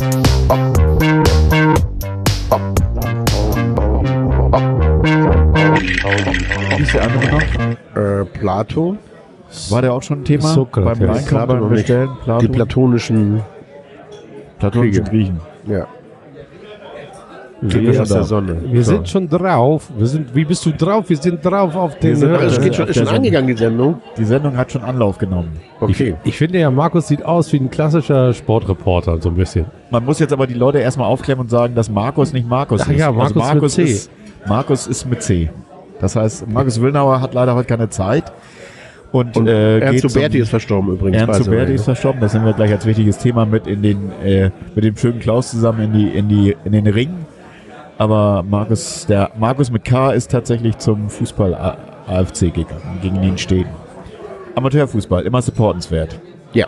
Wie ist der andere noch? Äh, Plato. War der auch schon ein Thema? Sokrates. Beim nicht. Bestellen? Plato? Die platonischen, platonischen. Griechen. ja. Wir aus der? Sonne. Wir So. sind schon drauf. Wir sind, wie bist du drauf? Wir sind drauf auf den. sind Also, es geht schon, auf ist schon Sonne. angegangen, die Sendung. Die Sendung hat schon Anlauf genommen. Okay. Ich finde ja, Markus sieht aus wie ein klassischer Sportreporter, so ein bisschen. Man muss jetzt aber die Leute erstmal aufklären und sagen, dass Markus nicht Markus Ach ist. ja, Markus also Markus mit C. Ist, Markus ist mit C. Das heißt, Markus Willnauer hat leider heute keine Zeit. Und, Und äh, Ernst Zuberti ist verstorben übrigens. Ernst. Zuberti ist verstorben. Das sind wir gleich als wichtiges Thema mit in den äh, mit dem schönen Klaus zusammen in die in die in den Ring. Aber Markus der Markus mit K ist tatsächlich zum Fußball AFC gegangen gegen den Stehen. Amateurfußball immer supportenswert. Ja.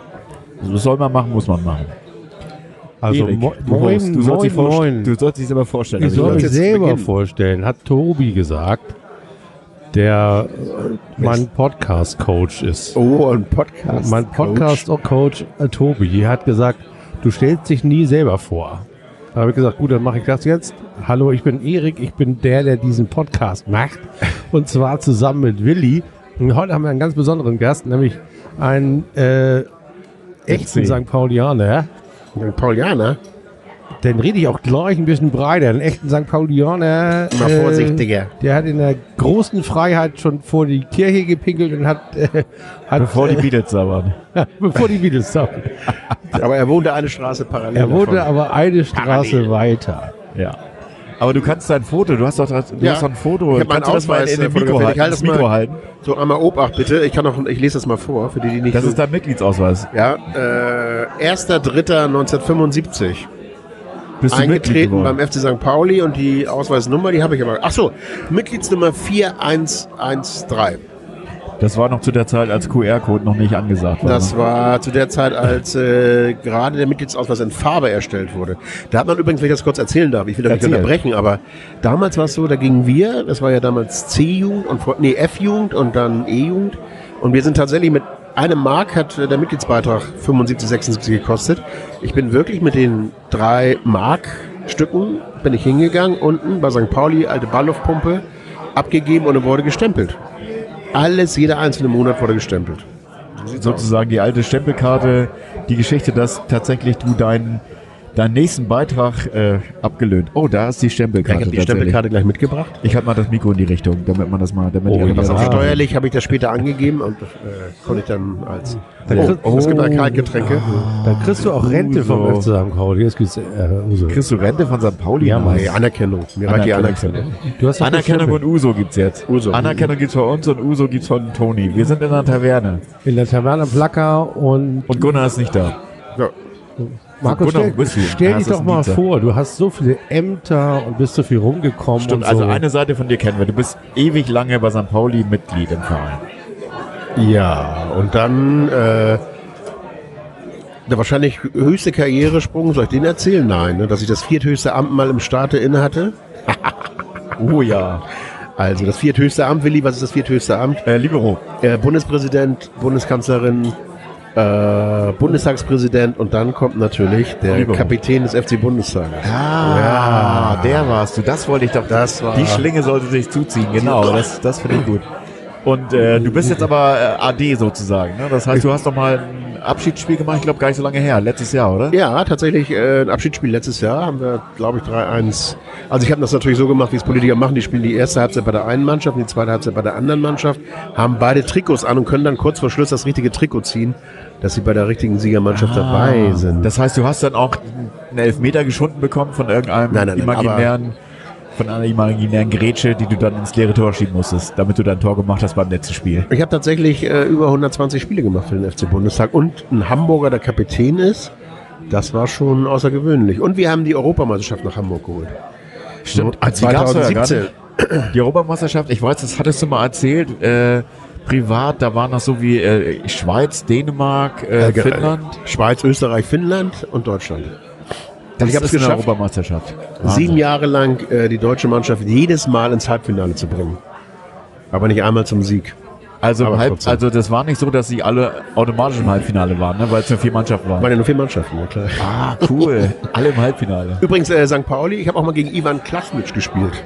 Das soll man machen, muss man machen. Also Erik, mo du moin, du sollst dich moin, vorst- moin. Du sollst dich selber vorstellen. Ich Also soll mich selber beginnen. vorstellen, hat Tobi gesagt, der äh, mein Podcast-Coach ist. Oh, ein Podcast. mein Podcast-Coach äh, Tobi hat gesagt, du stellst dich nie selber vor. Da habe ich gesagt, gut, dann mache ich das jetzt. Hallo, ich bin Erik, ich bin der, der diesen Podcast macht. Und zwar zusammen mit Willi. Und heute haben wir einen ganz besonderen Gast, nämlich einen äh, echten. St. Paulianer. Ein Paulianer. Den rede ich auch gleich ein bisschen breiter. Einen echten St. Paulianer. Mal vorsichtiger. Der hat in der großen Freiheit schon vor die Kirche gepinkelt und hat, äh, hat Bevor die Beatles da waren. bevor die Beatles da waren. Aber er wohnte eine Straße parallel. Er wohnte davon. aber eine Straße Parallel. weiter. Ja. Aber du kannst dein Foto, du hast doch, das- du Ja. hast doch ein Foto. Ich kannst du das mal Ausweis, in, in äh, den Mikro halten? Ich halte das das mal- Mikro halten. So, einmal Obacht bitte. Ich kann noch, ich lese das mal vor, für die, die nicht Das so, ist dein Mitgliedsausweis. Ja, äh, 1.3.1975 Bist eingetreten beim? FC St. Pauli und die Ausweisnummer, die habe ich aber. Ach so, Mitgliedsnummer 4113. Das war noch zu der Zeit, als QR-Code noch nicht angesagt war. Das ne? war zu der Zeit, als äh, gerade der Mitgliedsausweis in Farbe erstellt wurde. Da hat man übrigens, wenn ich das kurz erzählen darf, ich will das nicht unterbrechen, aber damals war es so, da gingen wir, das war ja damals C-Jugend und nee, F-Jugend und dann E-Jugend. Und wir sind tatsächlich mit einem Mark hat äh, der Mitgliedsbeitrag 75, 76 gekostet. Ich bin wirklich mit den drei Mark-Stücken bin ich hingegangen, unten bei St. Pauli, alte Ballluftpumpe, abgegeben und wurde gestempelt. Alles, jeder einzelne Monat wurde gestempelt. sozusagen die alte Stempelkarte, die Geschichte, dass tatsächlich du deinen deinen nächsten Beitrag äh, abgelöhnt. Oh, da ist die Stempelkarte. ich habe die. Stempelkarte gleich mitgebracht. Ich halte mal das Mikro in die Richtung, damit man das mal, damit Oh, ja. auch steuerlich habe ich das später angegeben und äh, konnte ich dann als. Dann Oh, es gibt ein Kaltgetränke. Dann kriegst du auch Rente vom Uso. FC St. Pauli. Jetzt gibt's, äh, Uso. Kriegst du Rente von St. Pauli? Ja, Mann. Nee, Anerkennung. Mir reicht die Anerkennung. Du hast Anerkennung und Uso gibt's jetzt. Uso. Anerkennung gibt's von uns und Uso gibt's von Toni. Wir sind in einer Taverne in der Taverne Placker und und Gunnar ist nicht da. Ja. Markus, Gunnar, stell, wo bist du? stell dich doch mal Dienstag. vor, du hast so viele Ämter und bist so viel rumgekommen Stimmt, und also so. eine Seite von dir kennen wir. Du bist ewig lange bei St. Pauli Mitglied im Verein. Ja, und dann äh, der wahrscheinlich höchste Karrieresprung, soll ich den erzählen? Nein, ne, dass ich das vierthöchste Amt mal im Staate inne hatte. Oh ja. Also das vierthöchste Amt, Willi, was ist das vierthöchste Amt? Äh, Libero. Äh, Bundespräsident, Bundeskanzlerin, äh, Bundestagspräsident und dann kommt natürlich der Libero. Kapitän des FC Bundestages. Ah, der warst du. Das wollte ich doch. Das war- Die Schlinge sollte sich zuziehen. Genau, das, das finde ich gut. Und äh, du bist jetzt aber äh, AD sozusagen. Ne? Das heißt, du hast doch mal ein Abschiedsspiel gemacht. Ich glaube, gar nicht so lange her. Letztes Jahr, oder? Ja, tatsächlich äh, ein Abschiedsspiel letztes Jahr haben wir, glaube ich, 3-1. Also ich habe das natürlich so gemacht, wie es Politiker machen. Die spielen die erste Halbzeit bei der einen Mannschaft, und die zweite Halbzeit bei der anderen Mannschaft, haben beide Trikots an und können dann kurz vor Schluss das richtige Trikot ziehen, dass sie bei der richtigen Siegermannschaft dabei sind. Ah. Das heißt, du hast dann auch einen Elfmeter geschunden bekommen von irgendeinem Nein, nein, nein, imaginären, von einer imaginären Grätsche, die du dann ins leere Tor schieben musstest, damit du dein Tor gemacht hast beim letzten Spiel. ich habe tatsächlich äh, über 120 Spiele gemacht für den FC Bundestag und ein Hamburger, der Kapitän ist. Das war schon außergewöhnlich. Und wir haben die Europameisterschaft nach Hamburg geholt. Stimmt. Ah, ja gar 2017. nicht. Die Europameisterschaft, ich weiß, das hattest du mal erzählt, äh, privat, da waren noch so wie äh, Schweiz, Dänemark, äh, Äh, Finnland. Schweiz, Österreich, Finnland und Deutschland. Das ich hab's ist eine geschafft. Europameisterschaft. sieben Jahre lang äh, die deutsche Mannschaft jedes Mal ins Halbfinale zu bringen. Aber nicht einmal zum Sieg. Also, im Halb, also das war nicht so, dass sie alle automatisch im Halbfinale waren, ne? weil es nur vier Mannschaften waren. Waren ja nur vier Mannschaften, ja klar. Ah, cool. alle im Halbfinale. Übrigens, äh, St. Pauli, ich habe auch mal gegen Ivan Klasnitsch gespielt.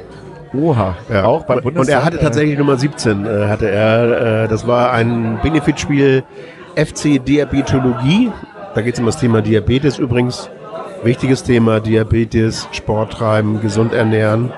Oha. Ja. Auch beim und, und er hatte tatsächlich Nummer 17, äh, hatte er. Äh, das war ein Benefitspiel FC Diabetologie. Da geht es um das Thema Diabetes übrigens. Wichtiges Thema, Diabetes, Sport treiben, gesund ernähren.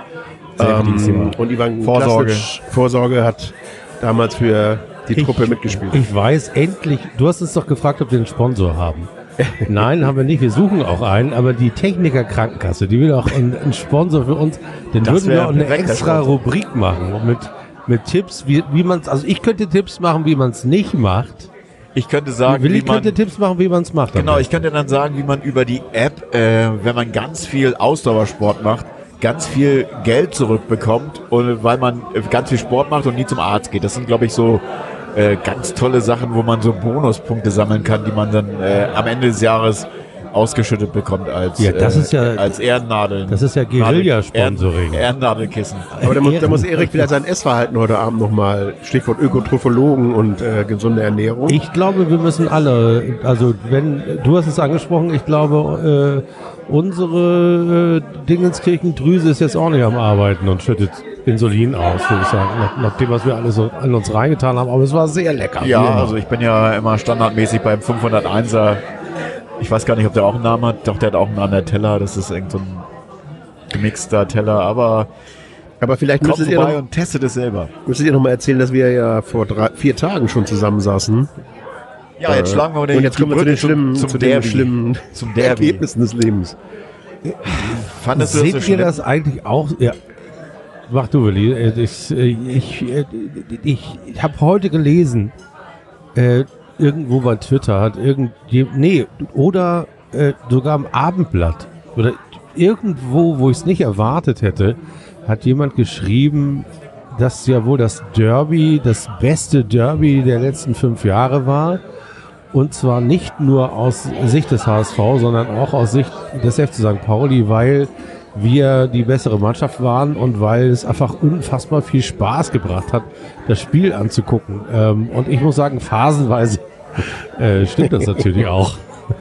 Ähm, und Ivan Vorsorge. Klasnitsch, Vorsorge hat damals für die Truppe mitgespielt. Ich weiß endlich, du hast uns doch gefragt, ob wir einen Sponsor haben. Nein, haben wir nicht. Wir suchen auch einen, aber die Techniker Krankenkasse, die will auch einen, einen Sponsor für uns. Dann Das würden wir auch eine extra. Rubrik machen mit, mit Tipps, wie, wie man es, also ich könnte Tipps machen, wie man es nicht macht. Ich könnte sagen, Willi wie man, könnte Tipps machen, wie man es macht. genau, ich könnte dann sagen, wie man über die App, äh, wenn man ganz viel Ausdauersport macht, ganz viel Geld zurückbekommt und weil man äh, ganz viel Sport macht und nie zum Arzt geht. Das sind, glaube ich, so äh, ganz tolle Sachen, wo man so Bonuspunkte sammeln kann, die man dann äh, am Ende des Jahres ausgeschüttet bekommt als, Ja, das äh, ist ja- als Ehrennadeln. das ist ja Guerilla-Sponsoring. Ehren- Ehrennadelkissen. Aber da muss, da muss Erik wieder sein Essverhalten heute Abend nochmal, Stichwort Ökotrophologen und äh, gesunde Ernährung. Ich glaube, wir müssen alle, also wenn, du hast es angesprochen, ich glaube, äh, unsere äh, Dingenskirchendrüse ist jetzt auch nicht am Arbeiten und schüttet Insulin aus, würde ich sagen, nach, nach dem, was wir alles so an uns reingetan haben. Aber es war sehr lecker. Ja, also ich bin ja immer standardmäßig beim 501er. Ich weiß gar nicht, ob der auch einen Namen hat. Doch, der hat auch einen Namen, der Teller. Das ist irgend so ein gemixter Teller. Aber Aber vielleicht kommt müsstet ihr, vorbei noch, und testet es selber. müsstet ihr noch mal erzählen, dass wir ja vor drei, vier Tagen schon zusammensaßen. Ja, jetzt schlagen wir Äh, und jetzt kommen wir zu den schlimmen, zum, zu zum den Derby. schlimmen Zum Derby. Ergebnissen des Lebens. Fandest du Seht das so ihr schlimm? das eigentlich auch? Ja. Mach du, Willi. Äh, Ich, äh, ich, äh, ich, ich habe heute gelesen, äh, irgendwo bei Twitter hat irgend, nee, oder äh, sogar im Abendblatt oder irgendwo, wo ich es nicht erwartet hätte, hat jemand geschrieben, dass ja wohl das Derby das beste Derby der letzten fünf Jahre war. Und zwar nicht nur aus Sicht des HSV, sondern auch aus Sicht des FC St. Pauli, weil wir die bessere Mannschaft waren und weil es einfach unfassbar viel Spaß gebracht hat, das Spiel anzugucken. Ähm, und ich muss sagen, phasenweise äh, stimmt das natürlich auch.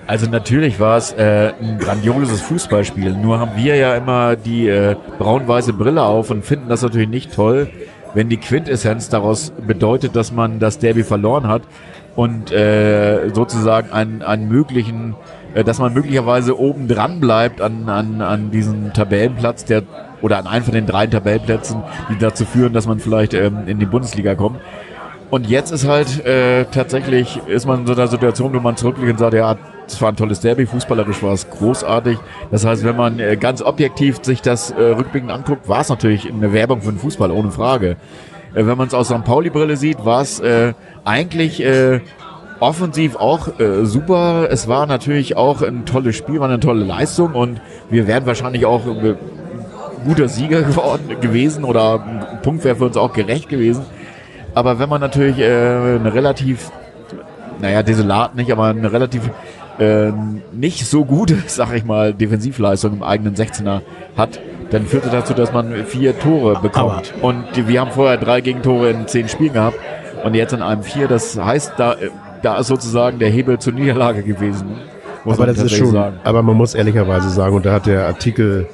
Also natürlich war es äh, ein grandioses Fußballspiel. Nur haben wir ja immer die äh, braun-weiße Brille auf und finden das natürlich nicht toll, wenn die Quintessenz daraus bedeutet, dass man das Derby verloren hat und äh, sozusagen einen, einen möglichen, äh, dass man möglicherweise oben dran bleibt an, an, an diesem Tabellenplatz, der oder an einem von den drei Tabellenplätzen, die dazu führen, dass man vielleicht ähm, in die Bundesliga kommt. Und jetzt ist halt äh, tatsächlich, ist man in so einer Situation, wo man zurückblickt und sagt, ja, es war ein tolles Derby, fußballerisch war es großartig. Das heißt, wenn man äh, ganz objektiv sich das äh, rückblickend anguckt, war es natürlich eine Werbung für den Fußball, ohne Frage. Äh, wenn man es aus St. Pauli-Brille sieht, war es äh, eigentlich äh, offensiv auch äh, super. Es war natürlich auch ein tolles Spiel, war eine tolle Leistung und wir wären wahrscheinlich auch äh, guter Sieger geworden, gewesen oder ein Punkt wäre für uns auch gerecht gewesen. Aber wenn man natürlich äh, eine relativ, naja, desolat nicht, aber eine relativ äh, nicht so gute, sag ich mal, Defensivleistung im eigenen 16er hat, dann führt das dazu, dass man vier Tore bekommt. und die, wir haben vorher drei Gegentore in zehn Spielen gehabt und jetzt in einem vier. Das heißt, da, da ist sozusagen der Hebel zur Niederlage gewesen. Aber man das ist schon, sagen. aber man muss ehrlicherweise sagen, und da hat der Artikel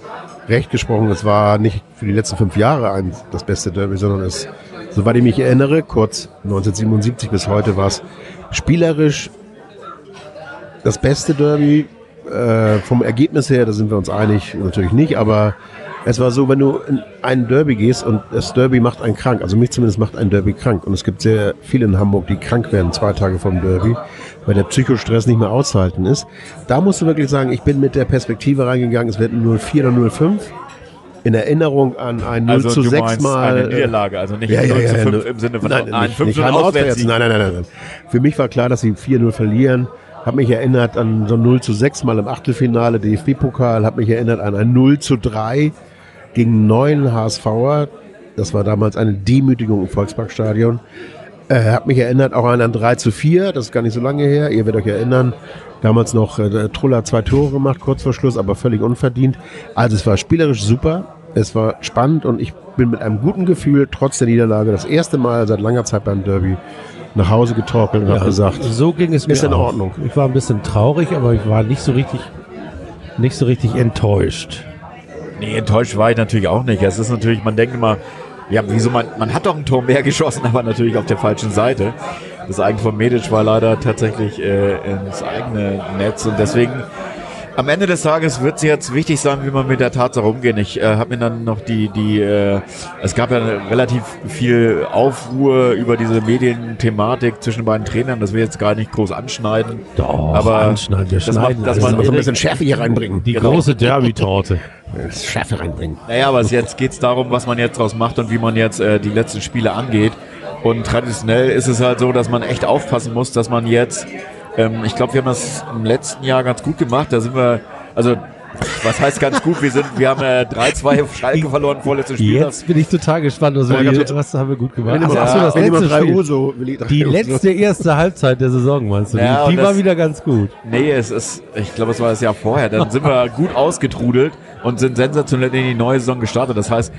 recht gesprochen, es war nicht für die letzten fünf Jahre ein, das beste Derby, sondern es, soweit ich mich erinnere, kurz 1977 bis heute war es spielerisch das beste Derby. Äh, vom Ergebnis her, da sind wir uns einig, natürlich nicht, aber es war so, wenn du in ein Derby gehst und das Derby macht einen krank, also mich zumindest macht ein Derby krank. Und es gibt sehr viele in Hamburg, die krank werden zwei Tage vom Derby, weil der Psychostress nicht mehr auszuhalten ist. Da musst du wirklich sagen, ich bin mit der Perspektive reingegangen, es wird ein 04 oder 05. In Erinnerung an ein 0 Also zu du 6 meinst mal. eine Niederlage, also nicht Ja, ja, 0 ja, zu ja, 5 nur- im Sinne von nein, ein nicht, 5 nicht Auswärtssieg. Nein, nein, nein, nein, nein. Für mich war klar, dass sie 4-0 verlieren. Hab mich erinnert an so ein 0 zu 6 mal im Achtelfinale DFB-Pokal. Hab mich erinnert an ein 0 zu 3 gegen neuen HSVer. Das war damals eine Demütigung im Volksparkstadion. Äh, hab mich erinnert auch an ein 3 zu 4. Das ist gar nicht so lange her. Ihr werdet euch erinnern. Damals noch äh, Truller zwei Tore gemacht, kurz vor Schluss, aber völlig unverdient. Also es war spielerisch super. Es war spannend und ich bin mit einem guten Gefühl, trotz der Niederlage, das erste Mal seit langer Zeit beim Derby nach Hause getorkelt und habe gesagt, so ging es mir ist in auch. Ordnung. Ich war ein bisschen traurig, aber ich war nicht so richtig, nicht so richtig enttäuscht. Nee, enttäuscht war ich natürlich auch nicht. Es ist natürlich, man denkt immer, ja, wieso man, man hat doch ein Tor mehr geschossen, aber natürlich auf der falschen Seite. Das Eigen von Medic war leider tatsächlich äh, ins eigene Netz und deswegen am Ende des Tages wird es jetzt wichtig sein, wie man mit der Tatsache umgehen. Ich äh, habe mir dann noch die, die, äh, es gab ja relativ viel Aufruhr über diese Medienthematik zwischen den beiden Trainern, das wir jetzt gar nicht groß anschneiden. Doch, Aber anschneiden, wir das schneiden macht- das alles. macht- also ein bisschen Schärfe hier reinbringen. Die Genau. große Derby-Torte. Schärfe reinbringen. Naja, aber jetzt geht es darum, was man jetzt draus macht und wie man jetzt äh, die letzten Spiele angeht. Und traditionell ist es halt so, dass man echt aufpassen muss, dass man jetzt, ähm, ich glaube, wir haben das im letzten Jahr ganz gut gemacht. Da sind wir, also was heißt ganz gut? Wir sind, wir haben äh, 3-2 auf Schalke verloren, vorletztes Spiel. Jetzt bin ich total gespannt, was, Ja, wir, was haben wir gut gemacht. Ach, ach so, das letzte Spiel. Uhr so, will ich drei Die letzte erste Halbzeit der Saison, meinst du? Ja, die die war wieder ganz gut. Nee, es ist, ich glaube, es war das Jahr vorher. Dann sind wir gut ausgetrudelt und sind sensationell in die neue Saison gestartet. Das heißt,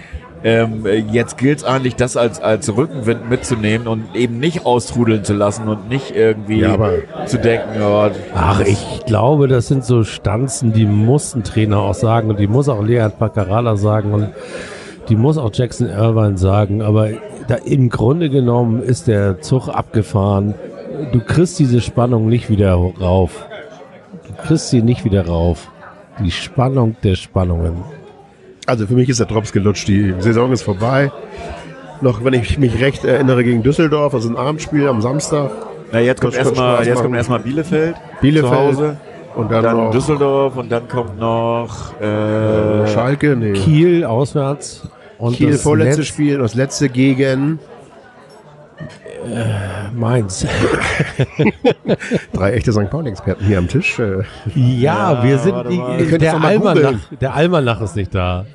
ähm, jetzt gilt es eigentlich, das als, als Rückenwind mitzunehmen und eben nicht austrudeln zu lassen und nicht irgendwie Ja, zu denken, oh, Ach, ich glaube, das sind so Stanzen, die muss ein Trainer auch sagen und die muss auch Leonhard Paccarala sagen und die muss auch Jackson Irvine sagen. Aber da, im Grunde genommen ist der Zug abgefahren. Du kriegst diese Spannung nicht wieder rauf. Du kriegst sie nicht wieder rauf. Die Spannung der Spannungen. Also für mich ist der Drops gelutscht. Die Saison ist vorbei. Noch, wenn ich mich recht erinnere, gegen Düsseldorf, also ein Abendspiel am Samstag. Na, jetzt kommt erstmal, erstmal Bielefeld, Bielefeld. zu Hause, Und dann, dann noch Düsseldorf und dann kommt noch äh, Schalke, nee. Kiel auswärts. Und Kiel das vorletztes Netz- Spiel, das letzte gegen Mainz. drei echte St. Pauli-Experten hier am Tisch. Äh, Ja, Ja, wir sind die, mal. Ihr könnt es der Almanach, der Almanach ist nicht da.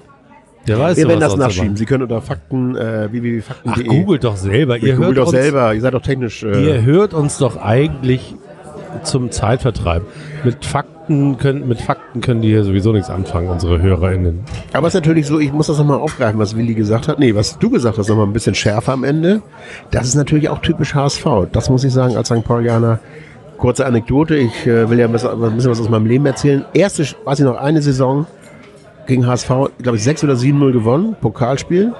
Der weiß wir werden das nachschieben. Sie können unter Fakten, äh, Ach, www.fakten.de. googelt doch selber. Ihr googelt doch uns, selber. Ihr seid doch technisch. Äh, ihr hört uns doch eigentlich zum Zeitvertreib. Mit Fakten können, mit Fakten können die hier sowieso nichts anfangen, unsere HörerInnen. Aber es ist natürlich so, ich muss das nochmal aufgreifen, was Willi gesagt hat. Nee, was du gesagt hast, nochmal ein bisschen schärfer am Ende. Das ist natürlich auch typisch HSV. Das muss ich sagen als St. Paulianer. Kurze Anekdote, ich äh, will ja ein bisschen, ein bisschen was aus meinem Leben erzählen. Erste, weiß ich noch, eine Saison gegen HSV, glaube ich, 6 oder 7-0 gewonnen, Pokalspiel.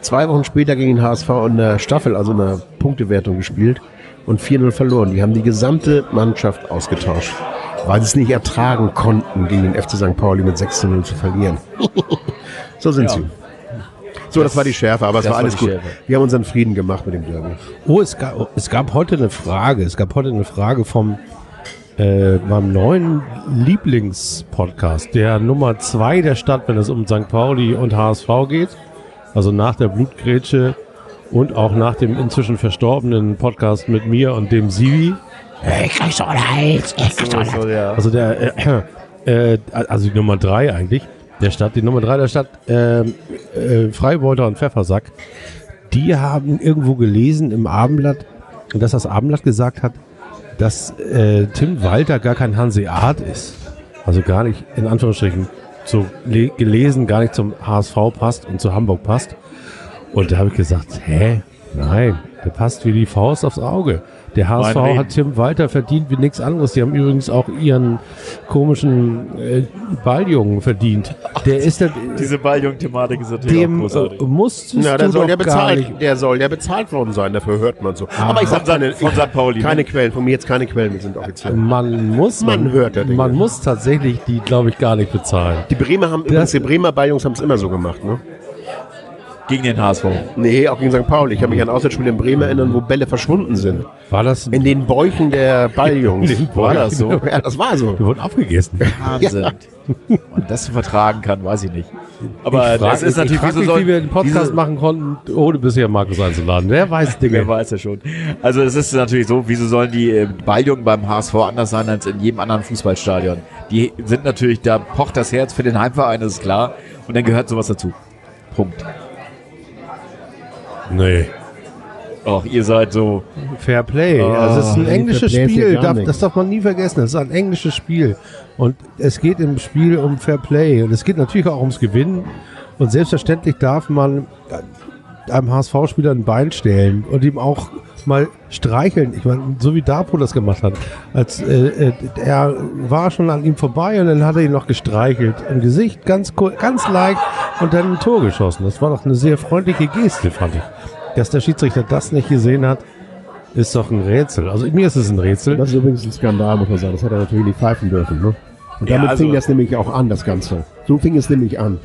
Zwei Wochen später gegen den HSV in der Staffel, also in der Punktewertung gespielt und 4-0 verloren. Die haben die gesamte Mannschaft ausgetauscht, weil sie es nicht ertragen konnten, gegen den FC St. Pauli mit 6-0 zu verlieren. so sind Ja. sie. So, das, war die Schärfe, aber es das war war alles die gut. Schärfe. Wir haben unseren Frieden gemacht mit dem Derby. Oh, es gab, es gab heute eine Frage. Es gab heute eine Frage vom äh, meinem neuen Lieblingspodcast, der Nummer zwei der Stadt, wenn es um St. Pauli und HSV geht. Also nach der Blutgrätsche und auch nach dem inzwischen verstorbenen Podcast mit mir und dem Sivi. So, ja. Also der, äh, äh, also die Nummer drei eigentlich, der Stadt, die Nummer drei der Stadt, ähm, äh, Freibeuter und Pfeffersack, die haben irgendwo gelesen im Abendblatt, dass das Abendblatt gesagt hat, dass äh, Tim Walter gar kein Hanseat ist. Also gar nicht, in Anführungsstrichen, so le- gelesen, gar nicht zum HSV passt und zu Hamburg passt. Und da habe ich gesagt, hä? Nein, der passt wie die Faust aufs Auge. Der HSV hat Tim Walter verdient wie nichts anderes. Die haben übrigens auch ihren komischen äh, Balljungen verdient. Der ist der, Diese Balljung-Thematik ist natürlich dem auch großartig. musstest Ja, der soll ja bezahlt, der soll ja bezahlt worden sein, dafür hört man so. Aber ich sag Von keine, von St. Pauli, keine ne? Quellen, von mir jetzt keine Quellen, sind offiziell. Man muss, Man hört ja Dinge. man muss tatsächlich die, glaube ich, gar nicht bezahlen. Die Bremer haben übrigens, die Bremer Balljungs haben es immer so gemacht, ne? Gegen den HSV. Nee, auch gegen St. Pauli. Ich kann mich an Auswärtsspiele in Bremen erinnern, wo Bälle verschwunden sind. War das? In den Bäuchen der Balljungs. In den War das so? Ja, das war so. Wir wurden aufgegessen. Wahnsinn. Man das vertragen kann, weiß ich nicht. Aber Ich frag- das ist ich natürlich, frag wieso mich, soll wie wir den Podcast machen konnten, ohne bisher Markus einzuladen. Wer weiß Wer Dinge. weiß ja schon. Also es ist natürlich so, wieso sollen die äh, Balljungen beim HSV anders sein als in jedem anderen Fußballstadion? Die sind natürlich, da pocht das Herz für den Heimverein, das ist klar. Und dann gehört sowas dazu. Punkt. Nee. Auch ihr seid so, Fair Play. Ah, also es ist ein englisches Spiel. Darf, das darf man nie vergessen. Es ist ein englisches Spiel. Und es geht im Spiel um Fair Play. Und es geht natürlich auch ums Gewinnen. Und selbstverständlich darf man einem HSV-Spieler ein Bein stellen und ihm auch mal streicheln. Ich meine, so wie Dapo das gemacht hat. Als äh, äh, er war schon an ihm vorbei und dann hat er ihn noch gestreichelt im Gesicht, ganz cool, ganz leicht und dann ein Tor geschossen. Das war doch eine sehr freundliche Geste, fand ich. Dass der Schiedsrichter das nicht gesehen hat, ist doch ein Rätsel. Also mir ist es ein Rätsel. Das ist übrigens ein Skandal, muss man sagen. Das hätte er natürlich nicht pfeifen dürfen. Ne? Und Ja, damit also- fing das nämlich auch an, das Ganze. So fing es nämlich an.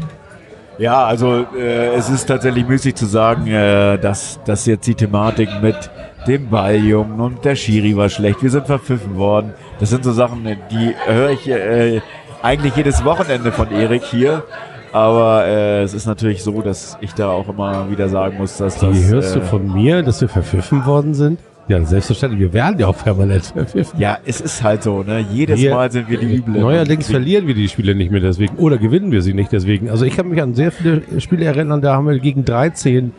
Ja, also äh, es ist tatsächlich müßig zu sagen, äh, dass, dass jetzt die Thematik mit dem Balljungen und der Schiri war schlecht, wir sind verpfiffen worden. Das sind so Sachen, die höre ich äh, eigentlich jedes Wochenende von Erik hier. Aber äh, es ist natürlich so, dass ich da auch immer wieder sagen muss, dass das... Die hörst du äh, von mir, dass wir verpfiffen worden sind? Ja, selbstverständlich. Wir werden ja auch permanent verpfiffen. Ja, es ist halt so, ne? Jedes Wir- Mal sind wir die Üblen. Neuerdings verlieren wir die Spiele nicht mehr deswegen oder gewinnen wir sie nicht deswegen. Also ich kann mich an sehr viele Spiele erinnern, da haben wir gegen 13,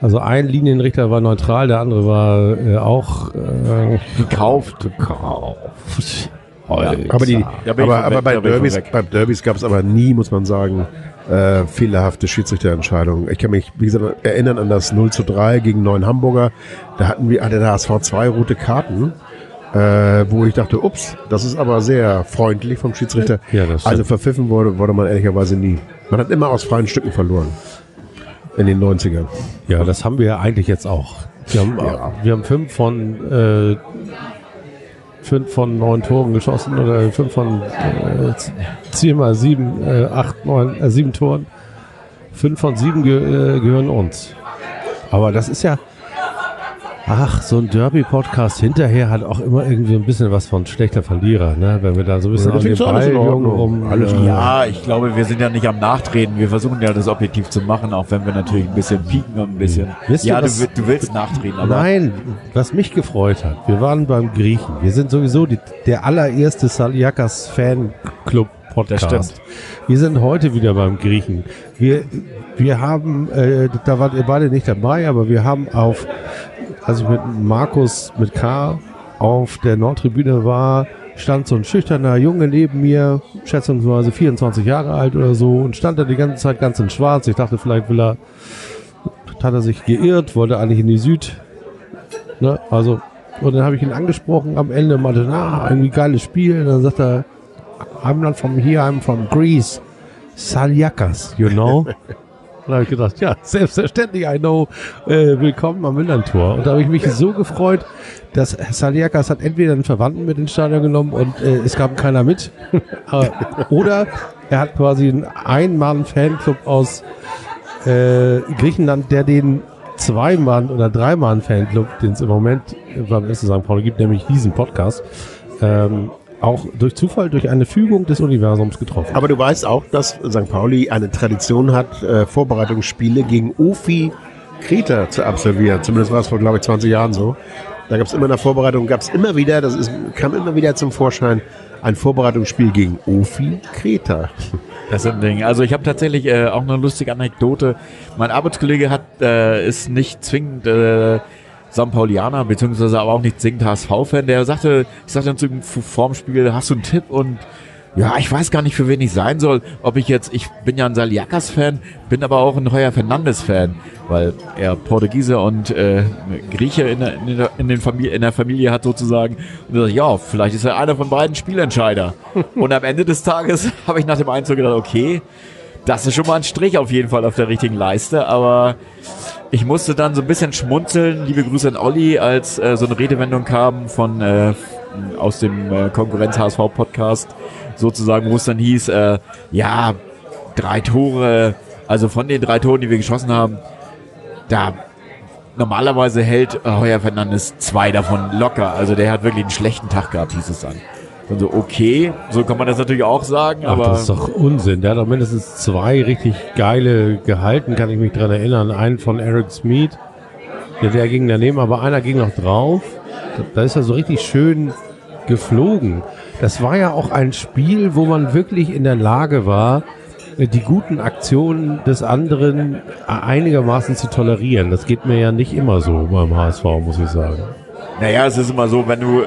also ein Linienrichter war neutral, der andere war äh, auch äh, gekauft. gekauft. Aber, die, ich aber, aber bei Derbys, bei Derbys gab es aber nie, muss man sagen, äh, fehlerhafte Schiedsrichterentscheidungen. Ich kann mich, wie gesagt, erinnern an das 0 zu 3 gegen Neuen Hamburger. Da hatten wir, hatte der HSV zwei rote Karten, äh, wo ich dachte, ups, das ist aber sehr freundlich vom Schiedsrichter. Ja, das also verpfiffen wurde, wurde man ehrlicherweise nie. Man hat immer aus freien Stücken verloren. In den 90ern. Ja, das haben wir ja eigentlich jetzt auch. Wir haben, wir haben fünf von äh, fünf von neun Toren geschossen oder fünf von äh, zieh mal sieben, äh, acht, neun, äh, sieben Toren. Fünf von sieben ge äh, gehören uns. Aber das ist ja, ach, so ein Derby-Podcast hinterher hat auch immer irgendwie ein bisschen was von schlechter Verlierer, ne? Wenn wir da so ein bisschen Ja, an den Ball rum, Alles äh, Ja, ich glaube, wir sind ja nicht am Nachtreten. Wir versuchen ja das objektiv zu machen, auch wenn wir natürlich ein bisschen pieken und ein bisschen. Wisst ja, du, was- du willst nachtreten, aber Nein, was mich gefreut hat, wir waren beim Griechen. Wir sind sowieso die, der allererste Saliakas Fanclub Podcast. Wir sind heute wieder beim Griechen. Wir, wir haben, äh, da wart ihr beide nicht dabei, aber wir haben auf, als ich mit Markus mit K auf der Nordtribüne war, stand so ein schüchterner Junge neben mir, schätzungsweise 24 Jahre alt oder so, und stand da die ganze Zeit ganz in schwarz. Ich dachte, vielleicht will er, hat er sich geirrt, wollte eigentlich in die Süd, Ne? Also, und dann habe ich ihn angesprochen am Ende, meinte, na, irgendwie geiles Spiel. Und dann sagt er, I'm not from here, I'm from Greece. Saliakas, you know? Und da habe ich gedacht, ja, selbstverständlich, I know. Äh, willkommen am Millantor. Und da habe ich mich so gefreut, dass Saliakas hat entweder einen Verwandten mit ins Stadion genommen und äh, es gab keiner mit. Oder er hat quasi einen Ein-Mann-Fanclub aus äh, Griechenland, der den Zwei-Mann- oder Drei-Mann-Fanclub, den es im Moment beim SC St. Pauli gibt, nämlich diesen Podcast, ähm, auch durch Zufall, durch eine Fügung des Universums getroffen. Aber du weißt auch, dass St. Pauli eine Tradition hat, äh, Vorbereitungsspiele gegen Ofi Kreta zu absolvieren. Zumindest war es vor, glaube ich, 20 Jahren so. Da gab es immer in der Vorbereitung, gab es immer wieder, das ist, kam immer wieder zum Vorschein, ein Vorbereitungsspiel gegen Ofi Kreta. das ist ein Ding. Also ich habe tatsächlich äh, auch eine lustige Anekdote. Mein Arbeitskollege hat äh, ist nicht zwingend äh, St. Paulianer, beziehungsweise aber auch nicht zwingend HSV-Fan. Der sagte, ich sagte dann zu ihm vorm Spiel, hast du einen Tipp? Und ja, ich weiß gar nicht, für wen ich sein soll. Ob ich jetzt, ich bin ja ein Saliakas-Fan, bin aber auch ein Heuer Fernandes-Fan, weil er Portugiese und äh, Grieche in der, in, der, in, den Familie, in der Familie hat sozusagen. Und sagt, ja, vielleicht ist er einer von beiden Spielentscheider. und am Ende des Tages habe ich nach dem Einzug gedacht, okay, das ist schon mal ein Strich auf jeden Fall auf der richtigen Leiste, aber ich musste dann so ein bisschen schmunzeln. Liebe Grüße an Olli, als äh, so eine Redewendung kam von äh, aus dem äh, Konkurrenz HSV Podcast sozusagen, wo es dann hieß, äh, ja, drei Tore, also von den drei Toren, die wir geschossen haben, da normalerweise hält Heuer Fernandes zwei davon locker. Also der hat wirklich einen schlechten Tag gehabt, hieß es dann. Und so, okay, so kann man das natürlich auch sagen, Ach, aber das ist doch Unsinn. Der hat doch mindestens zwei richtig geile gehalten, kann ich mich dran erinnern. Einen von Eric Smith, der, der ging daneben, aber einer ging noch drauf. Da, ist er so richtig schön geflogen. Das war ja auch ein Spiel, wo man wirklich in der Lage war, die guten Aktionen des anderen einigermaßen zu tolerieren. Das geht mir ja nicht immer so beim HSV, muss ich sagen. Naja, es ist immer so, wenn du,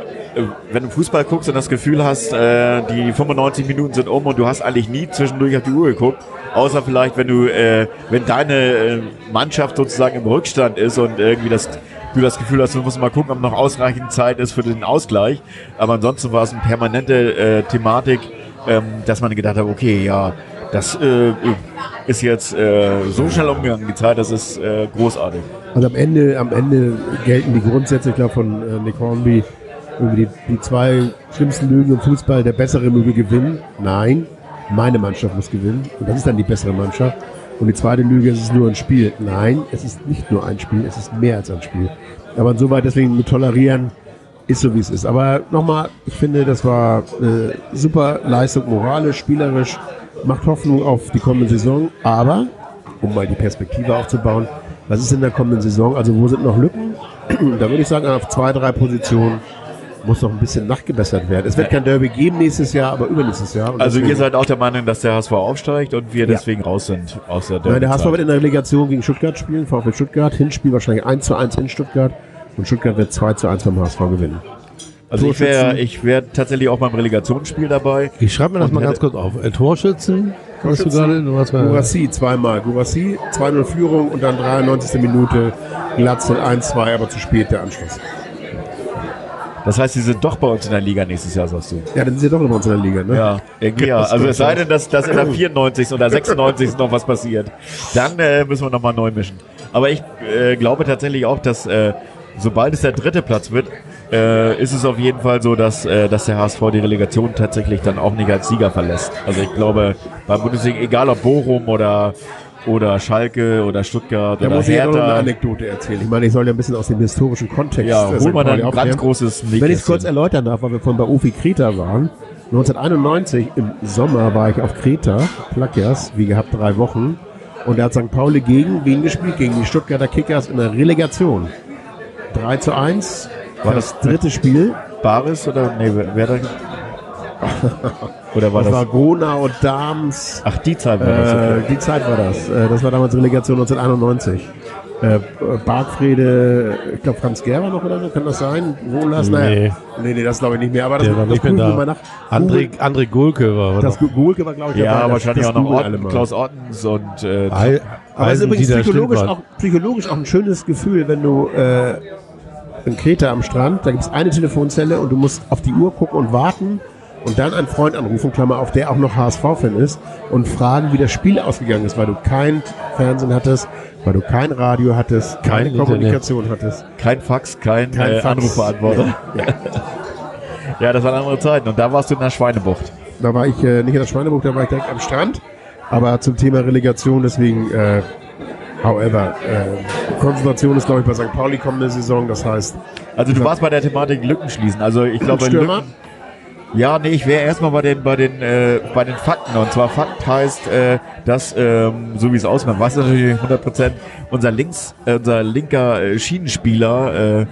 wenn du Fußball guckst und das Gefühl hast, äh, die 95 Minuten sind um und du hast eigentlich nie zwischendurch auf die Uhr geguckt, Außer vielleicht, wenn du, äh, wenn deine äh, Mannschaft sozusagen im Rückstand ist und irgendwie das, du das Gefühl hast, du musst mal gucken, ob noch ausreichend Zeit ist für den Ausgleich. Aber ansonsten war es eine permanente äh, Thematik, ähm, dass man gedacht hat, okay, ja, das äh, ist jetzt äh, so schnell umgegangen, die Zeit, das ist äh, großartig. Also am Ende, am Ende gelten die Grundsätze, glaube von äh, Nick Hornby, die, die zwei schlimmsten Lügen im Fußball, der bessere möge gewinnen. Nein, meine Mannschaft muss gewinnen. Und das ist dann die bessere Mannschaft. Und die zweite Lüge, es ist nur ein Spiel. Nein, es ist nicht nur ein Spiel, es ist mehr als ein Spiel. Aber insoweit deswegen mit tolerieren, ist so wie es ist. Aber nochmal, ich finde, das war äh, super Leistung, moralisch, spielerisch, macht Hoffnung auf die kommende Saison. Aber, um mal die Perspektive aufzubauen, was ist in der kommenden Saison? Also wo sind noch Lücken? da würde ich sagen, auf zwei, drei Positionen muss noch ein bisschen nachgebessert werden. Es wird kein Derby geben nächstes Jahr, aber übernächstes Jahr. Und Also ihr seid auch der Meinung, dass der HSV aufsteigt und wir deswegen raus sind aus der Nein, der HSV wird in der Relegation gegen Stuttgart spielen, VfL Stuttgart. Hinspiel wahrscheinlich 1 zu 1 in Stuttgart. Und Stuttgart wird 2 zu 1 beim HSV gewinnen. Also ich wäre ich wär tatsächlich auch beim Relegationsspiel dabei. Ich schreibe mir das Und mal ganz kurz auf. Äh, Torschützen? Hast du Torschützen, gerade? Du hast mal, Gurassi zweimal. Gurassi 2-0 Führung und dann 93. Minute Glatzel 1-2, aber zu spät der Anschluss. Das heißt, sie sind doch bei uns in der Liga nächstes Jahr, sagst du. Ja, dann sind sie doch in unserer Liga, ne? Ja, irgendwie ja. Also es sei denn, dass, dass in der 94. oder 96. noch was passiert. Dann äh, müssen wir nochmal neu mischen. Aber ich äh, glaube tatsächlich auch, dass äh, sobald es der dritte Platz wird, äh, ist es auf jeden Fall so, dass, äh, dass der HSV die Relegation tatsächlich dann auch nicht als Sieger verlässt. Also ich glaube, beim Bundesliga, egal ob Bochum oder, oder Schalke oder Stuttgart Da oder muss ich ja noch eine Hertha, Anekdote erzählen. Ich meine, ich soll ja ein bisschen aus dem historischen Kontext ja, äh, hol mal dann ein ganz großes Wenn ich es kurz Nähkästchen. erläutern darf, weil wir vorhin bei Ufi Kreta waren. 1991 im Sommer war ich auf Kreta, Plakias, wie gehabt drei Wochen. Und da hat St. Pauli gegen wen gespielt? Gegen die Stuttgarter Kickers in der Relegation. 3 zu 1. War das dritte Spiel. Baris oder nee, wer da? Oder war Das war das? Gronau, Dams. Ach, die Zeit war das. Okay. Äh, die Zeit war das. Äh, das war damals Relegation 1991. Äh, Bargfrede, ich glaube Franz Gerber noch oder so, kann das sein? Wohlers? Nee. Naja. Nee, nee, das glaube ich nicht mehr. Aber das, war das nicht mehr googeln wir da. nach. André, André Gulke war Das noch. Gulke war, glaube ich, Ja, dabei. Das- wahrscheinlich das auch noch Orten. Klaus Ortens und äh, Heil, Aber es ist übrigens psychologisch auch, psychologisch auch ein schönes Gefühl, wenn du äh, in Kreta am Strand, da gibt es eine Telefonzelle und du musst auf die Uhr gucken und warten und dann einen Freund anrufen, Klammer auf, der auch noch HSV-Fan ist und fragen, wie das Spiel ausgegangen ist, weil du kein Fernsehen hattest, weil du kein Radio hattest, keine Kein Internet. Kommunikation hattest. kein Fax, kein, Kein äh, Fax. Anrufbeantworter. Ja. Ja, das waren andere Zeiten. Und da warst du in der Schweinebucht. Da war ich äh, nicht in der Schweinebucht, da war ich direkt am Strand. Aber zum Thema Relegation, deswegen, äh, however, äh, Konzentration ist, glaube ich, bei St. Pauli kommende Saison. Das heißt, Also du warst bei der Thematik Lücken schließen. Also ich glaube? Lücken. Ja, nee, ich wäre erstmal bei den bei den äh, bei den Fakten. Und zwar Fakt heißt, äh, dass ähm, so wie es aussieht, man weiß natürlich 100 Prozent, unser äh, unser linker äh, Schienenspieler äh,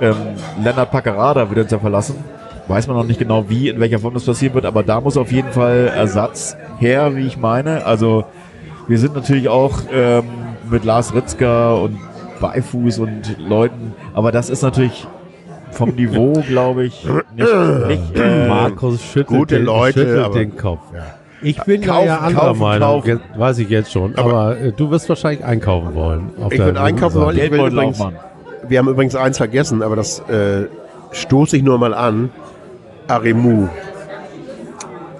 ähm, Lennart Packerada wird uns ja verlassen. Weiß man noch nicht genau, wie, in welcher Form das passieren wird, aber da muss auf jeden Fall Ersatz her, wie ich meine. Also wir sind natürlich auch ähm, mit Lars Ritzker und Beifuß und Leuten, aber das ist natürlich vom Niveau, glaube ich, nicht, nicht äh, Markus schüttelt, gute den, Leute, schüttelt aber- den Kopf. Ich bin Kaufen, ja anderer kaufen, Meinung, kaufen. Weiß ich jetzt schon. Aber, äh, du wirst wahrscheinlich einkaufen wollen. auf Ich würde einkaufen wollen. Ich will übrigens- wir haben übrigens eins vergessen, aber das äh, stoße ich nur mal an. Aremu.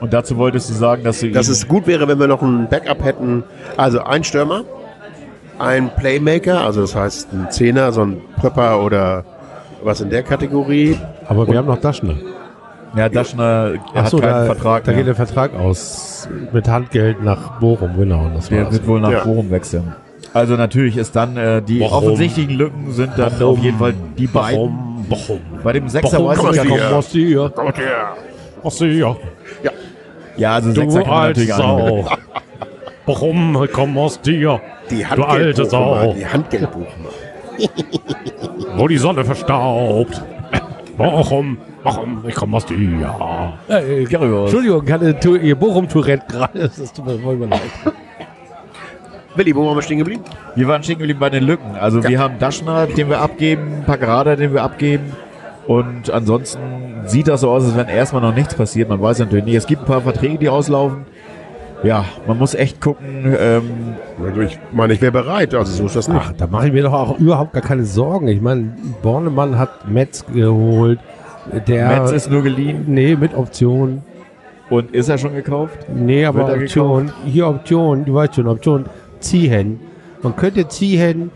Und dazu wolltest du sagen, dass du Dass es gut wäre, wenn wir noch ein Backup hätten. Also ein Stürmer, ein Playmaker, also das heißt ein Zehner, so ein Prepper oder was in der Kategorie. Aber wir haben noch Daschner. ja, Daschner Ach hat so, keinen da, Vertrag da mehr. geht der Vertrag aus mit Handgeld nach Bochum, genau. Das Der war's. wird wohl nach Ja. Bochum wechseln. Also natürlich ist dann äh, die Warum? offensichtlichen Lücken sind dann Warum? auf jeden Fall die beiden. Bochum. Bei dem Sechser Bochum, weiß komm ich gar komm, nicht. ja. komm aus dir. Gott, ja. Aus dir. Ja, also Du Sechser kann man alte natürlich. Sau. Bochum, komm aus dir. Die Du alte Sau. Die Handgeldbuchmacher. Wo die Sonne verstaubt. Bochum, Bochum, ich komm aus dir. Äh, Entschuldigung, kann, tu, ihr Bochum-Tourette gerade. Das tut mir voll leid. Willi, wo waren wir stehen geblieben? Wir waren stehen geblieben bei den Lücken. Also wir haben Daschner, den wir abgeben, Packerada, den wir abgeben. Und ansonsten sieht das so aus, als wenn erstmal noch nichts passiert. Man weiß natürlich nicht. Es gibt ein paar Verträge, die auslaufen. Ja, man muss echt gucken. Ähm, Also ich meine, ich wäre bereit. Also so ist das nicht. Ach, da mache ich mir doch auch überhaupt gar keine Sorgen. Ich meine, Bornemann hat Metz geholt. Der, Metz ist nur geliehen nee, mit Option. und ist er schon gekauft? Nee, aber Wird Option. Hier Option, du weißt schon, Option. Ziehen. Man könnte ziehen.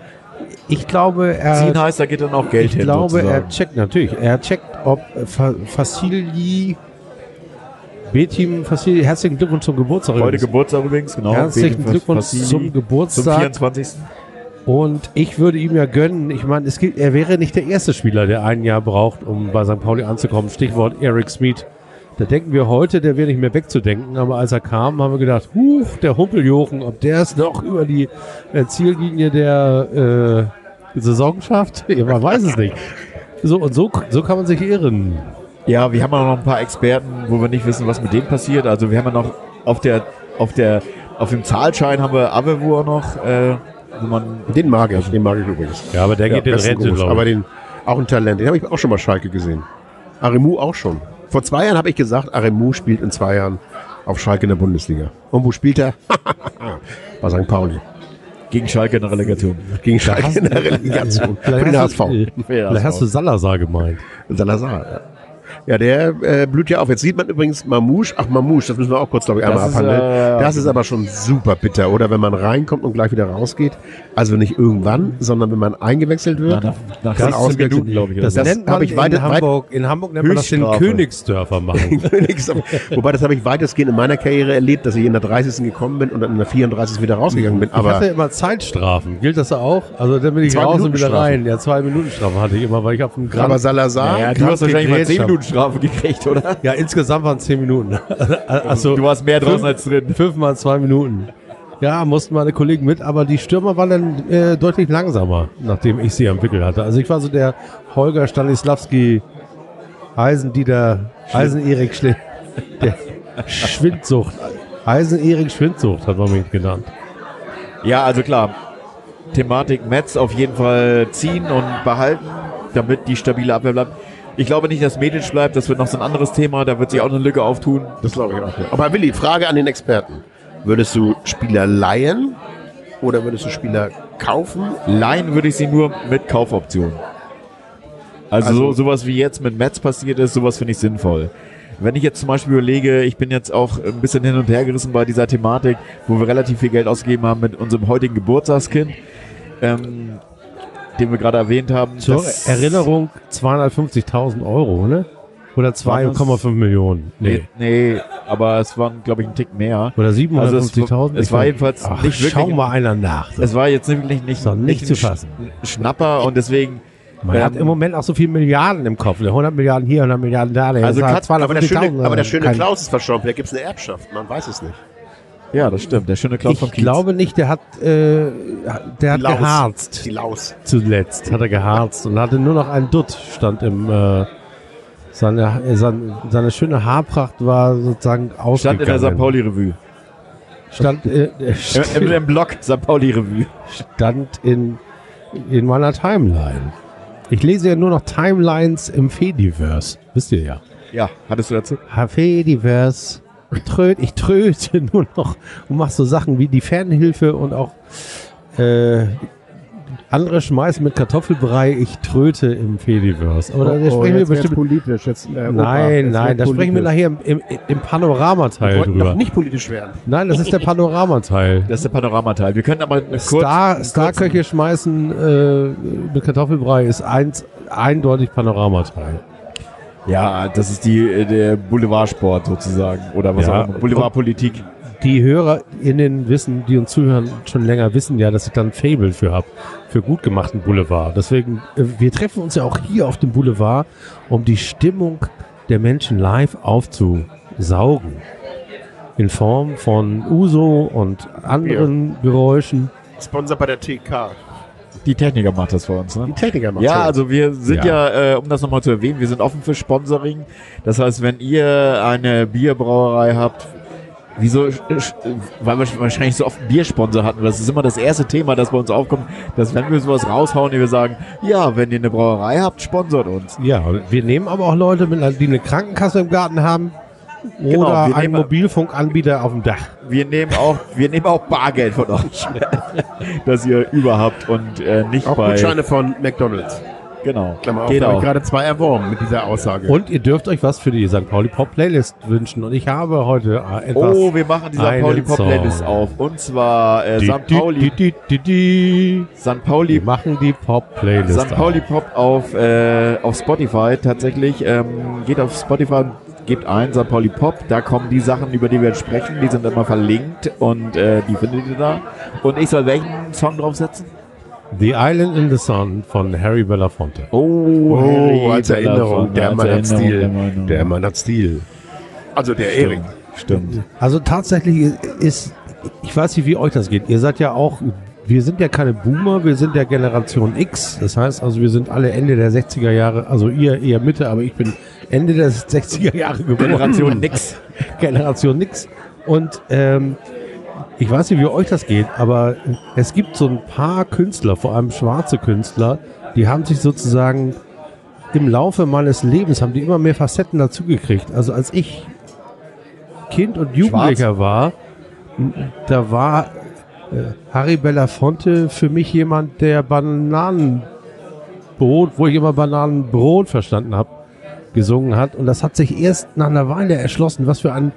Ich glaube, er. Ziehen heißt, da geht dann auch Geld ich hin. glaube, sozusagen. er checkt natürlich. Er checkt, ob äh, Fa- Facili. B-Team Facili, herzlichen Glückwunsch zum Geburtstag. Heute übrigens. Geburtstag übrigens, genau. Herzlichen Glückwunsch Vassili zum zum Geburtstag. 24. Und ich würde ihm ja gönnen, ich meine, es gilt, er wäre nicht der erste Spieler, der ein Jahr braucht, um bei St. Pauli anzukommen. Stichwort Eric Smith. Da denken wir heute, der wäre nicht mehr wegzudenken, aber als er kam, haben wir gedacht, huch, der Humpeljochen, ob der es noch über die äh, Ziellinie der äh, Saison schafft? Man weiß es nicht. So, und so, so kann man sich irren. Ja, wir haben auch noch ein paar Experten, wo wir nicht wissen, was mit denen passiert. Also wir haben ja noch auf der, auf der, auf dem Zahlschein haben wir Avevur noch, äh, wo man Den mag ich, den mag ich übrigens. Ja, aber der Ja, geht in Rente, glaube Aber den, auch ein Talent. Den habe ich auch schon mal Schalke gesehen. Aremu auch schon. Vor zwei Jahren habe ich gesagt, Aremu spielt in zwei Jahren auf Schalke in der Bundesliga. Und wo spielt er? Bei St. Pauli. gegen Schalke in der Relegation. Gegen Schalke in der Relegation. Für den HSV. Vielleicht hast du Salazar gemeint. Salazar. Ja. Ja, der äh, blüht ja auf. Jetzt sieht man übrigens Mamouche. Ach, Mamouche, das müssen wir auch kurz, glaube ich, einmal Das ist, abhandeln. äh, das ist aber schon super bitter, oder? Wenn man reinkommt und gleich wieder rausgeht. Also nicht irgendwann, sondern wenn man eingewechselt wird. Nach, nach Das 16 ausgerechnet- Minuten, glaube ich. Das, nennt man ich in, weit- Hamburg, in Hamburg nennt man das den. Königsdörfer machen. Wobei, das habe ich weitestgehend in meiner Karriere erlebt, dass ich in der 30. gekommen bin und dann in der 34. wieder rausgegangen bin. ich hatte Aber immer Zeitstrafen. Gilt das auch? Also dann bin ich Zwei raus und wieder rein. Ja, zwei Minuten Strafe hatte ich immer, weil ich auf dem Grand... aber Salazar, Ja, du hast wahrscheinlich mal gegrätscht 10 hab. Minuten Strafe gekriegt, oder? ja, insgesamt waren es zehn Minuten. also Du warst mehr draußen fünf- als drin. Fünfmal zwei Minuten. Ja, mussten meine Kollegen mit, aber die Stürmer waren dann äh, deutlich langsamer, nachdem ich sie am Wickel hatte. Also ich war so der Holger Stanislawski Eisendieter, Eisen-Erik Schle der Schwindsucht. Eisen-Erik Schwindsucht hat man mich genannt. Ja, also klar. Thematik Metz auf jeden Fall ziehen und behalten, damit die stabile Abwehr bleibt. Ich glaube nicht, dass Medic bleibt. Das wird noch so ein anderes Thema. Da wird sich auch eine Lücke auftun. das glaube ich auch. Ja. Aber Willi, Frage an den Experten. Würdest du Spieler leihen oder würdest du Spieler kaufen? Leihen würde ich sie nur mit Kaufoption. Also, Also- so, sowas wie jetzt mit Metz passiert ist, sowas finde ich sinnvoll. Wenn ich jetzt zum Beispiel überlege, ich bin jetzt auch ein bisschen hin und her gerissen bei dieser Thematik, wo wir relativ viel Geld ausgegeben haben mit unserem heutigen Geburtstagskind, ähm, den wir gerade erwähnt haben. Zur Erinnerung 250.000 Euro, ne? Oder 2,5 Millionen. Nee, nee, aber es waren, glaube ich, ein Tick mehr. Oder Also es, 750.000? es war jedenfalls Ach, nicht wirklich. Schau mal einer nach. Es war jetzt wirklich nicht, doch nicht ein zu fassen. Schnapper und deswegen. Man ähm, hat im Moment auch so viele Milliarden im Kopf. ne? 100 Milliarden hier, 100 Milliarden da. Also sagt Kat- Aber der schöne, 250.000, aber der schöne Klaus ist verstorben. Vielleicht gibt es eine Erbschaft. Man weiß es nicht. Ja, das stimmt. Der schöne Klaus Ich vom Kiez. glaube nicht, der hat, äh, der hat Laus. geharzt Die Laus. zuletzt. Hat er geharzt und hatte nur noch einen Dutt, stand im, äh, seine, seine, seine schöne Haarpracht war sozusagen ausgegangen. Stand in der St. Pauli-Revue. Stand, äh, äh, Im, im, Blog St. Pauli-Revue. stand in, in meiner Timeline. Ich lese ja nur noch Timelines im Fediverse. Wisst ihr ja. Ja, hattest du dazu? Fediverse. Tröd, ich tröte nur noch und mach so Sachen wie die Fernhilfe und auch äh, andere schmeißen mit Kartoffelbrei. Ich tröte im Fediverse. Aber da sprechen wir bestimmt. politisch. Jetzt, äh. Nein, nein, da sprechen wir nachher im, im, im Wir Panoramateil wollten drüber. noch nicht politisch werden. Nein, das ist der Panoramateil. Das ist der Panoramateil. Wir können aber kurz. Star, Starköche schmeißen äh, mit Kartoffelbrei ist eins, eindeutig Panoramateil. Ja, das ist die, äh, der Boulevardsport sozusagen. Oder was Ja. auch immer. Boulevardpolitik. Die HörerInnen wissen, die uns zuhören, schon länger wissen ja, dass ich dann ein Fable für habe, für gut gemachten Boulevard. Deswegen, äh, wir treffen uns ja auch hier auf dem Boulevard, um die Stimmung der Menschen live aufzusaugen. In Form von Uso und anderen Geräuschen. Sponsor bei der TK. Die Techniker macht das für uns, ne? Die Techniker machen Ja, also wir sind Ja. ja, äh, um das nochmal zu erwähnen, wir sind offen für Sponsoring. Das heißt, wenn ihr eine Bierbrauerei habt, wieso, äh, äh, weil wir wahrscheinlich so oft einen Biersponsor hatten, das ist immer das erste Thema, das bei uns aufkommt, dass wenn wir sowas raushauen, die wir sagen, ja, wenn ihr eine Brauerei habt, sponsort uns. Ja, wir nehmen aber auch Leute, mit, einer- die eine Krankenkasse im Garten haben. Oder Genau, wir einen nehmen- Mobilfunkanbieter auf dem Dach. Wir nehmen auch, wir nehmen auch Bargeld von euch, dass ihr überhaupt und äh, nicht Auch bei. Gutscheine von McDonalds. Genau. Klammer auf, Geht habe ich gerade zwei erworben mit dieser Aussage. Und ihr dürft euch was für die St. Pauli Pop Playlist wünschen. Und ich habe heute äh, etwas. Oh, wir machen die St. Pauli Pop Playlist Song. auf. Und zwar äh, Die- St. die- Pauli, die- die- die- St. Wir Pauli, machen die Pop Playlist. St. Pauli Pop auf, äh, auf Spotify tatsächlich. Ähm, geht auf Spotify und gebt ein St. Pauli Pop. Da kommen die Sachen, über die wir jetzt sprechen. Die sind immer verlinkt und äh, die findet ihr da. Und ich soll welchen Song draufsetzen? The Island in the Sun von Harry Belafonte. Oh, oh, als Erinnerung. Der als Mann hat Stil. Mann. Der Mann hat Stil. Also der Erik. Stimmt. Also tatsächlich ist, ich weiß nicht, wie euch das geht. Ihr seid ja auch, wir sind ja keine Boomer, wir sind ja Generation X. Das heißt also, wir sind alle Ende der 60er Jahre, also ihr eher Mitte, aber ich bin Ende der 60er Jahre geboren. Generation nix. Generation nix. Und ähm, ich weiß nicht, wie euch das geht, aber es gibt so ein paar Künstler, vor allem schwarze Künstler, die haben sich sozusagen im Laufe meines Lebens haben die immer mehr Facetten dazugekriegt. Also als ich Kind und Jugendlicher war, m, da war äh, Harry Belafonte für mich jemand, der Bananenbrot, wo ich immer Bananenbrot verstanden habe, gesungen hat. Und das hat sich erst nach einer Weile erschlossen, was für ein,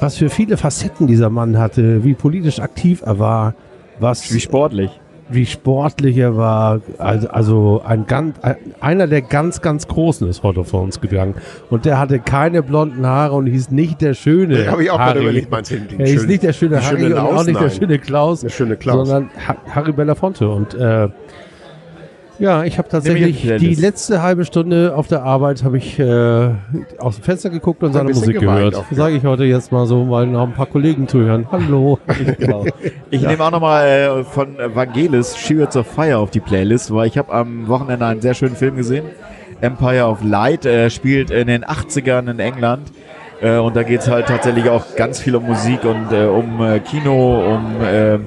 was für viele Facetten dieser Mann hatte, wie politisch aktiv er war, was Wie sportlich. wie sportlich er war. Also, also ein ganz, ein, einer der ganz, ganz Großen ist heute vor uns gegangen. Und der hatte keine blonden Haare und hieß nicht der schöne Da habe ich auch gerade überlegt, meinst du den Er hieß schönen- nicht der schöne Harry und auch nicht der schöne Klaus, Der schöne Klaus. sondern ha Harry Belafonte. Und äh, ja, ich habe tatsächlich die letzte halbe Stunde auf der Arbeit habe ich äh, aus dem Fenster geguckt und Ein seine Musik gehört. ja. Sage ich heute jetzt mal so, weil noch ein paar Kollegen zuhören. Hallo. Genau. Ich nehme auch nochmal äh, von Vangelis Chariots of Fire auf die Playlist, weil ich habe am Wochenende einen sehr schönen Film gesehen. Empire of Light äh, spielt in den 80ern in England. Äh, und da geht's halt tatsächlich auch ganz viel um Musik und äh, um äh, Kino, um, äh,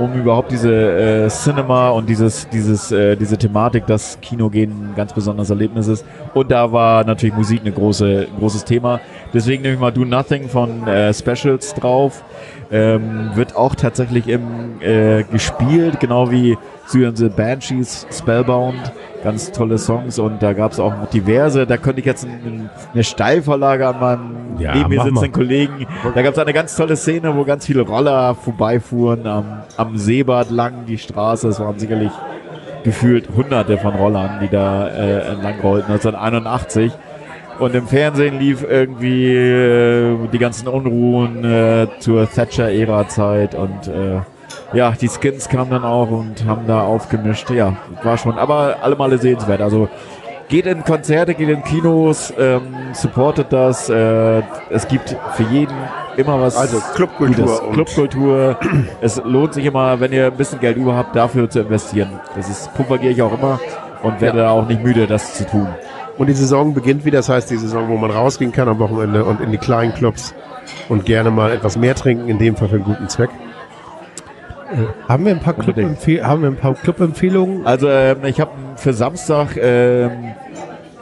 um überhaupt diese äh, Cinema und dieses, dieses, äh, diese Thematik, dass Kino gehen ein ganz besonderes Erlebnis ist. Und da war natürlich Musik eine große, ein großes Thema. Deswegen nehme ich mal Do Nothing von äh, Specials drauf. Ähm, wird auch tatsächlich im, äh, gespielt, genau wie Syrian the Banshees, Spellbound. Ganz tolle Songs und da gab es auch diverse. Da könnte ich jetzt ein, eine Steilvorlage an meinem Ja, neben mir sitzenden Kollegen. Da gab es eine ganz tolle Szene, wo ganz viele Roller vorbeifuhren am, am Seebad lang die Straße. Es waren sicherlich gefühlt hunderte von Rollern, die da äh, entlang rollten, 1981. Und im Fernsehen lief irgendwie äh, die ganzen Unruhen äh, zur Thatcher-Ära-Zeit und äh, ja, die Skins kamen dann auch und haben da aufgemischt. Ja, war schon, aber alle Male sehenswert. Also geht in Konzerte, geht in Kinos, ähm, supportet das. Äh, es gibt für jeden immer was. Also Clubkultur Clubkultur. es lohnt sich immer, wenn ihr ein bisschen Geld über habt, dafür zu investieren. Das ist propagiere ich auch immer und werde auch nicht müde, das zu tun. Und die Saison beginnt wieder, das heißt die Saison, wo man rausgehen kann am Wochenende und in die kleinen Clubs und gerne mal etwas mehr trinken, in dem Fall für einen guten Zweck. haben wir ein paar Club haben wir ein paar Club-Empfehlungen? Also ähm, ich habe für Samstag ähm,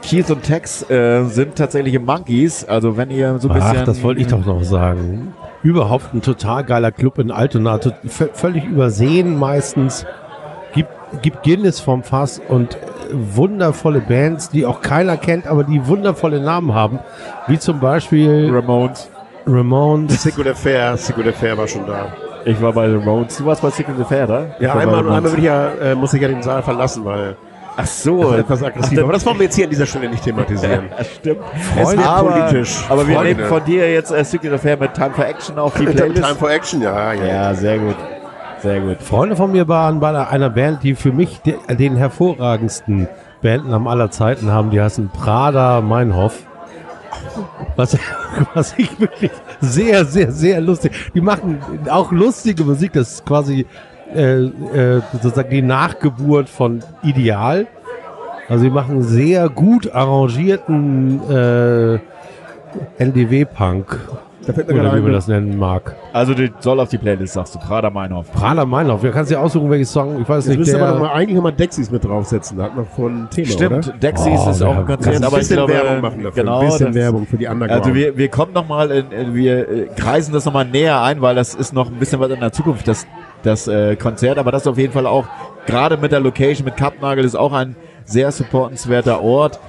Keys und Tex äh, sind tatsächlich im Monkeys. Also wenn ihr so ein bisschen... Ach, das wollte ich doch noch sagen. Überhaupt ein total geiler Club in Altona, völlig übersehen meistens. Gibt, Guinness vom Fass und äh, wundervolle Bands, die auch keiner kennt, aber die wundervolle Namen haben. Wie zum Beispiel Ramones. Ramones. Sick oder Fair, Sick oder Fair war schon da. Ich war bei Ramones. Du warst bei Secret the Fair, oder? Ja, einmal, einmal ich ja, äh, muss ich ja den Saal verlassen, weil Ach so. das etwas aggressiv. Ach, Aber das wollen wir jetzt hier an dieser Stelle nicht thematisieren. Ja, stimmt. Es wird aber, politisch. Aber wir Freunde. nehmen von dir jetzt äh, Secret Affair mit Time for Action auf die Time Playlist. for Action, ja, ja. Ja, sehr gut. Sehr gut. Freunde von mir waren bei einer- Band, die für mich de, den hervorragendsten Bandnamen aller Zeiten haben. Die heißen Prada Meinhof. Was, was ich wirklich sehr, sehr, sehr lustig. Die machen auch lustige Musik. Das ist quasi äh, äh, sozusagen die Nachgeburt von Ideal. Also sie machen sehr gut arrangierten äh, NDW-Punk. Da fällt mir Oder gerade wie ein, man das nennen mag. Also die soll auf die Playlist, sagst du. Prader Meinhof. Prader Meinhof. Wer kann sich aussuchen, welches Song? Ich weiß Jetzt nicht. müsste Der, aber noch mal, eigentlich nochmal Dexys mit draufsetzen. Da hat man von ein Thema, Stimmt, oder? Dexys Oh, ist auch ein haben- Konzert, Kannst ein aber ich bisschen glaube, Werbung machen dafür. genau, ein bisschen das- Werbung für die Underground. Also wir, wir kommen nochmal, in, in, wir äh, kreisen das nochmal näher ein, weil das ist noch ein bisschen was in der Zukunft, das, das äh, Konzert, aber das ist auf jeden Fall auch, gerade mit der Location, mit Kappnagel, ist auch ein sehr supportenswerter Ort.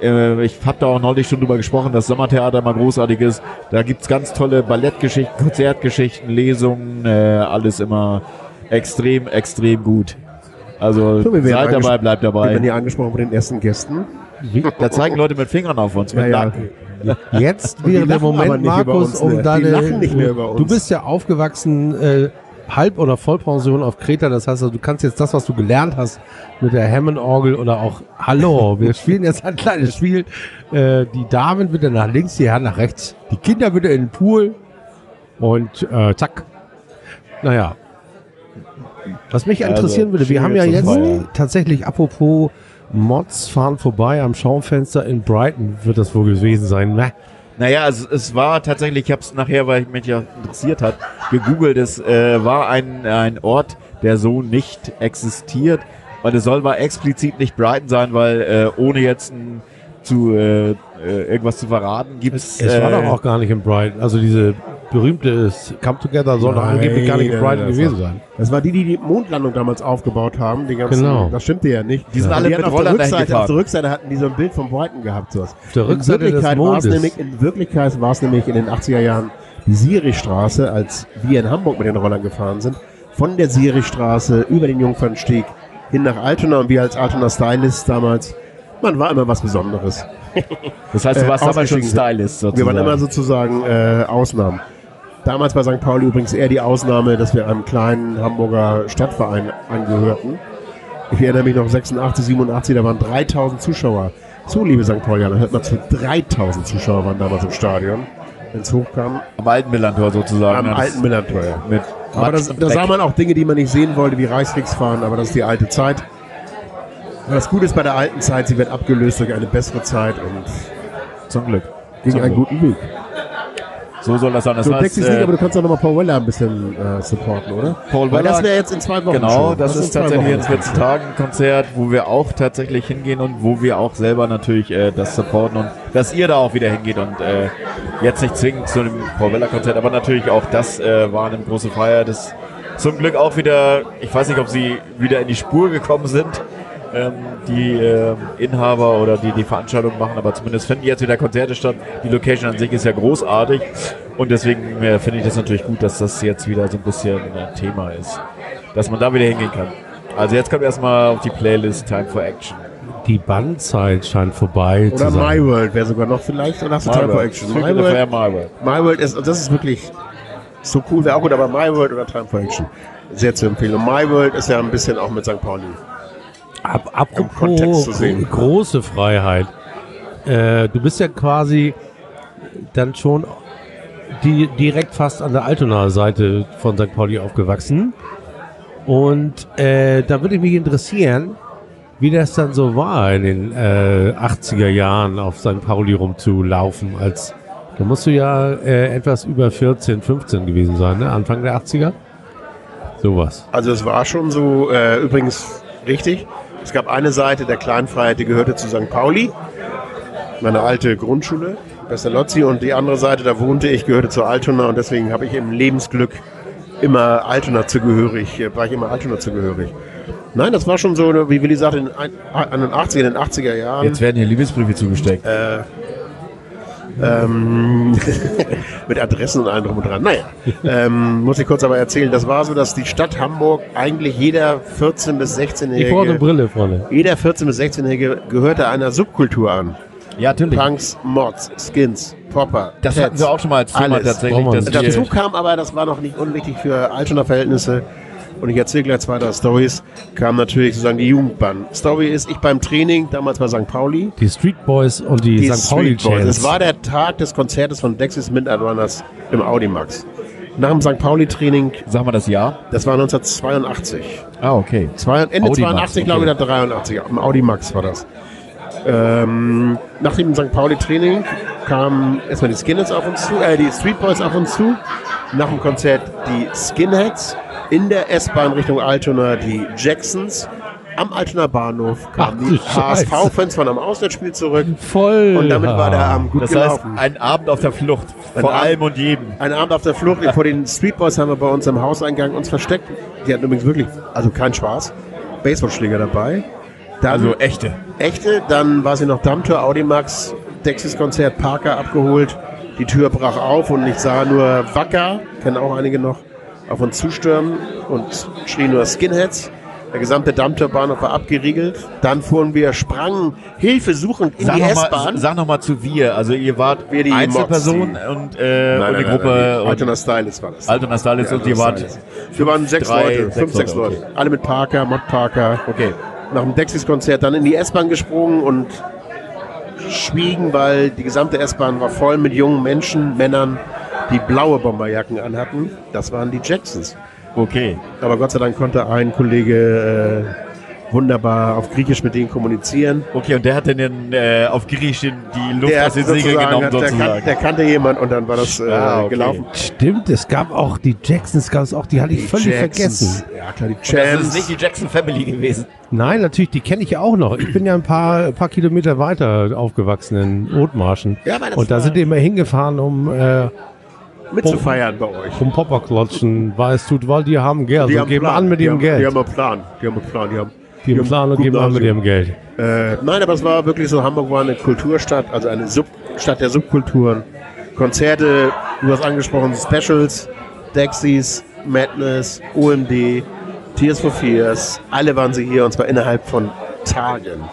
Äh, ich habe da auch neulich schon drüber gesprochen, dass Sommertheater mal großartig ist. Da gibt's ganz tolle Ballettgeschichten, Konzertgeschichten, Lesungen, äh, alles immer extrem, extrem gut. Also So, seid dabei, bleibt Wir werden dabei. hier angesprochen von den ersten Gästen. Da zeigen Leute mit Fingern auf uns, mit Ja, ja. Nacken. Jetzt die wäre der Moment, Markus, uns, um ne? Die deine. lachen nicht mehr über Du bist ja aufgewachsen, äh, Halb- oder Vollpension auf Kreta. Das heißt, also, du kannst jetzt das, was du gelernt hast mit der Hammond-Orgel oder auch Hallo, wir spielen jetzt ein kleines Spiel. Äh, die Damen wieder nach links, die Herren nach rechts. Die Kinder wieder in den Pool und äh, zack. Naja. Was mich Also, interessieren würde, wir haben ja jetzt Feiern. tatsächlich apropos Mods fahren vorbei am Schaufenster in Brighton, wird das wohl gewesen sein. Ne? Naja, also es war tatsächlich, ich habe es nachher, weil mich ja interessiert hat, gegoogelt. Es äh, war ein, ein Ort, der so nicht existiert, weil es soll mal explizit nicht Brighton sein, weil äh, ohne jetzt ein, zu äh, äh, irgendwas zu verraten, gibt es. Es war äh, doch auch gar nicht in Brighton. Also diese berühmte Come Together soll doch angeblich gar nicht in Brighton das gewesen sein. Das war die, die die Mondlandung damals aufgebaut haben. Die ganzen, Genau. Das stimmte ja nicht. Die sind alle hatten mit auf der Rückseite. Auf der Rückseite hatten die so ein Bild von Brighton gehabt. So. Auf der Rückseite des Wirklichkeit war es nämlich, in Wirklichkeit war es nämlich in den 80er Jahren die Sirichstraße, als wir in Hamburg mit den Rollern gefahren sind, von der Sirichstraße über den Jungfernstieg hin nach Altona und wir als Altona Stylist damals, man war immer was Besonderes. Das heißt, du äh, warst damals schon Stylist sozusagen. Wir waren immer sozusagen äh, Ausnahmen. Damals bei St. Pauli übrigens eher die Ausnahme, dass wir einem kleinen Hamburger Stadtverein angehörten. Ich erinnere mich noch 86, 87, da waren 3000 Zuschauer. So, liebe St. Paulianer, hört mal zu, 3000 Zuschauer waren damals im Stadion, wenn es hochkam. Am alten Millantor sozusagen. Am Ja, alten Millantor. ja. Mit Aber das, da sah man auch Dinge, die man nicht sehen wollte, wie Reichskriegsfahren, aber das ist die alte Zeit. Aber das Gute ist bei der alten Zeit, sie wird abgelöst durch eine bessere Zeit und Zum Glück. ging Zum einen Glück. guten Weg. So soll das sein. Das So, heißt, Liga, äh, aber du kannst doch nochmal Paul Weller ein bisschen äh, supporten, oder? Paul Weil Weller- das wäre jetzt in zwei Wochen Genau, das, in ist tatsächlich in 14 Tagen ein Konzert, wo wir auch tatsächlich hingehen und wo wir auch selber natürlich äh, das supporten und dass ihr da auch wieder hingeht und äh, jetzt nicht zwingend zu dem Paul Weller Konzert, aber natürlich auch das äh, war eine große Feier. Das zum Glück auch wieder, ich weiß nicht, ob sie wieder in die Spur gekommen sind, ähm, die ähm, Inhaber oder die die Veranstaltung machen, aber zumindest finden jetzt wieder Konzerte statt. Die Location an sich ist ja großartig und deswegen äh, finde ich das natürlich gut, dass das jetzt wieder so ein bisschen ein Thema ist, dass man da wieder hingehen kann. Also jetzt kommt erstmal auf die Playlist Time for Action. Die Bandzeit scheint vorbei Oder zu sein. My World wäre sogar noch vielleicht. Oder hast du Time for Action? My My World, My World. My World ist, das ist wirklich so cool, wäre auch gut, aber My World oder Time for Action. Sehr zu empfehlen. Und My World ist ja ein bisschen auch mit St. Pauli. Ab, Im Kontext zu apropos sehen. große Freiheit. Äh, du bist ja quasi dann schon die, direkt fast an der Altonaer Seite von St. Pauli aufgewachsen. Und äh, da würde mich interessieren, wie das dann so war in den äh, 80er Jahren auf St. Pauli rumzulaufen. Als, da musst du ja äh, etwas über 14, 15 gewesen sein, ne? Anfang der 80er? Sowas. Also es war schon so, äh, übrigens richtig. Es gab eine Seite der Kleinfreiheit, die gehörte zu St. Pauli, meine alte Grundschule, Pestalozzi, und die andere Seite, da wohnte ich, gehörte zu Altona und deswegen habe ich im Lebensglück immer Altona zugehörig, äh, war ich immer Altona zugehörig. Nein, das war schon so, wie Willi sagt, in den ein- an den 80er, in den 80er Jahren. Jetzt werden hier Liebesbriefe zugesteckt. Ähm, mit Adressen und allem drum und dran. Naja, ähm, muss ich kurz aber erzählen, das war so, dass die Stadt Hamburg eigentlich jeder 14- bis Ich brauche eine 16-Jährige, Brille, Freunde. jeder 14- bis 16-Jährige gehörte einer Subkultur an. ja, natürlich. Punks, Mods, Skins, Popper, Das Tats, hatten wir auch schon mal als Thema alles. tatsächlich. Dazu kam aber, das war noch nicht unwichtig für Altonaer Verhältnnisse, und ich erzähle gleich zwei, drei Stories, kam natürlich sozusagen die Jugendbahn. Story ist, ich beim Training, damals bei St. Pauli, Die Street Boys und die, die St. Pauli Boys. Es war der Tag des Konzertes von Dexys Midnight Runners im Audimax. Nach dem St. Pauli-Training, sag mal das Jahr. das war 1982. Ah, okay. Zwei, Ende Audimax, 82, glaube ich, okay. oder 83. Im Audimax war das. Ähm, nach dem St. Pauli-Training kamen erstmal die Skinheads auf uns zu, äh, die Street Boys auf uns zu. Nach dem Konzert die Skinheads. In der S-Bahn Richtung Altona die Jacksons. Am Altonaer Bahnhof kamen Ach, die. HSV-Fans von einem Auswärtsspiel zurück. Voll. Und damit war der Abend gut Das heißt, gelaufen. ein Abend auf der Flucht. Vor Abend- allem und jedem. Ein Abend auf der Flucht. Vor den Street Boys haben wir bei uns im Hauseingang uns versteckt. Die hatten übrigens wirklich, also keinen Spaß. Baseballschläger dabei. Dann Also echte. echte, dann war sie noch Dammtor, Audimax, Dexys Konzert, Parker abgeholt. Die Tür brach auf und ich sah nur Wacker, kennen auch einige noch, auf uns zustürmen und schrie nur Skinheads. Der gesamte Dammtor-Bahnhof war abgeriegelt. Dann fuhren wir, sprangen Hilfe suchend in Sag die S-Bahn. sag noch mal zu wir. Also ihr wart Wir die Einzelpersonen Mods, und, äh, und die Gruppe und Altona Stylist war das. Altona Stylist und ihr wart Wir waren sechs drei, Leute, sechs fünf, sechs Leute, Leute. Alle mit Parker, Mod Parker. Okay. Nach dem Dexys-Konzert dann in die S-Bahn gesprungen und schwiegen, weil die gesamte S-Bahn war voll mit jungen Menschen, Männern, die blaue Bomberjacken anhatten. Das waren die Jacksons. Okay. Aber Gott sei Dank konnte ein Kollege äh, wunderbar auf Griechisch mit denen kommunizieren. Okay, und der hat dann den, äh, auf Griechisch die Luft aus den Segeln sozusagen- genommen hat- der, sozusagen. kan der kannte jemand und dann war das äh, Ah, okay. gelaufen. Stimmt, es gab auch die Jacksons, gab es auch, die hatte ich völlig Jacksons. vergessen. Ja, klar, die das ist nicht die Jackson Family gewesen. Nein, natürlich, die kenne ich ja auch noch. Ich bin ja ein paar, paar Kilometer weiter aufgewachsen in Othmarschen. Ja, aber das Und da sind die immer hingefahren, um, äh, mitzufeiern bei euch. um Popperklotschen, weil es tut, weil die haben Geld. Die Die haben geben Plan. an mit die ihrem haben, Geld. Die haben einen Plan. Die haben einen Plan. Die haben, Die haben Plan und geben an mit ihrem Geld. Äh, nein, aber es war wirklich so, Hamburg war eine Kulturstadt, also eine Substadt der Subkulturen. Konzerte, du hast angesprochen, Specials, Dexys, Madness, OMD, Tears for Fears, alle waren sie hier und zwar innerhalb von Tagen.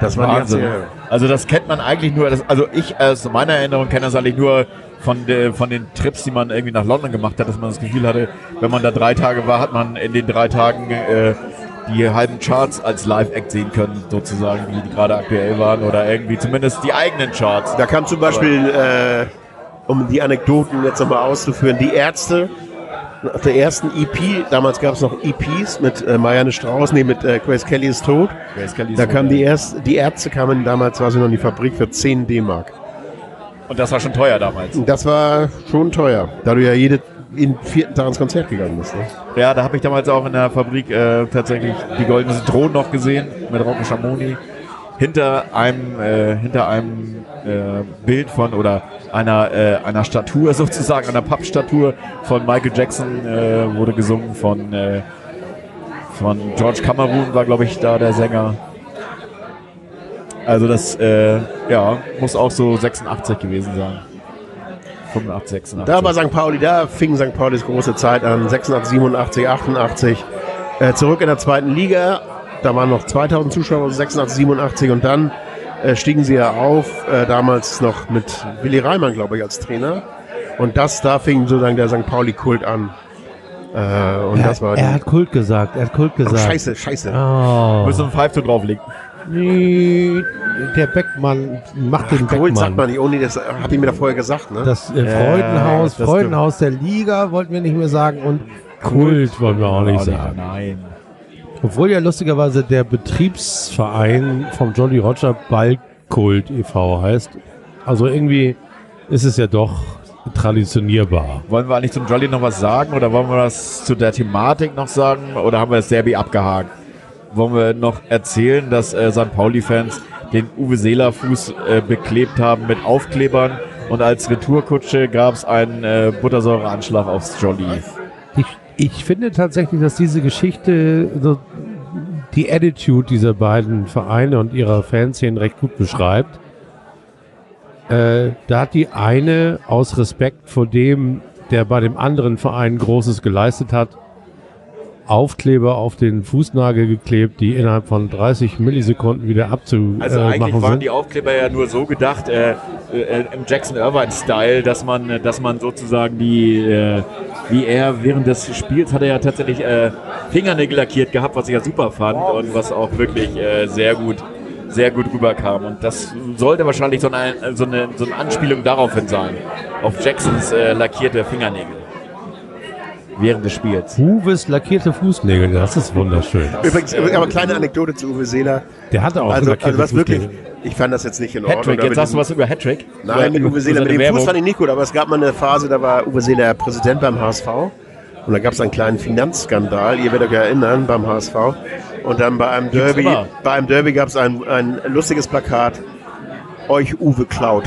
Das war die Wahnsinn. ganze Also das kennt man eigentlich nur, das, also ich aus meiner Erinnerung kenne das eigentlich nur von, de, von den Trips, die man irgendwie nach London gemacht hat, dass man das Gefühl hatte, wenn man da drei Tage war, hat man in den drei Tagen äh, die halben Charts als Live-Act sehen können, sozusagen, die, die gerade aktuell waren oder irgendwie zumindest die eigenen Charts. Da kam zum Beispiel, äh, um die Anekdoten jetzt nochmal auszuführen, die Ärzte auf der ersten EP, damals gab es noch EPs mit äh, Marianne Strauß, nee, mit äh, Grace Kelly ist tot. Grace Kelly ist Da kamen die, erst, die Ärzte kamen damals, war sie noch in die Fabrik für 10 D-Mark. Und das war schon teuer damals. Das war schon teuer, da du ja jede, in vierten Tag ins Konzert gegangen bist. Ne? Ja, da habe ich damals auch in der Fabrik äh, tatsächlich die goldene Zitrone noch gesehen mit Rocco Schamoni. Hinter einem, äh, hinter einem äh, Bild von oder einer, äh, einer Statue sozusagen, einer Pappstatue von Michael Jackson äh, wurde gesungen von, äh, von George Cameron war glaube ich da der Sänger. Also das äh, ja, muss auch so 86 gewesen sein. 85, 86. Da war St. Pauli, da fing St. Paulis große Zeit an, 86, 87, 88. Äh, zurück in der zweiten Liga, da waren noch 2000 Zuschauer, 86, 87 und dann äh, stiegen sie ja auf, äh, damals noch mit Willi Reimann, glaube ich, als Trainer. Und das, da fing sozusagen der St. Pauli-Kult an. Äh, und Er, das war er hat Kult gesagt, er hat Kult oh, gesagt. Scheiße, scheiße. Oh. müssen einen Pfeif drauflegen. Nee, der Beckmann macht den Kult sagt man Beckmann. nicht, oh nee, das hab ich mir da vorher gesagt, ne? Das äh, Freudenhaus, das Freudenhaus der Liga wollten wir nicht mehr sagen und Kult wollen wir auch nicht sagen. Nein. Obwohl ja lustigerweise der Betriebsverein vom Jolly Roger Ballkult e.V. heißt. Also irgendwie ist es ja doch traditionierbar. Wollen wir eigentlich zum Jolly noch was sagen oder wollen wir was zu der Thematik noch sagen oder haben wir das Derby abgehakt? Wollen wir noch erzählen, dass äh, St. Pauli-Fans den Uwe Seeler Fuß äh, beklebt haben mit Aufklebern und als Retourkutsche gab es einen äh, Buttersäureanschlag aufs Jolly. Ich, ich finde tatsächlich, dass diese Geschichte so die Attitude dieser beiden Vereine und ihrer Fanszenen recht gut beschreibt. Äh, da hat die eine aus Respekt vor dem, der bei dem anderen Verein Großes geleistet hat, Aufkleber auf den Fußnagel geklebt, die innerhalb von 30 Millisekunden wieder abzumachen Also eigentlich waren sind. die Aufkleber ja nur so gedacht, äh, äh, im Jackson Irvine-Style, dass man, äh, dass man sozusagen die, äh, wie er während des Spiels hat er ja tatsächlich äh, Fingernägel lackiert gehabt, was ich ja super fand und was auch wirklich äh, sehr gut, sehr gut rüberkam. Und das sollte wahrscheinlich so eine, so eine, so eine Anspielung daraufhin sein, auf Jacksons lackierte Fingernägel. Während des Spiels. Uwes lackierte Fußnägel, das ist wunderschön. Übrigens, aber kleine Anekdote zu Uwe Seeler. Der hatte auch Also, lackierte also was wirklich, Fußnägel. ich fand das jetzt nicht in Ordnung. Hattrick, jetzt sagst du was über Hattrick? Nein, mit Über- Uwe Seeler, mit dem seine Fuß Werbung. fand ich nicht gut, aber es gab mal eine Phase, da war Uwe Seeler Präsident beim HSV. Und da gab es einen kleinen Finanzskandal, ihr werdet euch erinnern, beim HSV. Und dann bei einem Derby, immer. bei einem Derby gab es ein, ein lustiges Plakat, euch Uwe klaut.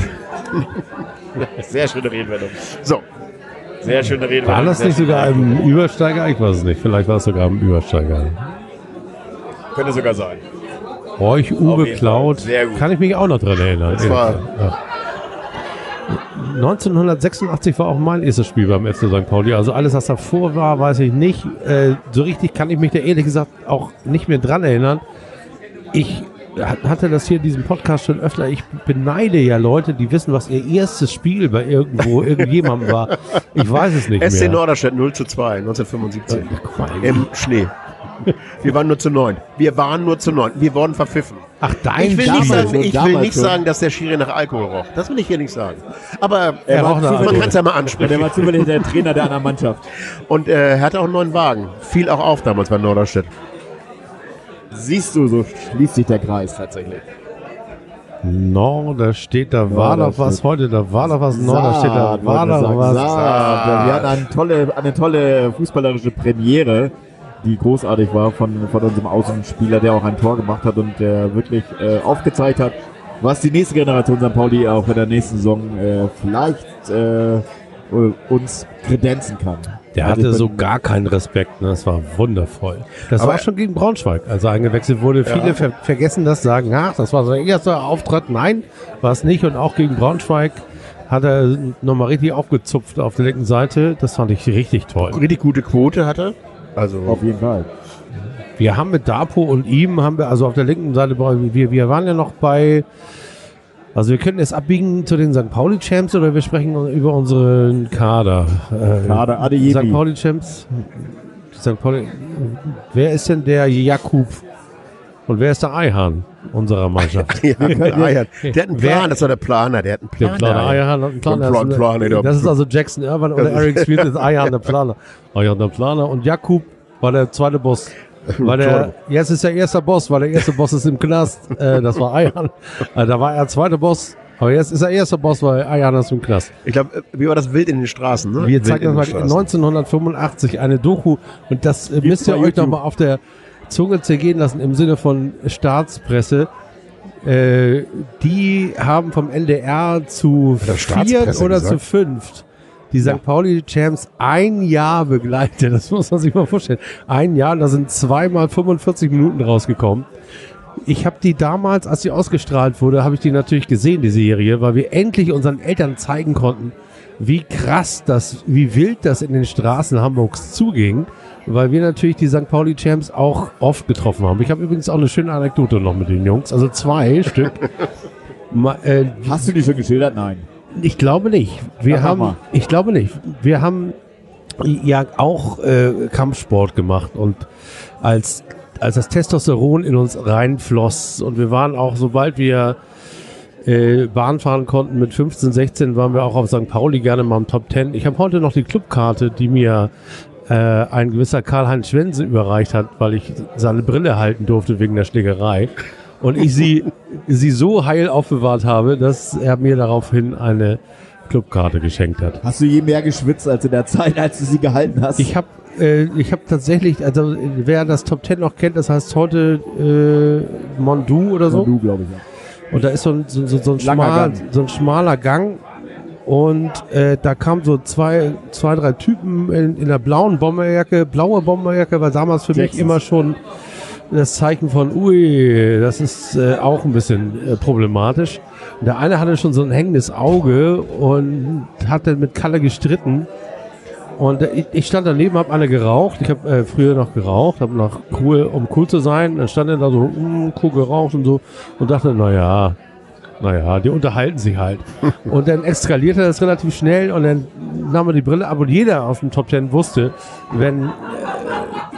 Sehr schöne Redewendung. So, Sehr schöne Redewendung. War das nicht sogar im Übersteiger? Ich weiß es nicht. Vielleicht war es sogar im Übersteiger. Könnte sogar sein. Euch Uwe Klaut, kann ich mich auch noch dran erinnern. Das war- Ja. 1986 war auch mein erstes Spiel beim FC St. Pauli. Also alles, was davor war, weiß ich nicht. Äh, so richtig kann ich mich da ehrlich gesagt auch nicht mehr dran erinnern. Ich hatte das hier in diesem Podcast schon öfter. Ich beneide ja Leute, die wissen, was ihr erstes Spiel bei irgendwo, irgendjemandem war. Ich weiß es nicht SC mehr. Norderstedt 0 zu 2, 1975. Guck mal, Im Schnee. Wir waren nur zu neun. Wir waren nur zu neun. Wir wurden verpfiffen. Ach, dein Ich will, nicht sagen, ich will nicht sagen, dass der Schiri nach Alkohol roch. Das will ich hier nicht sagen. Aber Er äh, man Alkohol. kann es ja mal Ja, der ansprechen. war zufällig der Trainer der anderen Mannschaft. Und äh, er hatte auch einen neuen Wagen. Fiel auch auf damals bei Norderstedt. Siehst du, so schließt sich der Kreis tatsächlich. No, da steht, da war da doch was heute, da war doch was, no, da steht, da war doch sagen. was. Saat. Wir hatten eine tolle, eine tolle fußballerische Premiere, die großartig war von, von unserem Außenspieler, der auch ein Tor gemacht hat und der wirklich äh, aufgezeigt hat, was die nächste Generation St. Pauli auch in der nächsten Saison äh, vielleicht äh, uns kredenzen kann. Der Also hatte so gar keinen Respekt, ne? das war wundervoll. Das Aber- war schon gegen Braunschweig, als er eingewechselt wurde. Viele ver vergessen das, sagen, ach, das war sein erster Auftritt. Nein, war es nicht. Und auch gegen Braunschweig hat er nochmal richtig aufgezupft auf der linken Seite. Das fand ich richtig toll. Richtig gute Quote hatte. Also Auf jeden Fall. Wir haben mit Dapo und ihm, haben wir also auf der linken Seite, wir, wir waren ja noch bei, also wir könnten jetzt abbiegen zu den St. Pauli Champs oder wir sprechen über unseren Kader. Äh, Kader Adeyemi. St. Pauli Champs. St. Pauli. Wer ist denn der Jakub? Und wer ist der Eihahn unserer Mannschaft? ja, Eier. Der hat einen Wer- Plan, das war der Planer, der hat einen Der Plan. Planer der Eier. Eihahn hat einen Planer. Plan, Das ist- Plan, der- Das ist also Jackson Irvine oder Das Eric Smith ist Eihahn der Planer. Eihahn der Planer. Und Jakub war der zweite Boss. War der, jetzt ist der erste Boss, weil der erste Boss ist im Knast. Äh, das war Eihahn. Äh, da war er zweiter Boss. Aber jetzt ist er erster Boss, weil Eihahn ist im Knast. Ich glaube, wie war das Wild in den Straßen? Ne? Wir Wild zeigen den mal Straßen. 1985 eine Doku und das äh, müsst ihr euch noch YouTube. mal auf der Zunge zergehen lassen im Sinne von Staatspresse. Äh, die haben vom NDR zu viert Staatspresse oder gesagt? zu fünft die St. Pauli Champs ein Jahr begleitet. Das muss man sich mal vorstellen. Ein Jahr, da sind zweimal 45 Minuten rausgekommen. Ich habe die damals, als sie ausgestrahlt wurde, habe ich die natürlich gesehen, die Serie, weil wir endlich unseren Eltern zeigen konnten, wie krass das, wie wild das in den Straßen Hamburgs zuging, weil wir natürlich die St. Pauli Champs auch oft getroffen haben. Ich habe übrigens auch eine schöne Anekdote noch mit den Jungs, also zwei Stück. Ma, äh, Hast du die schon geschildert? Nein. Ich glaube nicht. Wir doch haben, ich glaube nicht. Wir haben ja auch äh, Kampfsport gemacht und als als das Testosteron in uns reinfloss und wir waren auch, sobald wir äh, Bahn fahren konnten mit 15, 16, waren wir auch auf St. Pauli gerne mal im Top 10. Ich habe heute noch die Clubkarte, die mir äh, ein gewisser Karl-Heinz Schwense überreicht hat, weil ich seine Brille halten durfte wegen der Schlägerei. Und ich sie, sie so heil aufbewahrt habe, dass er mir daraufhin eine Clubkarte geschenkt hat. Hast du je mehr geschwitzt als in der Zeit, als du sie gehalten hast? Ich habe äh, ich habe tatsächlich, also wer das Top 10 noch kennt, das heißt heute äh, Mondu oder so. Du, glaube ich. Ja. Und da ist so ein, so, so, so, ein, schmal, so ein schmaler Gang. Und äh, da kamen so zwei, zwei, drei Typen in, in der blauen Bomberjacke, blaue Bomberjacke war damals für mich Jacksons. immer schon das Zeichen von, ui, das ist äh, auch ein bisschen äh, problematisch. Und der eine hatte schon so ein hängendes Auge und hat dann mit Kalle gestritten. Und äh, ich, stand daneben, habe eine geraucht. Ich habe äh, früher noch geraucht, habe noch cool, um cool zu sein. Dann stand er da so, mm, cool geraucht und so und dachte, naja, naja, die unterhalten sich halt. und dann eskalierte das relativ schnell und dann nahm er die Brille ab und jeder aus dem Top Ten wusste, wenn äh,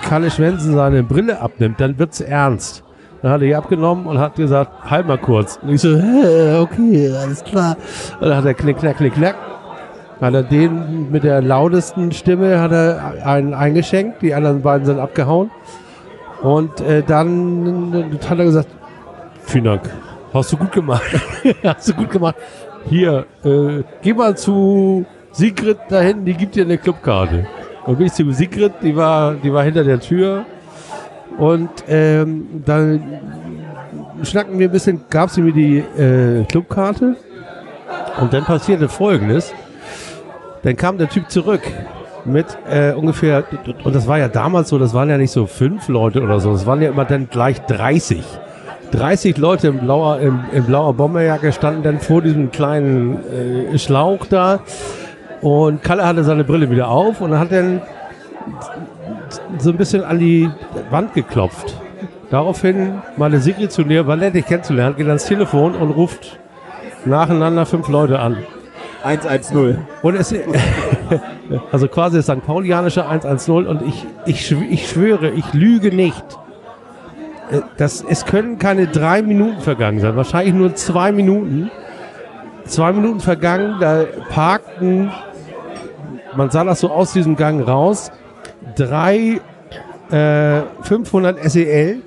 Kalle Schwensen seine Brille abnimmt, dann wird's ernst. Dann hat er die abgenommen und hat gesagt, halt mal kurz. Und ich so, "Hä, okay, alles klar. Und dann hat er knick, knack, knick, knack. hat er den mit der lautesten Stimme hat er einen eingeschenkt, die anderen beiden sind abgehauen. Und äh, dann hat er gesagt, vielen Dank, hast du gut gemacht. hast du gut gemacht. Hier, äh, geh mal zu Sigrid da hinten, die gibt dir eine Clubkarte. Und bin ich zu Sigrid, die war, die war hinter der Tür. Und ähm, dann schnacken wir ein bisschen, gab sie mir die äh, Clubkarte. Und dann passierte folgendes. Dann kam der Typ zurück mit äh, ungefähr, und das war ja damals so, das waren ja nicht so fünf Leute oder so, das waren ja immer dann gleich 30. 30 Leute in blauer, in, in blauer Bomberjacke standen dann vor diesem kleinen äh, Schlauch da. Und Kalle hatte seine Brille wieder auf und hat dann so ein bisschen an die Wand geklopft. Daraufhin meine Sigrid zu mir, war nett, dich kennenzulernen, geht ans Telefon und ruft nacheinander fünf Leute an. 110. Und es, also quasi das St. Paulianische 110 und ich, ich, ich schwöre, ich lüge nicht. Äh, Das, es können keine drei Minuten vergangen sein, wahrscheinlich nur zwei Minuten. Zwei Minuten vergangen, da parkten, man sah das so aus diesem Gang raus, drei äh, 500 SEL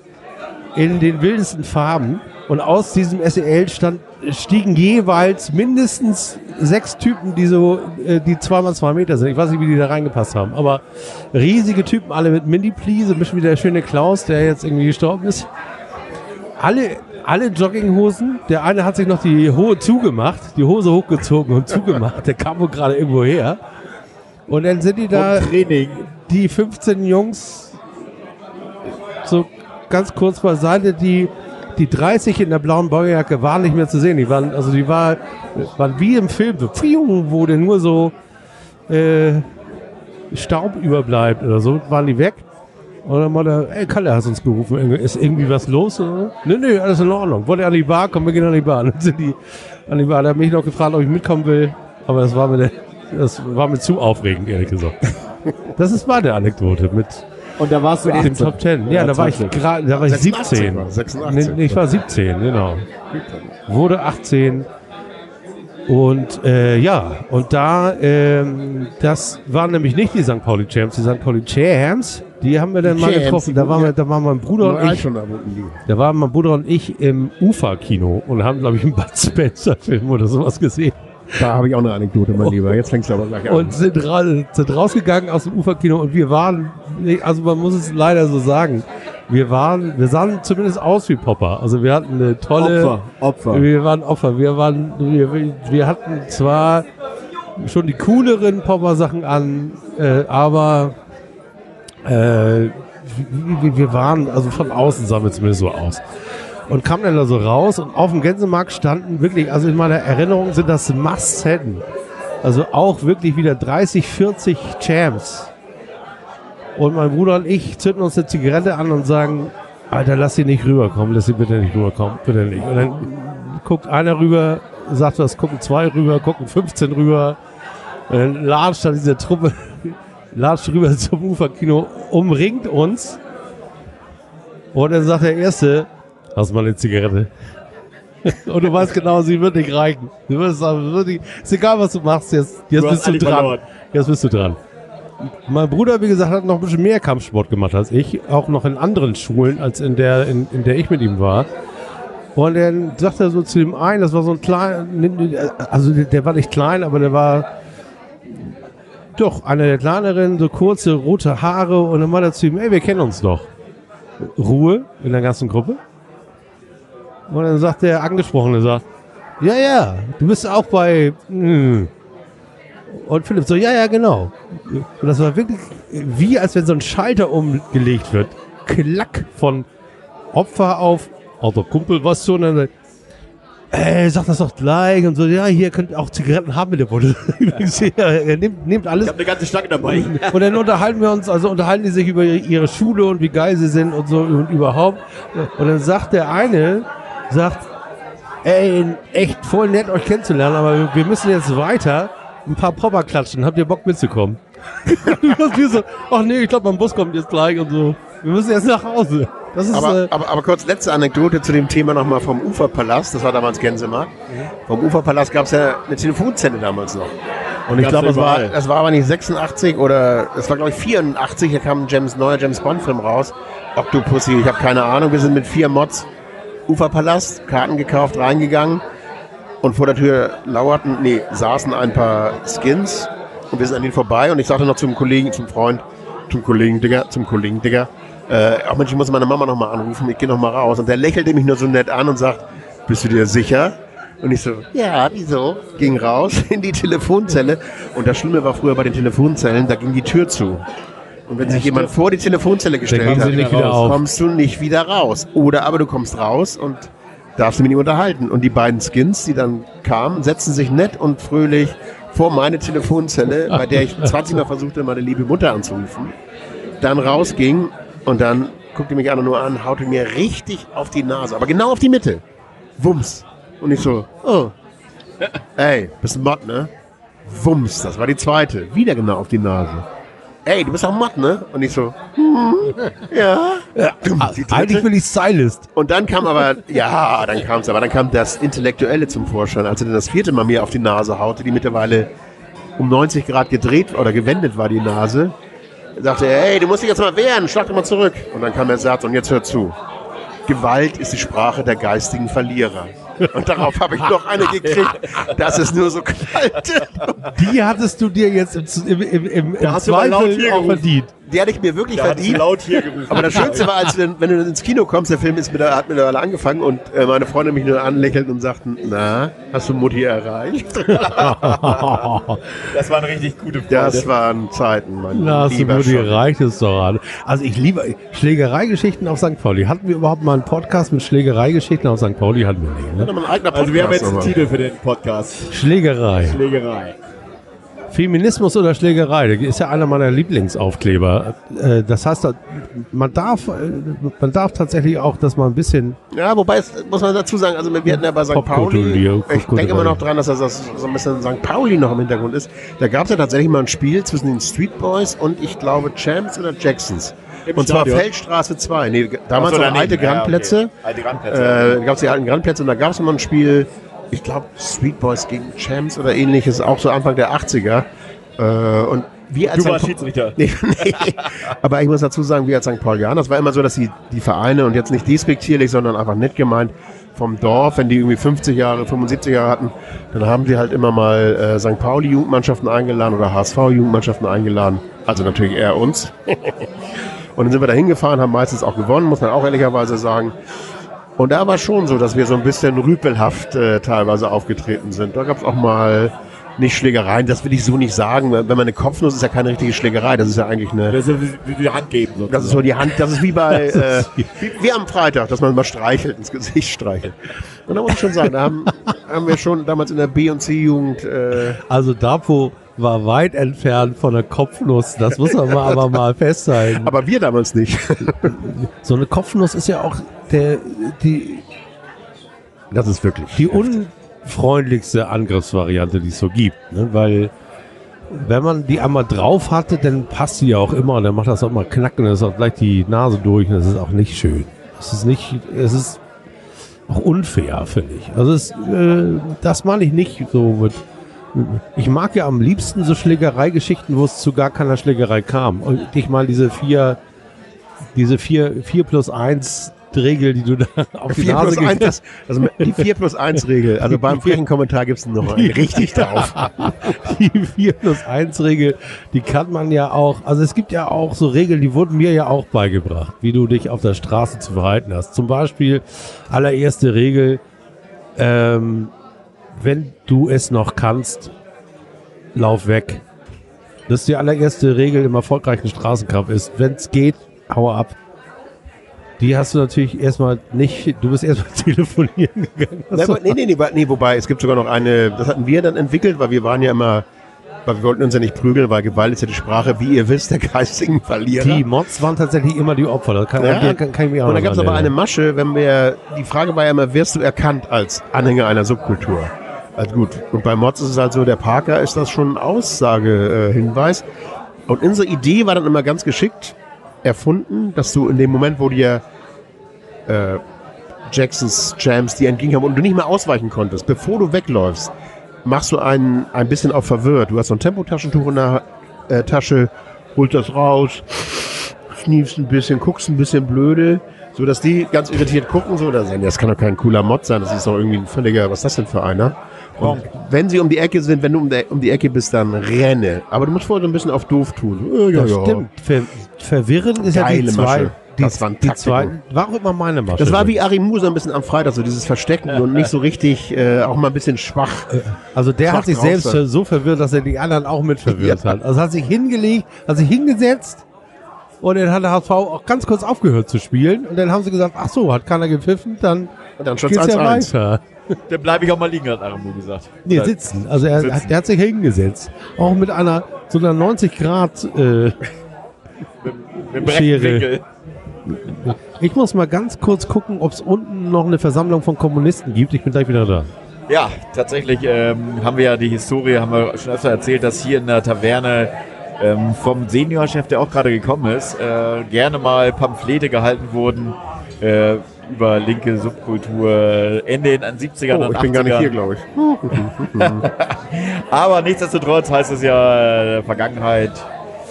in den wildesten Farben und aus diesem SEL stand, stiegen jeweils mindestens sechs Typen, die so, äh, die zweimal zwei Meter sind. Ich weiß nicht, wie die da reingepasst haben, aber riesige Typen, alle mit Mini-Plee, so ein bisschen wie der schöne Klaus, der jetzt irgendwie gestorben ist. Alle, alle Jogginghosen. Der eine hat sich noch die Hohe zugemacht, die Hose hochgezogen und zugemacht. Der kam wohl gerade irgendwo her. Und dann sind die da die 15 Jungs so ganz kurz beiseite, die die 30 in der blauen Baujacke waren nicht mehr zu sehen. Die waren, also die war, waren wie im Film, so wo denn nur so äh, Staub überbleibt oder so, waren die weg. Und dann meinte er, ey Kalle, hast uns gerufen, ist irgendwie was los? Oder? Nee, nee, alles in Ordnung. Wollt ihr an die Bar? Komm, wir gehen an die Bar. Dann sind die an die Bar. Da hat mich noch gefragt, ob ich mitkommen will. Aber das war mir, das war mir zu aufregend, ehrlich gesagt. Das ist meine Anekdote mit Und da warst du dem 18. Top Ten. Ja, da war ich 20. gerade, da war ich 86 17. war das, 86. Nee, nee, ich war 17, genau. Wurde 18. Und äh, ja, und da, ähm, das waren nämlich nicht die St. Pauli Champs, die St. Pauli Champs, die haben wir dann mal Champs, getroffen. Da waren, wir, da waren mein Bruder und ich, da waren mein Bruder und ich im Ufa-Kino und haben, glaube ich, einen Bud Spencer-Film oder sowas gesehen. Da habe ich auch eine Anekdote, mein Lieber. Jetzt fängst du aber gleich an. und sind, ra sind rausgegangen aus dem Uferkino und wir waren, also man muss es leider so sagen, wir waren, wir sahen zumindest aus wie Popper. Also wir hatten eine tolle, Opfer, Opfer. wir waren Opfer. Wir waren, wir, wir hatten zwar schon die cooleren Popper-Sachen an, äh, aber äh, wir, wir waren, also von außen sahen wir zumindest so aus. Und kamen dann da so raus und auf dem Gänsemarkt standen wirklich, also in meiner Erinnerung sind das Must-Hatten. Also auch wirklich wieder 30, 40 Champs. Und mein Bruder und ich zünden uns eine Zigarette an und sagen, Alter, lass sie nicht rüberkommen, lass sie bitte nicht rüberkommen, bitte nicht. Und dann guckt einer rüber, sagt was, gucken zwei rüber, gucken 15 rüber. Und dann latscht dann diese Truppe, latscht rüber zum Uferkino, umringt uns. Und dann sagt der Erste, hast du mal eine Zigarette? Und du weißt genau, sie wird nicht reichen. Du wirst sagen, wird nicht, ist egal, was du machst, jetzt, jetzt Du bist du dran. verloren. Jetzt bist du dran. Mein Bruder, wie gesagt, hat noch ein bisschen mehr Kampfsport gemacht als ich, auch noch in anderen Schulen, als in der, in, in der ich mit ihm war. Und dann sagt er so zu dem einen, das war so ein klein, also der, war nicht klein, aber der war doch einer der kleineren, so kurze rote Haare und dann meinte er zu ihm, ey, wir kennen uns doch. Ruhe in der ganzen Gruppe. Und dann sagt der Angesprochene, sagt, ja, ja, du bist auch bei, hm. und Philipp so, ja, ja, genau. Und das war wirklich wie, als wenn so ein Schalter umgelegt wird. Klack von Opfer auf, alter Kumpel, was so, und dann, ey, sag das doch gleich und so, ja, hier könnt ihr auch Zigaretten haben mit dem Bottle. Ja, nimmt, nimmt alles. Ich habe eine ganze Stange dabei. Und dann unterhalten wir uns, also unterhalten die sich über ihre Schule und wie geil sie sind und so und überhaupt. Und dann sagt der eine, sagt, ey, echt voll nett euch kennenzulernen, aber wir müssen jetzt weiter ein paar Popper klatschen. Habt ihr Bock mitzukommen? wir so, ach nee, ich glaube, mein Bus kommt jetzt gleich und so. Wir müssen jetzt nach Hause. Das ist, Aber, äh, aber, aber kurz letzte Anekdote zu dem Thema nochmal vom Uferpalast. Das war damals Gänsemarkt. Vom Uferpalast gab es ja eine Telefonzelle damals noch. Und ich glaube, es war, das war aber nicht 86 oder es war glaube ich 84, da kam ein James, neuer James Bond Film raus. Octopussy, ich habe keine Ahnung. Wir sind mit vier Mods Uferpalast, Karten gekauft, reingegangen und vor der Tür lauerten, nee, saßen ein paar Skins und wir sind an denen vorbei und ich sagte noch zum Kollegen, zum Freund, zum Kollegen, Digga, zum Kollegen, Digga, äh, ach Mensch, ich muss meine Mama nochmal anrufen, ich gehe nochmal raus. Und der lächelte mich nur so nett an und sagt, bist du dir sicher? Und ich so, ja, wieso? Ging raus in die Telefonzelle und das Schlimme war früher bei den Telefonzellen, da ging die Tür zu. Und wenn sich jemand vor die Telefonzelle gestellt hat, nicht kommst du nicht wieder raus. Oder aber du kommst raus und darfst mit ihm unterhalten. Und die beiden Skins, die dann kamen, setzten sich nett und fröhlich vor meine Telefonzelle, bei der ich 20 Mal versuchte, meine liebe Mutter anzurufen. Dann rausging und dann guckte mich einer nur an, haute mir richtig auf die Nase, aber genau auf die Mitte. Wumms. Und ich so, oh. Ey, bist ein Mod, ne? Wumms, das war die zweite. Wieder genau auf die Nase. Ey, du bist auch Mod, ne? Und ich so, hm, ja. Dumm, die dritte. Eigentlich bin ich Stylist. Und dann kam aber, ja, dann kam es aber, dann kam das Intellektuelle zum Vorschein, als er dann das vierte Mal mir auf die Nase haute, die mittlerweile um 90 Grad gedreht oder gewendet war, die Nase. Sagte er, hey, du musst dich jetzt mal wehren, schlag doch mal zurück. Und dann kam der Satz, und jetzt hör zu. Gewalt ist die Sprache der geistigen Verlierer. Und darauf habe ich noch eine gekriegt, dass es nur so knallte. Die hattest du dir jetzt im, im, im, im, Zweifel auch verdient. Die hatte ich mir wirklich Da verdient. laut hier gerufen. Aber das Schönste war, als du dann, wenn du ins Kino kommst, der Film ist mit, hat mittlerweile angefangen und äh, meine Freunde mich nur anlächeln und sagten, na, hast du Mutti erreicht? Das waren richtig gute Freunde. Das waren Zeiten, mein Na, hast du Mutti Scholli. reicht es doch an. Also ich liebe Schlägereigeschichten auf St. Pauli. Hatten wir überhaupt mal einen Podcast mit Schlägereigeschichten auf St. Pauli? Hatten wir nicht. Ne? Ist also wir haben jetzt einen. Titel für den Podcast. Schlägerei. Schlägerei. Feminismus oder Schlägerei, das ist ja einer meiner Lieblingsaufkleber. Äh, Das heißt, man darf, äh, man darf tatsächlich auch, dass man ein bisschen Ja, wobei, es, muss man dazu sagen, also wir hatten ja bei St. Pauli, ich denke immer noch dran, dass das, so ein bisschen St. Pauli noch im Hintergrund ist. Da gab es ja tatsächlich mal ein Spiel zwischen den Street Boys und ich glaube Champs oder Jacksons. Im und zwar Stadion? Feldstraße 2. Nee, damals so, noch alte Ja, Grandplätze. okay. Alte Grandplätze. Äh, da gab es die alten Grandplätze und da gab es mal ein Spiel, ich glaube Street Boys gegen Champs oder ähnliches, auch so Anfang der 80er. Äh, und wir als Du warst St. Schiedsrichter. Nee, nee. Aber ich muss dazu sagen, wir als St. Paulianer, das war immer so, dass die, die Vereine, und jetzt nicht despektierlich, sondern einfach nett gemeint, vom Dorf, wenn die irgendwie 50 Jahre, 75 Jahre hatten, dann haben sie halt immer mal äh, St. Pauli-Jugendmannschaften eingeladen oder HSV-Jugendmannschaften eingeladen. Also natürlich eher uns. und dann sind wir da hingefahren, haben meistens auch gewonnen, muss man auch ehrlicherweise sagen. Und da war schon so, dass wir so ein bisschen rüpelhaft äh, teilweise aufgetreten sind. Da gab es auch mal nicht Schlägereien, das will ich so nicht sagen. Wenn man eine Kopfnuss ist ja keine richtige Schlägerei, das ist ja eigentlich eine, Das ist wie wie die Hand geben. Sozusagen. das ist so die Hand, das ist wie bei, äh, wie, wie am Freitag, dass man mal streichelt, ins Gesicht streichelt. Und da muss ich schon sagen, da haben, haben wir schon damals in der B- und C-Jugend, äh, Also Dapo war weit entfernt von der Kopfnuss. Das muss man mal, aber mal festhalten. aber wir damals nicht. So eine Kopfnuss ist ja auch der, die, Das ist wirklich. die unfreundlichste Angriffsvariante, die es so gibt. Ne? Weil wenn man die einmal drauf hatte, dann passt die ja auch immer und dann macht das auch mal knacken und dann ist auch gleich die Nase durch und das ist auch nicht schön. Es ist nicht, es ist auch unfair, finde ich. Also es, äh, das meine ich nicht so mit. Ich mag ja am liebsten so Schlägereigeschichten, wo es zu gar keiner Schlägerei kam. Und ich meine diese vier, diese vier, vier plus eins Regel, die du da auf die 4 Nase plus 1, gekriegt das, also die 4 plus 1 Regel. Also beim frechen Kommentar gibt es noch einen richtig drauf. die 4 plus 1 Regel, die kann man ja auch, also es gibt ja auch so Regeln, die wurden mir ja auch beigebracht, wie du dich auf der Straße zu verhalten hast. Zum Beispiel, allererste Regel, ähm, wenn du es noch kannst, lauf weg. Das ist die allererste Regel im erfolgreichen Straßenkampf ist, wenn es geht, hau ab. Die hast du natürlich erstmal nicht, du bist erstmal telefonieren gegangen. Nee, nee, nee, nee, nee, wobei, es gibt sogar noch eine, das hatten wir dann entwickelt, weil wir waren ja immer, weil wir wollten uns ja nicht prügeln, weil Gewalt ist ja die Sprache, wie ihr wisst, der geistigen Verlierer. Die Mods waren tatsächlich immer die Opfer. Das kann, Ja. kann, kann ich mich auch Und da gab es aber eine. Masche, wenn wir, die Frage war ja immer, wirst du erkannt als Anhänger einer Subkultur? Also gut, und bei Mods ist es halt so, der Parker ist das schon ein Aussage-Hinweis. Hinweis. und unsere Idee war dann immer ganz geschickt erfunden, dass du in dem Moment, wo dir äh, Jacksons Jams die entgegenkamen und du nicht mehr ausweichen konntest, bevor du wegläufst, machst du einen ein bisschen auf verwirrt. Du hast so ein Tempotaschentuch in der äh, Tasche, holst das raus, schniefst ein bisschen, guckst ein bisschen blöde, so dass die ganz irritiert gucken, so, das kann doch kein cooler Mod sein, das ist doch irgendwie ein völliger, was ist das denn für einer? Und wenn sie um die Ecke sind, wenn du um die, um die Ecke bist, dann renne. Aber du musst vorher so ein bisschen auf doof tun. Ja, ja, Das ja. stimmt. Ver verwirren ist ja die Geile zwei. Masche. Die, Das waren die zweiten. War auch immer meine Masche. Das war wie Arimu so ein bisschen am Freitag, so dieses Verstecken und nicht so richtig, äh, auch mal ein bisschen schwach. Also der Schwach hat sich selbst sein. so verwirrt, dass er die anderen auch mit verwirrt Ja. hat. Also hat sich hingelegt, hat sich hingesetzt und dann hat der HSV auch ganz kurz aufgehört zu spielen und dann haben sie gesagt, ach so, hat keiner gepfiffen, dann Und dann geht's ja 1-1. weiter. Dann bleibe ich auch mal liegen, hat Aramu gesagt. Nee, sitzen. Also er, Sitzen. Hat, der hat sich hingesetzt. Auch mit einer so einer 90 Grad. Äh, Mit dem Schere. Ich muss mal ganz kurz gucken, ob es unten noch eine Versammlung von Kommunisten gibt. Ich bin gleich wieder da. Ja, tatsächlich ähm, haben wir ja die Historie, haben wir schon öfter erzählt, dass hier in der Taverne ähm, vom Seniorchef, der auch gerade gekommen ist, äh, gerne mal Pamphlete gehalten wurden äh, über linke Subkultur Ende in den 70ern Oh, und ich bin gar nicht 80ern. hier, glaube ich. Aber nichtsdestotrotz heißt es ja äh, Vergangenheit.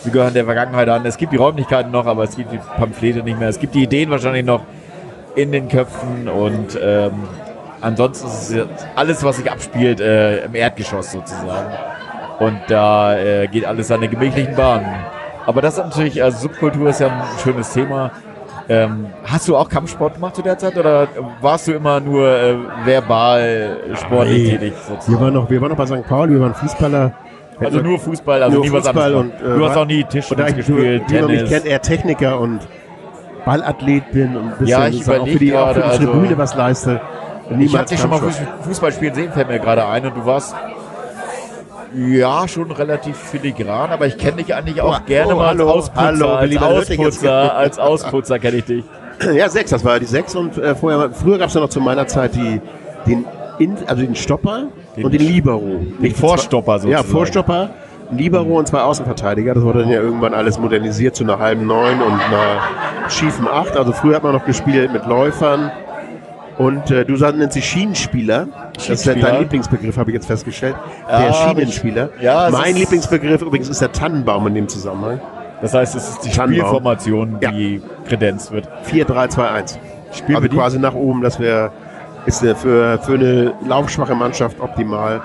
Sie gehören der Vergangenheit an. Es gibt die Räumlichkeiten noch, aber es gibt die Pamphlete nicht mehr. Es gibt die Ideen wahrscheinlich noch in den Köpfen und ähm, ansonsten ist es alles, was sich abspielt, äh, im Erdgeschoss sozusagen. Und da äh, geht alles seine gemächlichen Bahnen. Aber das ist natürlich, also Subkultur ist ja ein schönes Thema. Ähm, hast du auch Kampfsport gemacht zu der Zeit oder warst du immer nur äh, verbal sportlich Nee. tätig? Wir Sozusagen? waren noch, wir waren noch bei St. Pauli, wir waren Fußballer. Also nur Fußball, also Nur nie was Fußball anderes. und, äh, du hast auch nie und da Tischtennis ich gespielt, wie man mich Tennis. kennt, eher Techniker und Ballathlet bin und ein bisschen Ja, ich auch für die, auch für die also- Tribüne was leiste. Ich hab dich schon mal Fußball spielen sehen, fällt mir gerade ein. Und du warst ja schon relativ filigran, aber ich kenne dich eigentlich auch Oh, gerne oh, mal hallo, als Ausputzer. hallo, als Ausputzer, als Ausputzer kenne ich dich. Ja, sechs, das war ja die sechs und äh, vorher, früher gab es ja noch zu meiner Zeit die, den, In, also den Stopper Den- und den Libero. Den Vorstopper Ja, sozusagen. Vorstopper, ein Libero und zwei Außenverteidiger. Das wurde dann ja irgendwann alles modernisiert zu einer halben Neun und einer schiefen Acht. Also früher hat man noch gespielt mit Läufern. Und äh, du nennt sich Schienenspieler. Das ist ja Schienenspieler. dein Lieblingsbegriff, habe ich jetzt festgestellt. Ja, der Schienenspieler. Ja, mein Lieblingsbegriff übrigens ist der Tannenbaum in dem Zusammenhang. Das heißt, es ist die Tannenbaum. Spielformation, Ja. die kredenzt wird. 4-3-2-1. Spielen also wir quasi nach oben, das wäre ist für, für eine laufschwache Mannschaft optimal,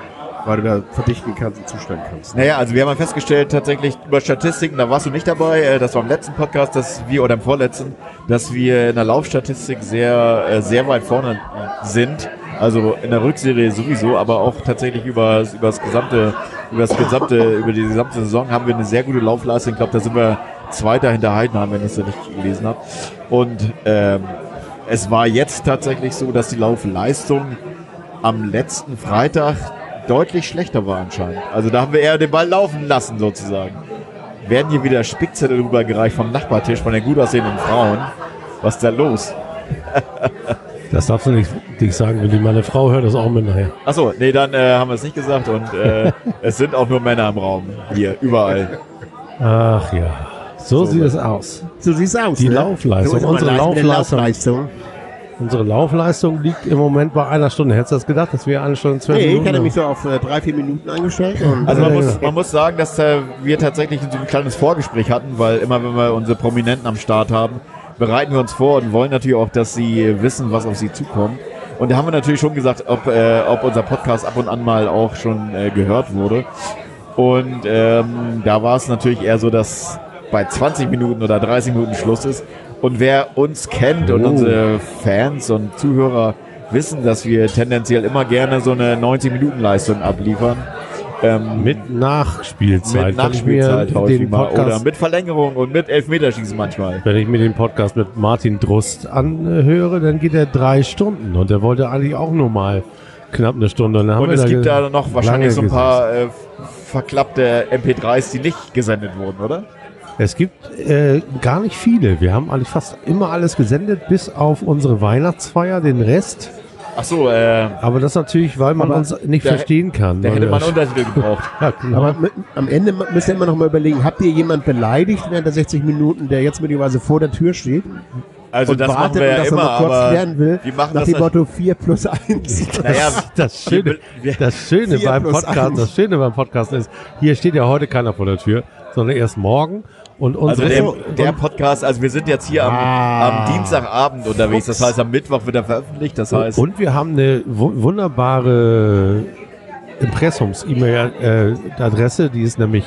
weil du da verdichten kannst und zustellen kannst. Naja, also wir haben ja festgestellt, tatsächlich über Statistiken, da warst du nicht dabei, äh, das war im letzten Podcast, dass wir, oder im vorletzten, dass wir in der Laufstatistik sehr, äh, sehr weit vorne sind. Also in der Rückserie sowieso, aber auch tatsächlich über, über das gesamte, über das gesamte, über die gesamte Saison haben wir eine sehr gute Laufleistung. Ich glaube, da sind wir Zweiter hinter Heidenheim, wenn ich es so nicht gelesen habe. Und ähm, es war jetzt tatsächlich so, dass die Laufleistung am letzten Freitag deutlich schlechter war anscheinend. Also da haben wir eher den Ball laufen lassen sozusagen. Werden hier wieder Spickzettel rübergereicht vom Nachbartisch von den gut aussehenden Frauen. Was ist da los? Das darfst du nicht, nicht sagen, wenn die meine Frau hört, das auch mit nachher. Achso, nee, dann äh, haben wir es nicht gesagt und äh, es sind auch nur Männer im Raum. Hier, überall. Ach ja, so, sieht es aus. So sieht's aus. Die ne? Laufleistung, So unsere Laufleistung. Laufleistung. Unsere Laufleistung liegt im Moment bei einer Stunde. Hättest du das gedacht, dass wir eine Stunde zwölf Nee, ich Minuten hatte haben? mich so auf äh, drei, vier Minuten eingestellt. Und, Also man Ja, muss, ja. man muss sagen, dass äh, wir tatsächlich so ein kleines Vorgespräch hatten, weil immer wenn wir unsere Prominenten am Start haben, bereiten wir uns vor und wollen natürlich auch, dass sie wissen, was auf sie zukommt. Und da haben wir natürlich schon gesagt, ob, äh, ob unser Podcast ab und an mal auch schon äh, gehört wurde. Und ähm, da war es natürlich eher so, dass bei 20 Minuten oder 30 Minuten Schluss ist. Und wer uns kennt und Oh. unsere Fans und Zuhörer wissen, dass wir tendenziell immer gerne so eine 90-Minuten-Leistung abliefern. Ähm, Mit Nachspielzeit. mit Nachspielzeit häufig mal. Oder mit Verlängerung und mit Elfmeterschießen manchmal. wenn ich mir den Podcast mit Martin Drust anhöre, dann geht er drei Stunden und er wollte eigentlich auch nur mal knapp eine Stunde. Und, Und es da gibt da noch wahrscheinlich so ein paar äh, verklappte MP3s, die nicht gesendet wurden, oder? Es gibt äh, gar nicht viele. Wir haben eigentlich fast immer alles gesendet, bis auf unsere Weihnachtsfeier, den Rest. Ach so, äh, Aber das natürlich, weil man uns nicht da- verstehen kann. da hätte man Untertitel gebraucht. ja, genau. aber mit, am Ende müsst ihr immer noch mal überlegen, habt ihr jemand beleidigt während der 60 Minuten, der jetzt möglicherweise vor der Tür steht? Also und das machen wartet wir ja und das immer, noch kurz aber klären will, wir machen nach das dem Motto 4 plus 1. Naja, Das Schöne, das Schöne beim Podcast, eins. das Schöne beim Podcast ist, hier steht ja heute keiner vor der Tür, sondern erst morgen. Und Also unsere, der, der Podcast, also wir sind jetzt hier am, Ah. am Dienstagabend unterwegs, das heißt am Mittwoch wird er veröffentlicht, das heißt, und wir haben eine wu- wunderbare Impressums-E-Mail-Adresse, die ist nämlich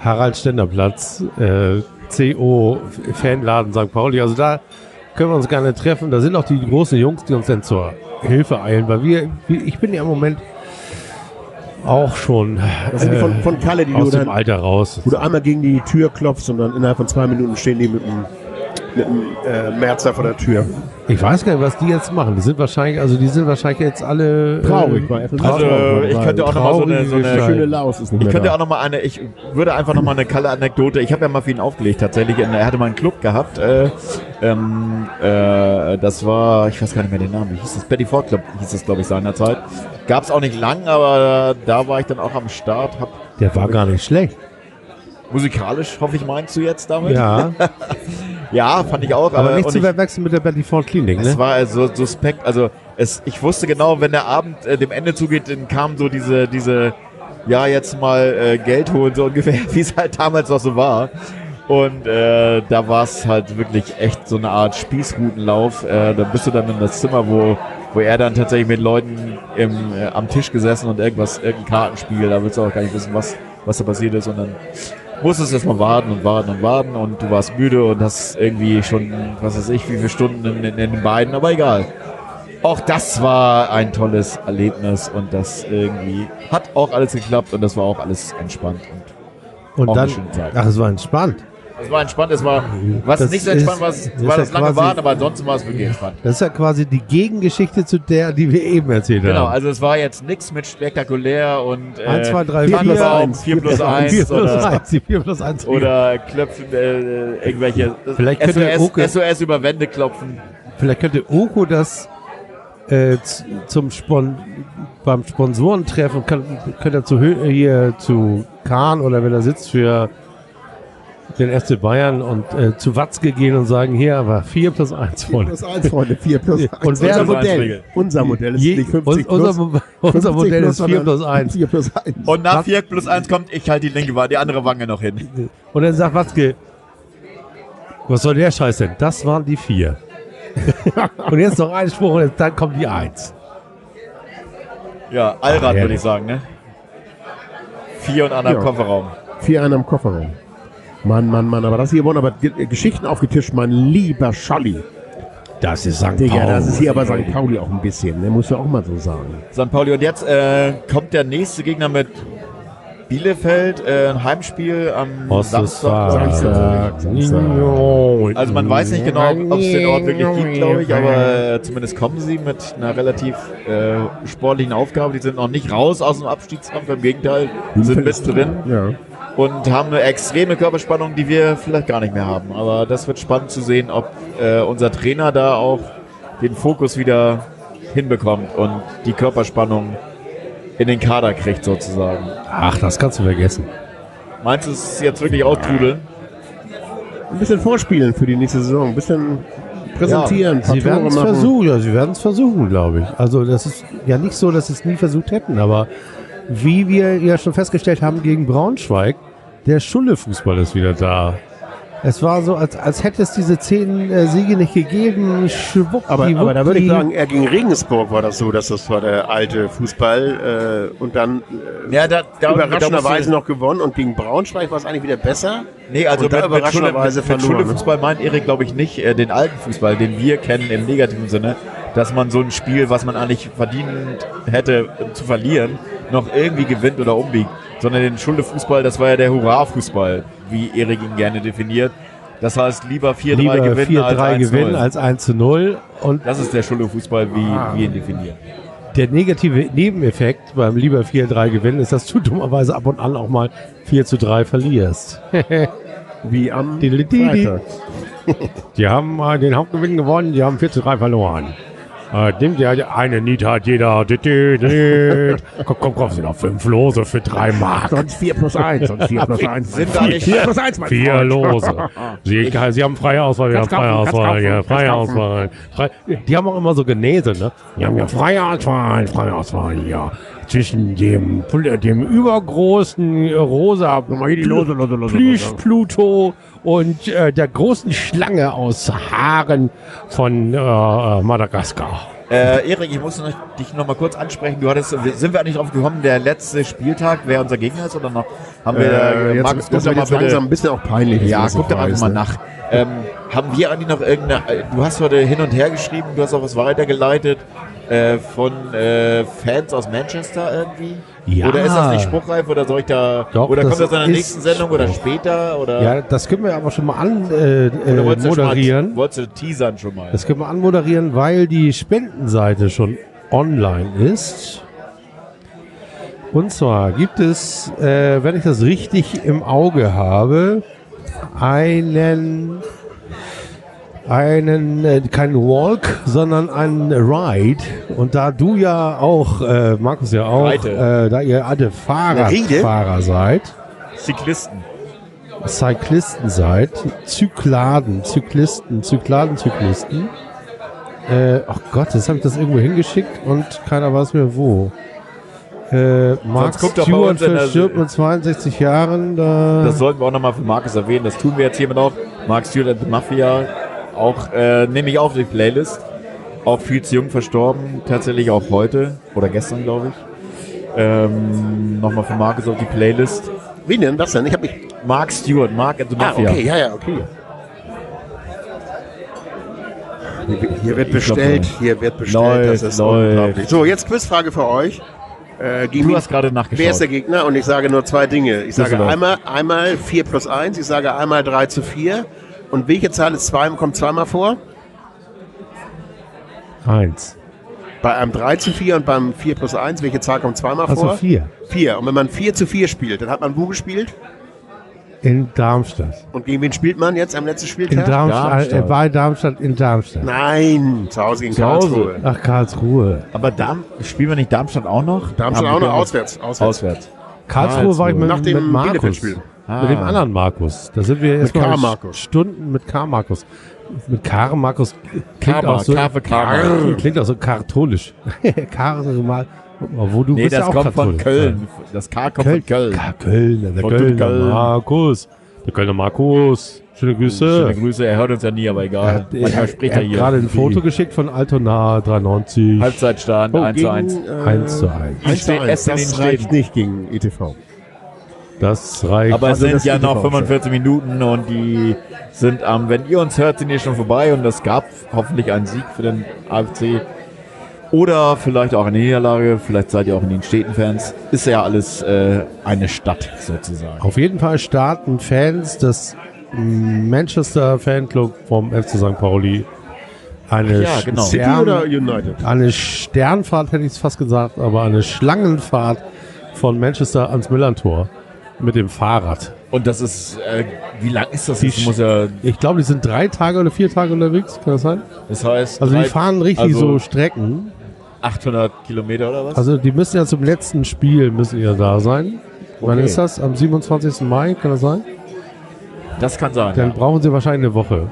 Harald Ständerplatz, äh, CO Fanladen St. Pauli. Also da können wir uns gerne treffen. Da sind auch die großen Jungs, die uns dann zur Hilfe eilen, weil wir ich bin ja im Moment auch schon Das sind die von, von Kalle, die du aus dem dann, Alter raus. wo du einmal gegen die Tür klopfst und dann innerhalb von zwei Minuten stehen die mit einem, mit einem äh, Merzer vor der Tür. Ich weiß gar nicht, was die jetzt machen. Die sind wahrscheinlich, also die sind wahrscheinlich jetzt alle Traurig, äh, weil FSV Also, traurig, ich könnte auch noch mal so eine- so eine- schöne Laus ist nicht Ich könnte da. auch noch mal eine, ich würde einfach noch mal eine kalle Anekdote. Ich habe ja mal für ihn aufgelegt tatsächlich. Er hatte mal einen Club gehabt. Äh, ähm, äh, das war, ich weiß gar nicht mehr den Namen. Wie hieß das? Betty Ford Club hieß das, glaube ich, seinerzeit. Gab es auch nicht lang, aber da war ich dann auch am Start. Hab Der war gar nicht schlecht. musikalisch, hoffe ich, meinst du jetzt damit? Ja, Ja, fand ich auch. aber Aber, nicht und zu verwechseln mit der Betty Ford Klinik, es ne? war also suspekt. Also es, ich wusste genau, wenn der Abend äh, dem Ende zugeht, dann kam so diese, diese, ja jetzt mal äh, Geld holen so ungefähr, wie es halt damals noch so war. Und äh, da war es halt wirklich echt so eine Art Spießrutenlauf. Äh, da bist du dann in das Zimmer, wo, wo er dann tatsächlich mit Leuten im, äh, am Tisch gesessen und irgendwas, irgendein Kartenspiel, da willst du auch gar nicht wissen, was, was da passiert ist. Und dann musstest erstmal warten und warten und warten und du warst müde und hast irgendwie schon, was weiß ich, wie viele Stunden in, in, in den beiden, aber egal. Auch das war ein tolles Erlebnis und das irgendwie hat auch alles geklappt und das war auch alles entspannt. Und Und auch dann, eine schöne Zeit. ach, es war entspannt. Es war entspannt, es war, was Das nicht so entspannt ist- war, das ja lange Warten, aber ansonsten war es wirklich entspannt. Das ist ja quasi die Gegengeschichte zu der, die wir eben erzählt Genau, haben. also es war jetzt nichts mit spektakulär und äh, 1, 2, 3, 4 plus 4, 1. 4 plus 1 4 plus oder 1, die 4 plus 1. oder klopfen äh, irgendwelche Vielleicht könnte SOS, Oke- SOS über Wände klopfen. Vielleicht könnte Oko das äh, zum Spon beim Sponsorentreffen, könnte er zu, Hö- hier zu Kahn oder wenn er sitzt für den FC Bayern und äh, zu Watzke gehen und sagen, hier aber 4 plus 1 4 Freunde. plus 1, Freunde, 4 plus 1. Und wer- unser Modell. Unser Modell ist Je, nicht 50 un- plus. unser, unser 50 Modell ist 4 sondern plus 1. 4 plus 1. Und nach Was? 4 plus 1 kommt, ich halte die linke Wange, die andere Wange noch hin. Und dann sagt Watzke, was soll der Scheiß denn? Das waren die 4. und jetzt noch ein Spruch und dann kommt die 1. Ja, Allrad würde ich sagen, ne? Vier und einer im Ja. Kofferraum. 4 einer im Kofferraum. Mann, Mann, Mann, aber das hier wurden aber Ge- Geschichten aufgetischt, mein lieber Scholli. Das ist St. Digga, Pauli. das ist hier aber St. Pauli auch ein bisschen, ne? Muss ja auch mal so sagen. St. Pauli. Und jetzt äh, kommt der nächste Gegner mit Bielefeld, äh, ein Heimspiel am Samstag. Samstag, Samstag. Also man weiß nicht genau, ob es den Ort wirklich gibt, glaube ich, aber äh, zumindest kommen sie mit einer relativ äh, sportlichen Aufgabe. Die sind noch nicht raus aus dem Abstiegskampf, im Gegenteil, sind mit drin Ja. Und haben eine extreme Körperspannung, die wir vielleicht gar nicht mehr haben. Aber das wird spannend zu sehen, ob äh, unser Trainer da auch den Fokus wieder hinbekommt und die Körperspannung in den Kader kriegt sozusagen. Ach, das kannst du vergessen. Meinst du, es ist jetzt wirklich austrudeln? Ein bisschen vorspielen für die nächste Saison, ein bisschen präsentieren, paar Sie werden es versuchen, ja, sie werden es versuchen, glaube ich. Also das ist ja nicht so, dass sie es nie versucht hätten, aber wie wir ja schon festgestellt haben gegen Braunschweig, der Schulle-Fußball ist wieder da. Es war so, als, als hätte es diese zehn äh, Siege nicht gegeben. Schwuppdi, Aber, aber da würde ich sagen, eher gegen Regensburg war das so, dass das war der alte Fußball äh, und dann äh, Ja, da, da, überraschenderweise noch gewonnen und gegen Braunschweig war es eigentlich wieder besser. Nee, also Und da mit, mit, überraschenderweise mit, mit verloren, ne? Schule-Fußball meint Erik, glaube ich, nicht äh, den alten Fußball, den wir kennen im negativen Sinne, dass man so ein Spiel, was man eigentlich verdient hätte äh, zu verlieren, noch irgendwie gewinnt oder umbiegt. Sondern den Schule-Fußball, das war ja der Hurra-Fußball, wie Erik ihn gerne definiert. Das heißt, lieber 4-3 lieber gewinnen als 4-3 1 gewinnen als 1 zu 0. Und Das ist der Schule-Fußball, wie Ah. wir ihn definieren. der negative Nebeneffekt beim lieber 4-3 gewinnen ist, dass du dummerweise ab und an auch mal 4 zu 3 verlierst. Wie am. Freitag. Die haben äh, den Hauptgewinn gewonnen, die haben 4 zu 3 verloren. Äh, nimmt ja eine Nied hat jeder. Komm, komm, komm, sind noch fünf Lose für drei Mark. Sonst 4 plus 1. Sonst 4 plus 1. Sind da nicht- 4 plus 1, mein Vier Freund. Lose. Sie, Sie haben freie Auswahl, wir haben freie Auswahl, kaufen, ja, freie. Auswahl. Frei, die haben auch immer so Genese, ne? Die haben ja freie Auswahl, freie Auswahl, ja. Zwischen dem, dem übergroßen rosa hier und äh, der großen Schlange aus Haaren von äh, Madagaskar. Äh, Erik, ich muss noch, dich noch mal kurz ansprechen. Du hattest, sind wir eigentlich drauf gekommen, der letzte Spieltag, wer unser Gegner ist oder noch? Haben wir, Äh, jetzt, Markus, das doch jetzt mal bitte- langsam ein bisschen auch peinlich. Ja, guck doch einfach mal ne? nach. Ähm, haben wir eigentlich noch irgendeine, äh, du hast heute hin und her geschrieben, du hast auch was weitergeleitet äh, von äh, Fans aus Manchester irgendwie? Ja. Oder ist das nicht spruchreif oder soll ich da, Doch, oder das kommt das in der nächsten Sendung oder später? Oder, Ja, das können wir aber schon mal an äh, äh, wolltest du teasern schon mal? Das können wir anmoderieren, weil die Spendenseite schon online ist. Und zwar gibt es, äh, wenn ich das richtig im Auge habe, einen, einen, äh, kein Walk, sondern einen Ride. Und da du ja auch, äh, Markus ja auch, Reite. äh, da ihr alle? Fahrradfahrer seid, Cyclisten. Cyclisten seid, Zykladen, Zyklisten, Zykladen, Zyklisten. Äh, ach Gott, jetzt habe ich das irgendwo hingeschickt und keiner weiß mehr wo. Äh, Mark Stewart verstirbt mit 62 Jahren. Da Das sollten wir auch nochmal für Markus erwähnen. Das tun wir jetzt hiermit auch. Mark Stewart and the Mafia. Auch äh, nehme ich auf die Playlist. Auch viel zu jung verstorben. Tatsächlich auch heute. Oder gestern, glaube ich. Ähm, nochmal für Markus auf die Playlist. Wie denn? Was denn? Ich hab mich. Mark Stewart, Mark and the Ah, Mafia. okay, ja, ja, okay. Hier- wird glaub, bestellt, hier wird bestellt. läuft, das ist läuft. unglaublich. So, jetzt Quizfrage für euch. Äh, Du hast gerade Wer ist der nachgeschaut. Gegner? Und ich sage nur zwei Dinge. Ich sage einmal, einmal 4 plus 1, ich sage einmal 3 zu 4. Und welche Zahl ist zwei, kommt zweimal vor? eins. Bei einem 3 zu 4 und beim 4 plus 1, welche Zahl kommt zweimal Also vor? vier. 4. Und wenn man 4 zu 4 spielt, dann hat man wo gespielt? In Darmstadt. Und gegen wen spielt man jetzt am letzten In Spieltag? Darmstadt, Darmstadt. Äh, bei Darmstadt in Darmstadt. Nein, zu Hause gegen Zu Hause. Karlsruhe. Ach, Karlsruhe. Aber Darm, spielen wir nicht Darmstadt auch noch? Darmstadt auch noch auswärts. Auswärts. Auswärts. Karlsruhe war ich mit, Nach dem mit Markus. Bielefeld-Spiel. Mit dem Ah. anderen Markus. Da sind wir erstmal. Stunden mit Karl Markus. Mit Karl Markus klingt Karma, auch so, K für Karma. klingt auch so katholisch. Karl mal, wo du Nee, bist ja das auch kommt katholisch. von Köln. Das K kommt Köln. von Köln. Ka- Köln, der Von Kölner Köln. Markus. Der Kölner Markus. Schöne Grüße. Schöne Grüße, er hört uns ja nie, aber Er egal. hat, er, Manchmal spricht er er hat hier. gerade ein Foto geschickt von Altona 93. Halbzeitstand, Oh, 1 zu 1. gegen, äh, 1 zu 1. 1 zu 1. Essen in Das reicht nicht gegen ETV. Das reicht. Aber es Also sind ja noch aber auch 45 Minuten und die sind am, wenn ihr uns hört, sind die schon vorbei und es gab hoffentlich einen Sieg für den AFC. Oder vielleicht auch eine Niederlage, vielleicht seid ihr auch in den Städten-Fans. Ist ja alles äh, eine Stadt sozusagen. Auf jeden Fall starten Fans des Manchester Fanclub vom FC St. Pauli eine, ja, genau. City Stern, oder United? eine Sternfahrt, hätte ich es fast gesagt, aber eine Schlangenfahrt von Manchester ans Millantor mit dem Fahrrad. Und das ist, äh, wie lang ist das? Die Das muss ja, Ich glaube, die sind drei Tage oder vier Tage unterwegs, kann das sein? das heißt, Also die drei- fahren richtig also so Strecken. 800 Kilometer oder was? Also die müssen ja zum letzten Spiel müssen ja da sein. Wann Okay. ist das? Am 27. Mai, kann das sein? das kann sein. Dann Ja. brauchen sie wahrscheinlich eine Woche.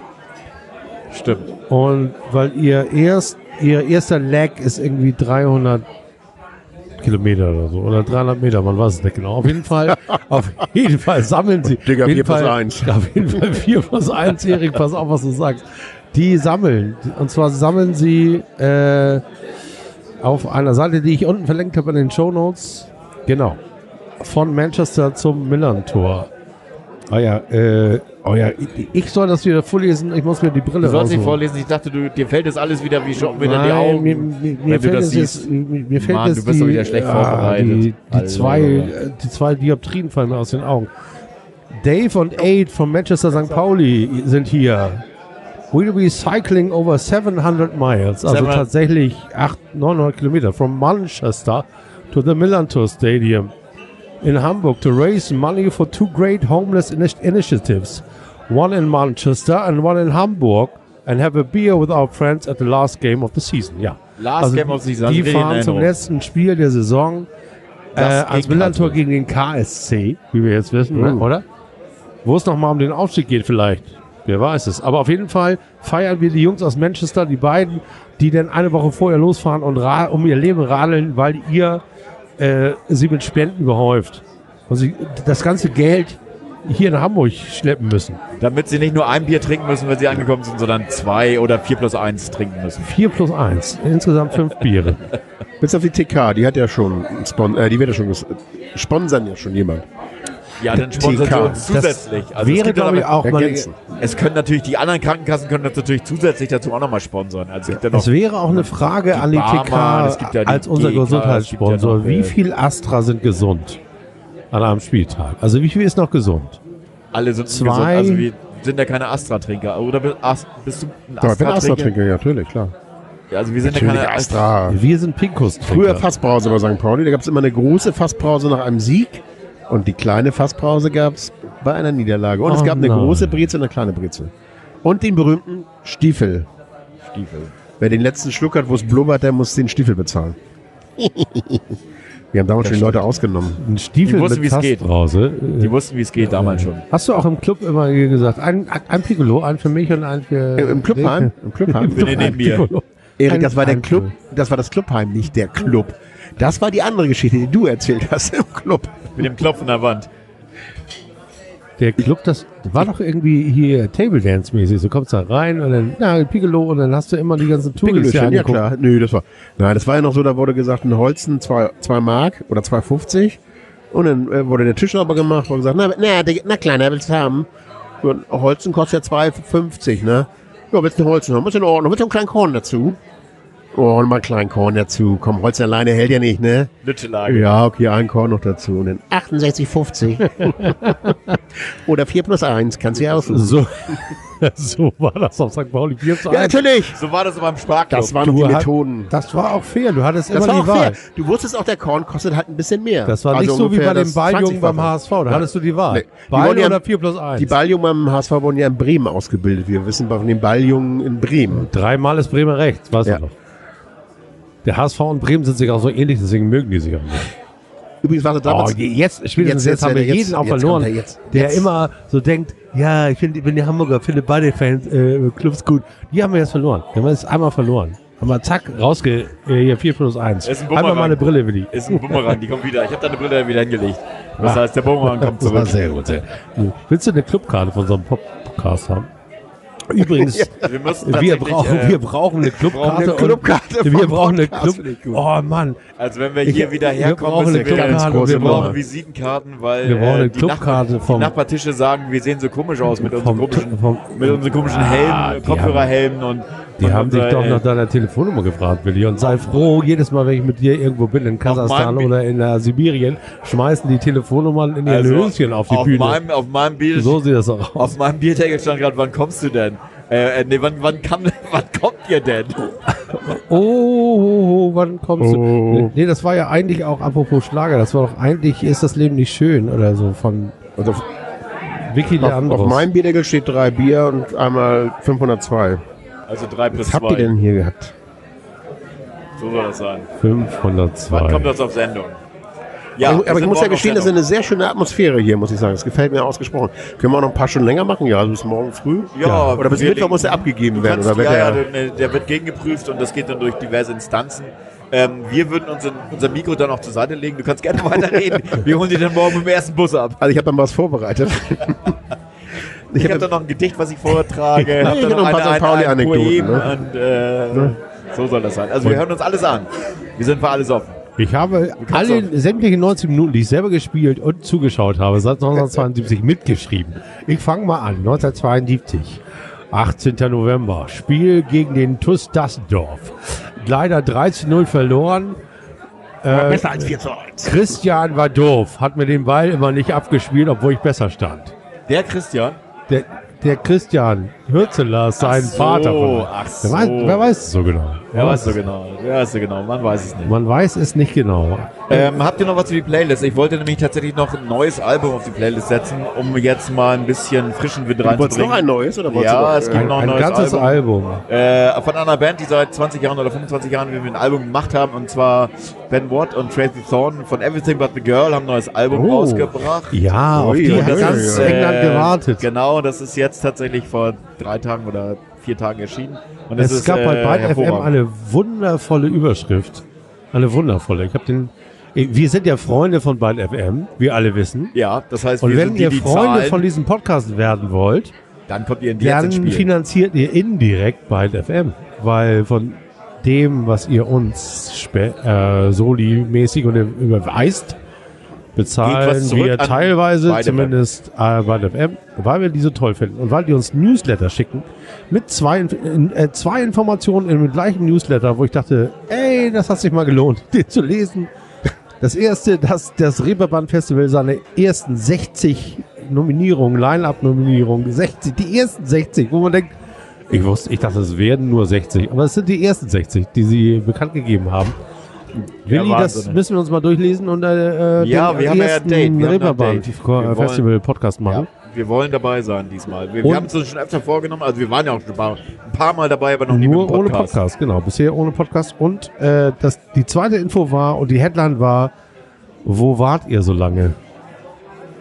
Stimmt. Und weil ihr erst, ihr erster Leg ist irgendwie 300 Kilometer oder so. Oder 300 Meter, man weiß es nicht genau. Auf jeden Fall, auf jeden Fall sammeln sie. Digga, auf jeden 4 plus Fall, 1. Auf jeden Fall 4 plus 1, Erik, pass auf, was du sagst. Die sammeln. Und zwar sammeln sie äh, auf einer Seite, die ich unten verlinkt habe in den Show Notes. Genau. Von Manchester zum Millern-Tor. Oh ja, äh, oh ja, ich, ich soll das wieder vorlesen. Ich muss mir die Brille Du sollst nicht vorlesen. Ich dachte, du, dir fällt das alles wieder wie schon wieder die Nein, Augen. Mir, mir, mir wenn du fällt das jetzt, mir, mir fällt Mann, es du bist die, doch wieder schlecht ja, vorbereitet. Die, die, Hallo. zwei, äh, die zwei Dioptrien fallen mir aus den Augen. Dave und Aid von Manchester St. Pauli sind hier. We'll be cycling over 700 miles, also 700 tatsächlich 800, 900 Kilometer, from Manchester to the Millantor Stadium in Hamburg to raise money for two great homeless ini- initiatives, one in Manchester and one in Hamburg, and have a beer with our friends at the last game of the season. Ja, Last Game of the Season, Die also fahren zum letzten Spiel der Saison äh, gegen Millantor gegen den KSC, wie wir jetzt wissen, ne? Mhm. oder? Wo es nochmal um den Aufstieg geht vielleicht. Wer weiß es. Aber auf jeden Fall feiern wir die Jungs aus Manchester, die beiden, die dann eine Woche vorher losfahren und um ihr Leben radeln, weil ihr äh, sie mit Spenden behäuft. Und sie das ganze Geld hier in Hamburg schleppen müssen. Damit sie nicht nur ein Bier trinken müssen, wenn sie angekommen sind, sondern zwei oder vier plus eins trinken müssen. 4 plus 1. Insgesamt fünf Biere. Bis auf die TK, die hat ja schon, Spon äh, die wird ja schon, sponsern ja schon jemand. Ja, dann sponsern sie TK. uns zusätzlich. Also es wäre, gibt ja glaube ich, auch mal. Es können natürlich, die anderen Krankenkassen können das natürlich zusätzlich dazu auch nochmal sponsern. Also es gibt ja noch Es wäre auch eine Frage an die Barmann, TK ja die als unser GK, Gesundheitssponsor. ja noch, wie äh, viel Astra sind gesund an einem Spieltag? Also wie viel ist noch gesund? alle sind Zwei- gesund. Also wir sind ja keine Astra-Trinker. Oder bist, du ein Aber ich bin Astra-Trinker? Astra-Trinker, ja, natürlich, klar. Ja, also wir sind ja Natürlich keine Astra. Wir sind Pinkus. Früher Fasspause bei St. Pauli, da gab es immer eine große Fasspause nach einem Sieg und die kleine Fasspause gab es bei einer Niederlage. Und es Oh gab eine nein. große Brezel und eine kleine Brezel. Und den berühmten Stiefel. Stiefel. Wer den letzten Schluck hat, wo es blubbert, der muss den Stiefel bezahlen. Wir haben damals schon die Leute ausgenommen. Ein Stiefel Die wussten, mit wie's geht. Fassbrause. Die wussten, wie es geht damals schon. Hast du auch im Club immer gesagt, ein, ein Piccolo, ein für mich und ein für... Im Clubheim? Im Clubheim? In den Bier. Piccolo. Erik, das war der Club, das war das Clubheim, nicht der Club. Das war die andere Geschichte, die du erzählt hast im Club. Mit dem Klopfen an der Wand. Der Club, das war doch irgendwie hier Table Dance mäßig. Du kommst da rein und dann, na, Piccolo und dann hast du immer die ganzen Touris hier ja angeguckt. klar. Nö, das war. Nein, das war ja noch so, da wurde gesagt, ein Holzen 2 Mark oder 2,50. Und dann äh, wurde der Tisch aber gemacht und gesagt, na, na, der- na kleiner, willst du haben? Und Holzen kostet ja 2,50, ne? Ja, willst du ein Holzen haben? Ist in Ordnung. Willst du einen kleinen Korn dazu? Oh, und mal einen kleinen Korn dazu. Komm, Holz alleine hält ja nicht, ne? Lüttelage. Ja, okay, ein Korn noch dazu. Und dann 68,50. Oder 4 plus 1, kannst du ja aussuchen. So, so war das auf St. Pauli 4 zu Ja, 1. natürlich. So war das immer im Sparklub. Das waren Du die hat- Methoden. Das war auch fair. Du hattest Das immer war die auch Wahl. fair. Du wusstest auch, der Korn kostet halt ein bisschen mehr. Das war Also nicht so wie bei dem das Balljungen beim 20-fache. HSV. Da hattest du die Wahl. Nee. Ball ja- oder 4 plus 1. Die Balljungen beim HSV wurden ja in Bremen ausgebildet. Wir wissen von den Balljungen in Bremen. Dreimal ist Bremer rechts, weißt Ja. du noch. Der HSV und Bremen sind sich auch so ähnlich, deswegen mögen die sich auch nicht. Übrigens war es Oh, damals. je- jetzt, spätestens Jetzt- jetzt, haben wir jetzt- jeden auch jetzt verloren, er jetzt. der Jetzt. immer so denkt, ja, ich finde, ich bin der Hamburger, finde beide Fans, äh, Clubs gut. Die haben wir jetzt verloren. Wir haben jetzt einmal verloren. Haben wir zack, rausge, äh, hier 4 plus 1. Ist ein Einmal Bumerang. meine Brille, Willi. Ist ein Bumerang, die kommt wieder. Ich habe deine Brille wieder hingelegt. Das Ah. heißt, der Bumerang kommt Das war zurück. sehr gut. Sehr. Willst du eine Clubkarte von unserem Podcast haben? Übrigens, Wir, wir, brauchen, äh, wir brauchen eine Clubkarte. Clubkarte Wir brauchen eine Club. ich. Oh Mann, Also wenn wir hier wieder wir herkommen, brauchen wir, Clubkarte. und große Wir wir brauchen brauchen Visitenkarten, weil Wir brauchen eine äh, die, Clubkarte Nachbar, vom- die Nachbartische sagen, wir sehen so komisch aus mit unseren komischen, vom, mit unseren komischen Helmen, die Kopfhörerhelmen und Die haben dich doch äh, nach deiner Telefonnummer gefragt, Willi. Und sei froh, jedes Mal, wenn ich mit dir irgendwo bin, in Kasachstan oder in der Sibirien, schmeißen die Telefonnummern in ihr also Höschen auf die auf Bühne. Meinem, auf meinem Bild, so sieht das auch aus. auf meinem Bierdeckel stand gerade, wann kommst du denn? Äh, äh, nee, wann, wann, kam, wann kommt ihr denn? Oh, oh, oh, wann kommst Oh. du? Nee, das war ja eigentlich auch, apropos Schlager, das war doch eigentlich, ist das Leben nicht schön oder so von Also auf, Vicky auf, auf meinem Bierdeckel steht drei Bier und einmal 502. Also drei plus Was habt ihr denn hier gehabt? So soll das sein. 502. Wann kommt das auf Sendung? Ja, aber, aber ich muss ja gestehen, das ist eine sehr schöne Atmosphäre hier, muss ich sagen. Das gefällt mir ausgesprochen. Können wir auch noch ein paar Stunden länger machen? Ja, also bis morgen früh. Ja, Oder bis Mittwoch muss er abgegeben werden. kannst, Oder ja, ja, der, der, der wird gegengeprüft und das geht dann durch diverse Instanzen. Ähm, wir würden uns in, unser Mikro dann auch zur Seite legen. Du kannst gerne weiterreden. Wir holen dich dann morgen mit dem ersten Bus ab. also ich habe dann was vorbereitet. Ich, hab habe dann noch ein Gedicht, was ich vortrage. Ich dann hab noch ein paar St. Pauli-Anekdoten, Poem ne? und äh, so soll das sein. Also wir hören uns alles an. Wir sind für alles offen. Ich habe alle sämtliche 90 Minuten, die ich selber gespielt und zugeschaut habe, seit 1972 mitgeschrieben. Ich fange mal an. 1972. 18. November. Spiel gegen den TuS Dassendorf. Leider 13-0 verloren. Äh, Besser als 4 zu 1. Christian war doof, hat mir den Ball immer nicht abgespielt, obwohl ich besser stand. Der Christian. Der, der Christian Hürzeler ist sein so, Vater. Von, ach wer, weiß, so. wer weiß es so genau? Ja, weißt du genau. Ja, weißt du genau. Man weiß es nicht. Man weiß es nicht genau. Ähm, habt ihr noch was für die Playlist? Ich wollte nämlich tatsächlich noch ein neues Album auf die Playlist setzen, um jetzt mal ein bisschen frischen Wind Du wolltest noch reinzubringen. ein neues oder Ja, du noch, es gibt äh, noch ein Ein neues ganzes Album. Album. Äh, von einer Band, die seit 20 Jahren oder 25 Jahren wie wir ein Album gemacht haben, und zwar Ben Watt und Tracy Thorn von Everything But the Girl haben ein neues Album Oh. rausgebracht. Ja, auf die hat ganz. England Äh, gewartet. Genau, das ist jetzt tatsächlich vor drei Tagen oder vier Tagen erschienen. Und es Es ist, gab bei äh, Byte FM eine wundervolle Überschrift. Eine wundervolle. Ich habe den. Wir sind ja Freunde von Byte FM, wie alle wissen. Ja, das heißt, Und wir wenn sind die, ihr die Freunde zahlen, von diesem Podcast werden wollt, dann kommt ihr in die dann finanziert ihr indirekt Byte FM. Weil von dem, was ihr uns äh, Soli-mäßig und überweist, bezahlen wir teilweise Byte zumindest äh, Byte FM, weil wir die so toll finden und weil die uns Newsletter schicken mit zwei, äh, zwei Informationen in dem gleichen Newsletter, wo ich dachte, ey, das hat sich mal gelohnt, den zu lesen. Das erste, dass das Reeperbahn Festival seine ersten 60 Nominierungen, Line-Up-Nominierungen, 60, die ersten 60, wo man denkt, ich wusste, ich dachte, es werden nur 60, aber es sind die ersten 60, die sie bekannt gegeben haben. Willi, das Wahnsinn. müssen wir uns mal durchlesen und äh, Ja, den wir haben ja Date, wir Reeperbahn Date. Festival Podcast machen. Ja, wir wollen dabei sein diesmal. Wir, wir haben es uns schon öfter vorgenommen, also wir waren ja auch schon ein paar, ein paar Mal dabei, aber noch nie Nur mit dem ohne Podcast. Podcast, genau. Bisher ohne Podcast. Und äh, das, die zweite Info war, und die Headline war, wo wart ihr so lange?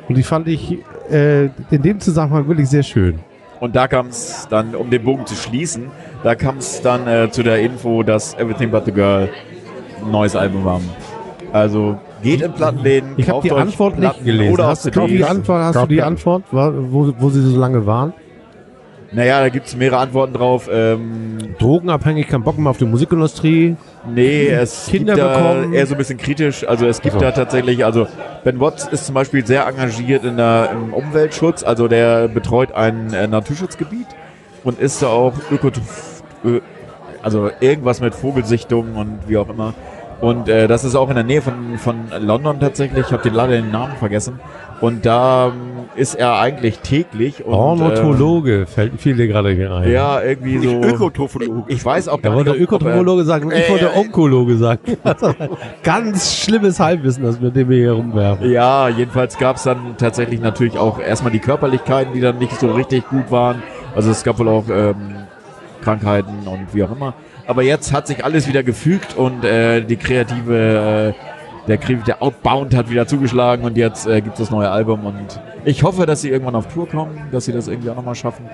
Und die fand ich äh, in dem Zusammenhang wirklich sehr schön. Und da kam es dann, um den Bogen zu schließen, da kam es dann äh, zu der Info, dass Everything But the Girl ein neues Album haben. Also geht in Plattenläden, Ich habe die Antwort nicht gelesen. Oder Hast, du die. Antwort, hast du die Antwort, wo, wo sie so lange waren? Naja, da gibt es mehrere Antworten drauf. Ähm, Drogenabhängig, kein Bock mehr auf die Musikindustrie. Nee, es Kinder gibt da bekommen. eher so ein bisschen kritisch. Also es gibt Ach so. da tatsächlich, also Ben Watts ist zum Beispiel sehr engagiert in der, im Umweltschutz. Also der betreut ein äh, Naturschutzgebiet und ist da auch Öko, also irgendwas mit Vogelsichtungen und wie auch immer. Und äh, das ist auch in der Nähe von, von London tatsächlich. Ich habe den leider den Namen vergessen. Und da ähm, ist er eigentlich täglich. Und, Ornithologe fällt fiel dir gerade hier ein. Ja, irgendwie so. Ökotrophologe. Ich weiß auch Er gar wollte nicht, er- Ökotrophologe sagen, ich Äh, wollte äh, Onkologe sagen. Ganz schlimmes Halbwissen, das mit dem wir hier rumwerfen. Ja, jedenfalls gab es dann tatsächlich natürlich auch erstmal die Körperlichkeiten, die dann nicht so richtig gut waren. Also es gab wohl auch ähm, Krankheiten und wie auch immer. Aber jetzt hat sich alles wieder gefügt und äh, die kreative, äh, der, der Outbound hat wieder zugeschlagen und jetzt äh, gibt es das neue Album und ich hoffe, dass sie irgendwann auf Tour kommen, dass sie das irgendwie auch nochmal schaffen.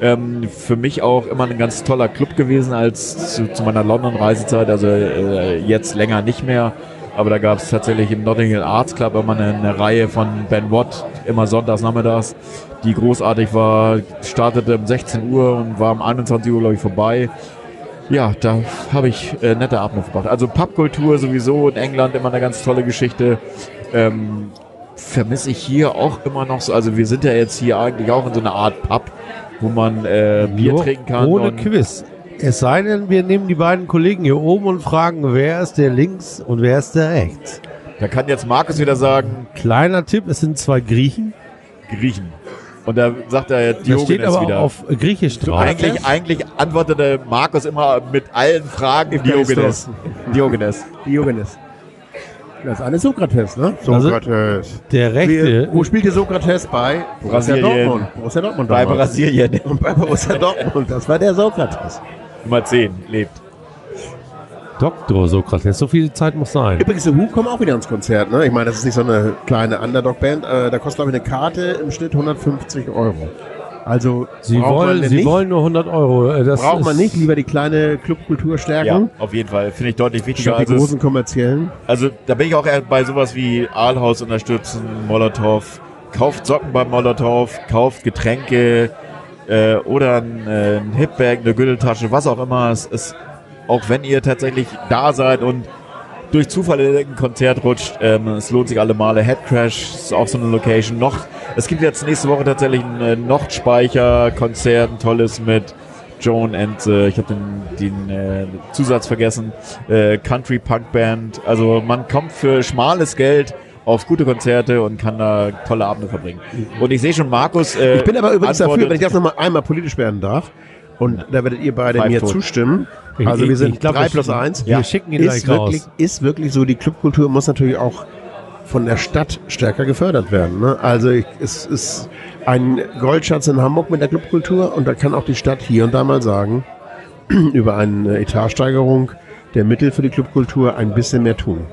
Ähm, für mich auch immer ein ganz toller Club gewesen als zu, zu meiner London-Reisezeit, also äh, jetzt länger nicht mehr. Aber da gab es tatsächlich im Notting Hill Arts Club immer eine, eine Reihe von Ben Watt, immer sonntags nachmittags, die großartig war, startete um 16 Uhr und war um 21 Uhr, glaube ich, vorbei. Ja, da habe ich äh, nette Abend verbracht. Also Pubkultur sowieso in England immer eine ganz tolle Geschichte. Ähm, vermisse ich hier auch immer noch so. Also wir sind ja jetzt hier eigentlich auch in so einer Art Pub, wo man äh, Bier Nur trinken kann. Ohne Quiz. Es sei denn, wir nehmen die beiden Kollegen hier oben und fragen, wer ist der links und wer ist der rechts. Da kann jetzt Markus wieder sagen, Kleiner Tipp, es sind zwei Griechen. Griechen. Und da sagt er Das steht Diogenes aber wieder. auf Griechisch drauf. eigentlich, eigentlich antwortete Markus immer mit allen Fragen Diogenes. Diogenes. Diogenes. Das eine ist Sokrates, ne? Also- Sokrates. Der Wie, rechte, wo spielte Sokrates bei? Borussia Brasilien. Dortmund. Borussia Dortmund Bei damals. Brasilien. Und bei Borussia Dortmund. Das war der Sokrates. Nummer 10 lebt. Doktor Sokrates, so viel Zeit muss sein. Übrigens, The Who kommen auch wieder ins Konzert, ne? Ich meine, das ist nicht so eine kleine Underdog-Band. Äh, da kostet, glaube ich, eine Karte im Schnitt 150 Euro. Also Sie wollen, Sie nicht, wollen nur 100 Euro. Äh, Das braucht man nicht, lieber die kleine Clubkultur stärken. Ja, auf jeden Fall. Finde ich deutlich wichtiger. Statt die Also, es- großen kommerziellen. also da bin ich auch eher bei sowas wie Aalhaus unterstützen, Molotow. Kauft Socken beim Molotow, kauft Getränke äh, oder ein, äh, ein Hipbag, eine Gürteltasche, was auch immer. Es ist, auch wenn ihr tatsächlich da seid und durch Zufall in irgendein Konzert rutscht, ähm, es lohnt sich alle Male. Headcrash ist auch so eine Location. Noch, es gibt jetzt nächste Woche tatsächlich ein äh, Nochtspeicher-Konzert, ein tolles mit Joan Enze, ich habe den, den äh, Zusatz vergessen, äh, Country Punk Band. Also man kommt für schmales Geld auf gute Konzerte und kann da tolle Abende verbringen. Und ich sehe schon Markus. Äh, Ich bin aber übrigens dafür, wenn ich das nochmal einmal politisch werden darf. Und da werdet ihr beide Pfeift mir tot. zustimmen. Also wir sind ich glaub, 3 wir plus schicken- 1. wir schicken ihn ist gleich wirklich, raus. ist wirklich so, die Clubkultur muss natürlich auch von der Stadt stärker gefördert werden. Ne? Also ich, es ist ein Goldschatz in Hamburg mit der Clubkultur und da kann auch die Stadt hier und da mal sagen, über eine Etatsteigerung der Mittel für die Clubkultur ein bisschen mehr tun.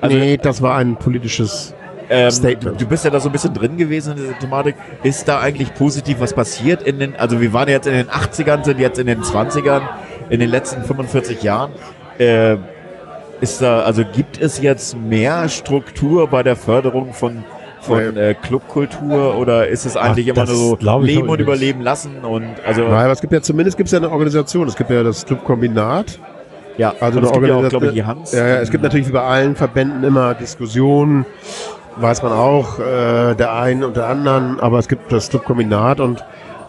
Also- nee, das war ein politisches Ähm, Statement. Du bist ja da so ein bisschen drin gewesen in dieser Thematik. Ist da eigentlich positiv was passiert in den, also wir waren jetzt in den 80ern, sind jetzt in den 20ern, in den letzten 45 Jahren. Äh, ist da, also gibt es jetzt mehr Struktur bei der Förderung von von äh, Clubkultur oder ist es eigentlich immer das nur so leben und überleben lassen und also Nein, aber es gibt ja zumindest gibt's ja eine Organisation. Es gibt ja das Clubkombinat. ja, Also es eine gibt ja Organisation- glaube ich, die Hans. Ja, ja, es gibt natürlich wie bei allen Verbänden immer Diskussionen, weiß man auch, äh, der einen und der anderen, aber es gibt das Clubkombinat und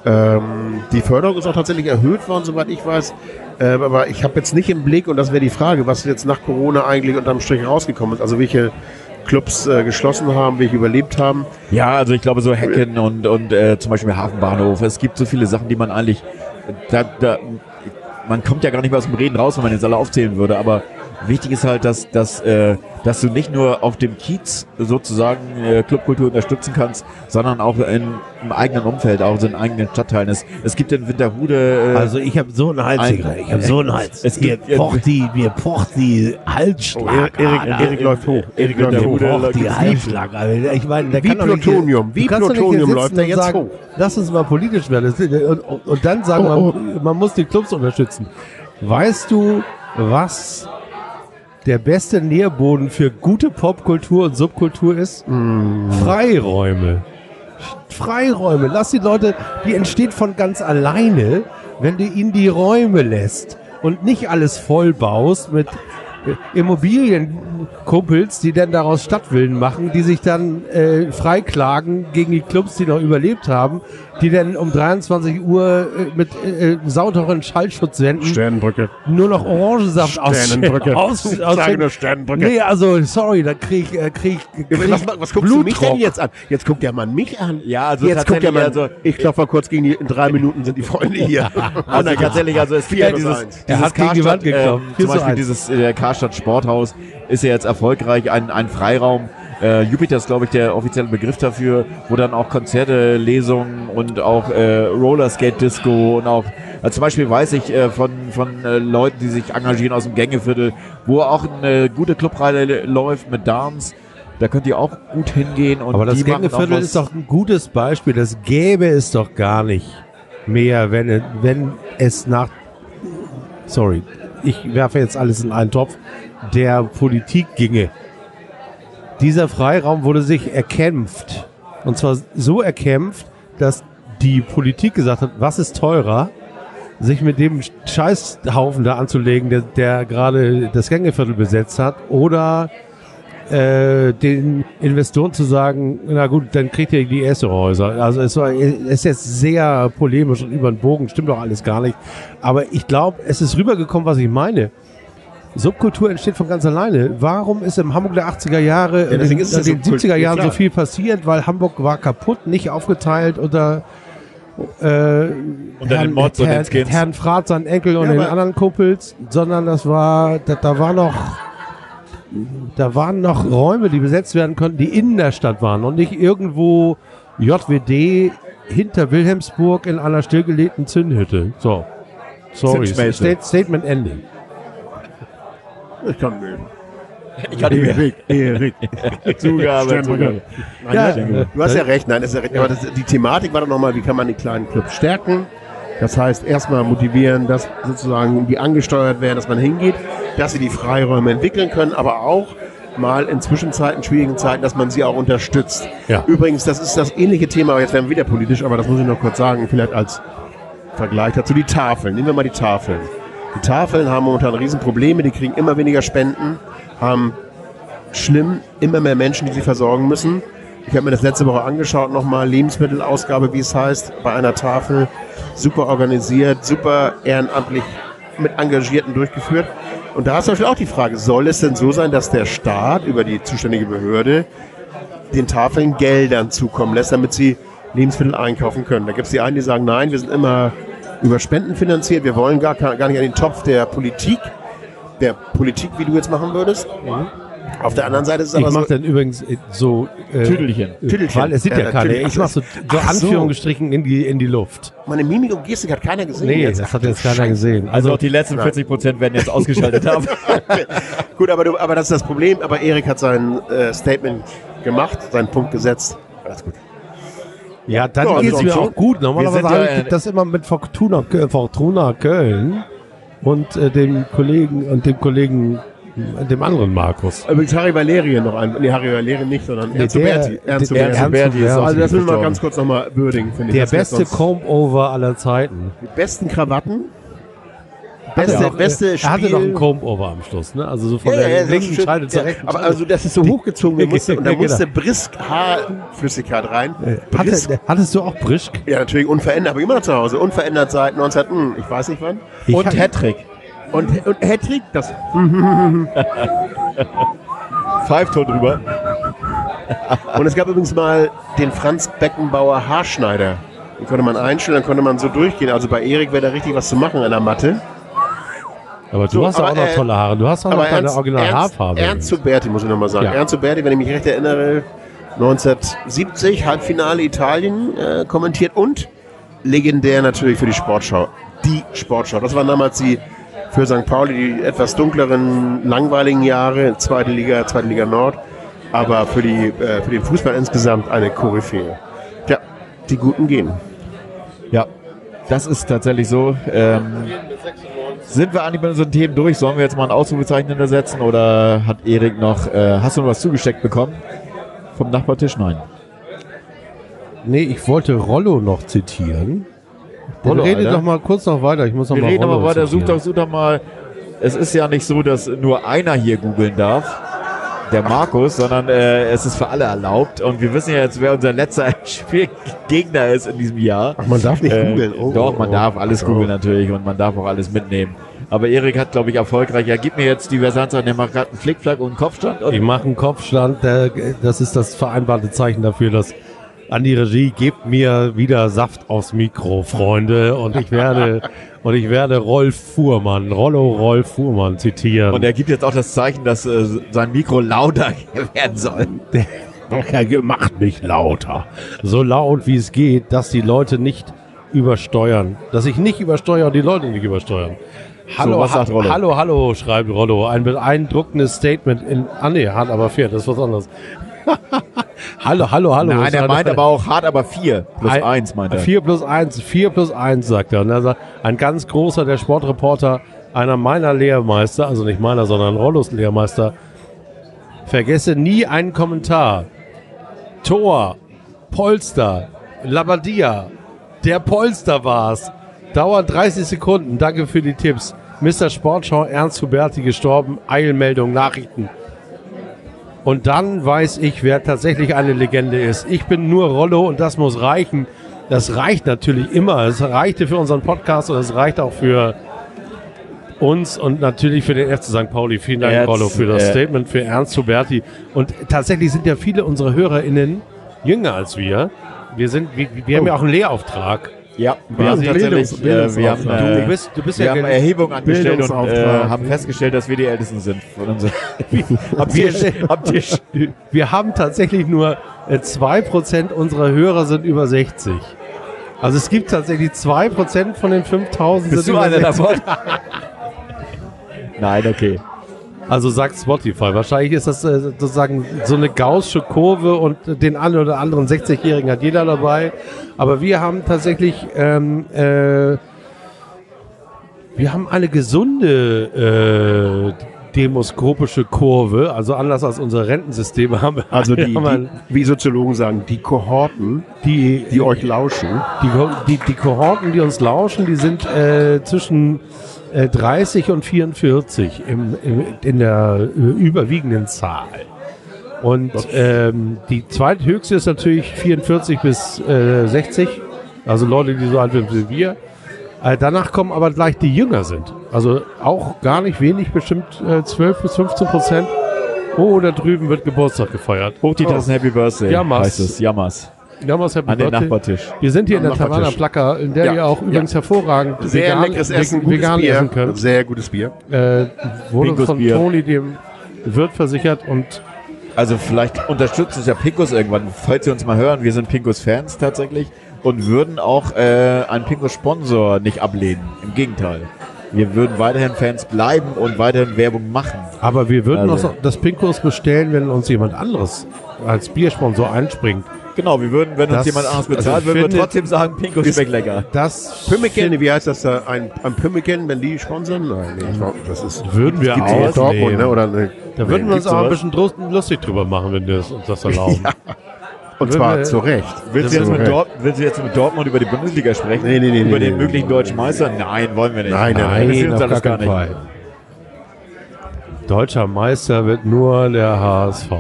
ähm, die Förderung ist auch tatsächlich erhöht worden, soweit ich weiß. Äh, aber ich habe jetzt nicht im Blick, und das wäre die Frage, was jetzt nach Corona eigentlich unterm Strich rausgekommen ist. Also welche Clubs äh, geschlossen haben, welche überlebt haben. Ja, also ich glaube so Hecken und, und äh, zum Beispiel Hafenbahnhof. Es gibt so viele Sachen, die man eigentlich, da, da, man kommt ja gar nicht mehr aus dem Reden raus, wenn man jetzt alle aufzählen würde, aber wichtig ist halt, dass, dass, äh, dass du nicht nur auf dem Kiez sozusagen äh, Clubkultur unterstützen kannst, sondern auch in, im eigenen Umfeld, auch in eigenen Stadtteilen. Es, es gibt in Winterhude, äh, Also ich habe so einen Hals, Ein-. Ich habe so einen Hals. Es mir gibt- pocht die, mir pocht die Halsschlag. Oh, Erik, Erik läuft hoch. Erik läuft hoch. Pocht die Halsschlag. Alter. Ich meine, der Wie kann nicht hier- Plutonium, wie Plutonium läuft der jetzt sagen, hoch. Lass uns mal politisch werden. Und, und, und dann sagen Oh, wir, man muss die Clubs unterstützen. Weißt du, was der beste Nährboden für gute Popkultur und Subkultur ist? Freiräume. Freiräume. Lass die Leute, die entsteht von ganz alleine, wenn du ihnen die Räume lässt und nicht alles vollbaust mit äh, Immobilienkumpels, die dann daraus Stadtvillen machen, die sich dann äh, freiklagen gegen die Clubs, die noch überlebt haben, die dann um 23 Uhr äh, mit äh, äh, sauteren Schallschutzwänden Sternenbrücke. nur noch Orangensaft aus, Sternenbrücke. aus, Ich aus sage nur Sternenbrücke. Nee, also sorry, da krieg ich äh, krieg, krieg Was, was guckst du mich denn jetzt an? Jetzt guckt der Mann mich an. Ja, also jetzt guckt der Mann. tatsächlich, also- ich klopfe mal kurz gegen die. In drei Minuten sind die Freunde hier. Also ganz ehrlich, also es gibt Vier ja dieses, eins. Er dieses hat gegen die Wand geklopft. Vier zum zu Beispiel dieses äh, Karstadt Sporthaus ist ja jetzt erfolgreich, ein, ein Freiraum. Äh, Jupiter ist, glaube ich, der offizielle Begriff dafür, wo dann auch Konzerte, Lesungen und auch äh, Rollerskate-Disco und auch, also zum Beispiel weiß ich äh, von, von äh, Leuten, die sich engagieren aus dem Gängeviertel, wo auch eine gute Clubreihe läuft mit Dance. Da könnt ihr auch gut hingehen. Und Aber das Gängeviertel ist doch ein gutes Beispiel. Das gäbe es doch gar nicht mehr, wenn, wenn es nach, sorry, ich werfe jetzt alles in einen Topf, der Politik ginge. Dieser Freiraum wurde sich erkämpft. Und zwar so erkämpft, dass die Politik gesagt hat, was ist teurer, sich mit dem Scheißhaufen da anzulegen, der, der gerade das Gängeviertel besetzt hat, oder äh, den Investoren zu sagen, na gut, dann kriegt ihr die Esserhäuser. Also es war, es ist jetzt sehr polemisch und über den Bogen, stimmt doch alles gar nicht. Aber ich glaube, es ist rübergekommen, was ich meine. Subkultur entsteht von ganz alleine. Warum ist im Hamburg der 80er Jahre, es in den Subkultur, 70er Jahren klar. so viel passiert? Weil Hamburg war kaputt, nicht aufgeteilt unter äh, Unter den Mods und den Herrn. Herrn Frat, sein Enkel und Ja, den anderen Kumpels, sondern das war, da, da war noch da waren noch Räume, die besetzt werden konnten, die in der Stadt waren und nicht irgendwo JWD hinter Wilhelmsburg in einer stillgelegten Zündhütte. So. Sorry. Statement Ending. Ich kann nicht. Ich kann nicht mehr. Erik. Zugabe. Ja, Du hast ja recht, nein, das ist ja recht. Aber das, die Thematik war doch nochmal, wie kann man die kleinen Clubs stärken? Das heißt, erstmal motivieren, dass sozusagen die angesteuert werden, dass man hingeht, dass sie die Freiräume entwickeln können, aber auch mal in Zwischenzeiten, schwierigen Zeiten, dass man sie auch unterstützt. Ja. Übrigens, das ist das ähnliche Thema, aber jetzt werden wir wieder politisch, aber das muss ich noch kurz sagen, vielleicht als Vergleich dazu, die Tafeln. Nehmen wir mal die Tafeln. Die Tafeln haben momentan Riesenprobleme, die kriegen immer weniger Spenden, haben schlimm immer mehr Menschen, die sie versorgen müssen. Ich habe mir das letzte Woche angeschaut, nochmal Lebensmittelausgabe, wie es heißt, bei einer Tafel. Super organisiert, super ehrenamtlich mit Engagierten durchgeführt. Und da ist zum Beispiel auch die Frage, soll es denn so sein, dass der Staat über die zuständige Behörde den Tafeln Geldern zukommen lässt, damit sie Lebensmittel einkaufen können? Da gibt es die einen, die sagen, nein, wir sind immer über Spenden finanziert. Wir wollen gar, gar nicht an den Topf der Politik, der Politik, wie du jetzt machen würdest. Auf der anderen Seite ist es Ich aber so, mache dann übrigens äh, so äh, Tüdelchen. äh, Tüdelchen. Weil es sieht ja, Ja, keiner. Ich mache so, so Ach so. Anführungsstrichen in die, in die Luft. meine Mimik und Gestik hat keiner gesehen. Nee, jetzt. das hat jetzt keiner gesehen. Also auch die letzten 40 Prozent werden jetzt ausgeschaltet haben. Gut, aber, du, aber das ist das Problem. Aber Erik hat sein äh, Statement gemacht, seinen Punkt gesetzt. Alles gut. Ja, dann Ja, geht es also mir auch gut. Normalerweise habe ich das immer mit Fortuna, Fortuna Köln und äh, dem Kollegen und dem Kollegen, äh, dem anderen Markus. Übrigens Harry Valerien noch ein. Nee, Harry Valerien nicht, sondern Berti. Ernst Berti. Ernst Berti Also das müssen wir ganz kurz nochmal würdigen, finde ich. Der beste Comb-Over aller Zeiten. Die besten Krawatten. Beste, Er auch- beste er Spiel. hatte noch einen Comb-Over am Schluss, ne? Also so von Ja, der ja, linken. Scheide zur rechten Aber also das ist so hochgezogen, musste, und da Genau. musste Brisk Haarflüssigkeit rein. Brisk, Hatte, hattest du auch Brisk? ja, natürlich unverändert, aber immer noch zu Hause. Unverändert seit 19, hm, ich weiß nicht wann. Ich Und Hattrick. Und, und Hattrick, das Pfeifton drüber. Und es gab übrigens mal den Franz Beckenbauer Haarschneider. Den konnte man einstellen, dann konnte man so durchgehen. Also bei Erik wäre da richtig was zu machen an der Matte. Aber du So, hast ja auch aber, noch äh, tolle Haare. Du hast auch noch deine Ernst, original Ernst, Haarfarbe. Ernst Zuberti, muss ich nochmal sagen. Ja. Ernst Zuberti, wenn ich mich recht erinnere, 1970, Halbfinale Italien äh, kommentiert und legendär natürlich für die Sportschau. Die Sportschau. Das waren damals die für St. Pauli die etwas dunkleren, langweiligen Jahre, zweite Liga, zweite Liga Nord. Aber für, die, äh, für den Fußball insgesamt eine Koryphäe. Tja, die Guten gehen. Ja, das ist tatsächlich so. Ähm, sind wir eigentlich mit unseren Themen durch? Sollen wir jetzt mal ein Ausrufezeichen hintersetzen oder hat Erik noch, äh, hast du noch was zugesteckt bekommen? Vom Nachbartisch? Nein. Nee, ich wollte Rollo noch zitieren. Rollo, rede Alter. doch mal kurz noch weiter. Ich muss noch Wir mal reden Rollo aber weiter. Such doch, such doch mal. Es ist ja nicht so, dass nur einer hier googeln darf. Der Markus, sondern äh, es ist für alle erlaubt. Und wir wissen ja jetzt, wer unser letzter Spielgegner ist in diesem Jahr. Ach, man darf nicht Äh, googeln. Oh, doch, man oh, darf alles oh. googeln natürlich und man darf auch alles mitnehmen. Aber Erik hat, glaube ich, erfolgreich. Ja, gib mir jetzt die Versanz an, der macht gerade einen Flickflack und einen Kopfstand. Und Ich mache einen Kopfstand. Das ist das vereinbarte Zeichen dafür, dass an die Regie gebt mir wieder Saft aufs Mikro, Freunde. Und ich werde und ich werde Rolf Fuhrmann, Rollo Rolf Fuhrmann zitieren. und er gibt jetzt auch das Zeichen, dass äh, sein Mikro lauter werden soll. Er macht mich lauter. So laut wie es geht, dass die Leute nicht übersteuern. Dass ich nicht übersteuere und die Leute nicht übersteuern. Hallo, was sagt ha- Rollo? hallo, hallo, schreibt Rollo. Ein beeindruckendes Statement in. Ah nee, hart aber fair, das ist was anderes. hallo, hallo, hallo. Nein, er meint aber auch hart, aber vier plus Ein- eins, meint er. 4 plus 1, 4 plus 1, sagt er. Und er sagt, ein ganz großer, der Sportreporter, einer meiner Lehrmeister, also nicht meiner, sondern Rollos Lehrmeister, vergesse nie einen Kommentar. Tor, Polster, Labadia, der Polster war's. Dauert 30 Sekunden, danke für die Tipps. Mr. Sportschau, Ernst Huberti gestorben, Eilmeldung, Nachrichten. Und dann weiß ich, wer tatsächlich eine Legende ist. Ich bin nur Rollo und das muss reichen. Das reicht natürlich immer. Es reichte für unseren Podcast und es reicht auch für uns und natürlich für den FC St. Pauli. Vielen Dank, Rollo, für das äh, Statement, für Ernst Huberti. Und tatsächlich sind ja viele unserer HörerInnen jünger als wir. Wir sind, wir, wir haben ja auch einen Lehrauftrag. Ja, wir haben tatsächlich, Bildungs- äh, wir haben, äh, Du bist, du bist wir ja haben Erhebung angestellt und äh, Bildungsauftrag. haben festgestellt, dass wir die Ältesten sind. Von uns. habt, ihr, habt ihr, wir haben tatsächlich nur äh, 2% unserer Hörer sind über 60. Also es gibt tatsächlich 2% von den 5000 bist sind du über einer 60. davon? Nein, okay. Also sagt Spotify. Wahrscheinlich ist das äh, sozusagen so eine gaussche Kurve und den einen oder anderen 60-Jährigen hat jeder dabei. Aber wir haben tatsächlich, ähm, äh, wir haben eine gesunde äh, demoskopische Kurve. Also anders als unser Rentensystem haben wir Also die, die, wie Soziologen sagen, die Kohorten, die, die euch lauschen. Die, die, die Kohorten, die uns lauschen, die sind äh, zwischen äh, 30 und 44 im, im, in der äh, überwiegenden Zahl. Und ähm, die zweithöchste ist natürlich 44 bis äh, 60, also Leute, die so alt sind wie wir. Äh, danach kommen aber gleich die jünger sind. Also auch gar nicht wenig, bestimmt äh, 12 bis 15 Prozent. Oh, da drüben wird Geburtstag gefeiert. Hoch die Tassen Happy Birthday Jammers. heißt es. Jammers. Damals Happy An den. Nachbartisch. Wir sind hier in der Am Taverna Nachbartisch. Placa, in der Ja, ihr auch übrigens hervorragend Sehr vegan, leckeres Essen, gutes vegan Bier. essen könnt. Sehr gutes Bier. Äh, wurde Pinkos von Bier. Toni, dem Wirt, versichert und Also vielleicht unterstützt uns ja Pinkos irgendwann, falls Sie uns mal hören. Wir sind Pinkos-Fans tatsächlich und würden auch äh, einen Pinkos-Sponsor nicht ablehnen. Im Gegenteil. Wir würden weiterhin Fans bleiben und weiterhin Werbung machen. Aber wir würden Also. auch das Pinkos bestellen, wenn uns jemand anderes als Biersponsor einspringt. Genau, wir würden, wenn uns Das- jemand anderes also bezahlt, ich würden wir finde- trotzdem sagen, Pinkos schmeckt lecker. Das Pümmiken, wie heißt das da? Ein, ein Pümmiken, wenn die sponsern? Nein, nee, ich glaub, das ist. würden wir ausnehmen. Dortmund, ne? Oder, ne? Da würden wir uns auch ein bisschen lustig drüber machen, wenn wir es uns das erlauben. Und zwar zu Recht. Willst du, jetzt mit. Dort, willst du jetzt mit Dortmund über die Bundesliga sprechen? Nee, nee, nee, Über nee, den nee, möglichen nee. deutschen Meister? Nein, wollen wir nicht. Nein, nein, nein. Das uns alles gar nicht. Fall. Deutscher Meister wird nur der HSV.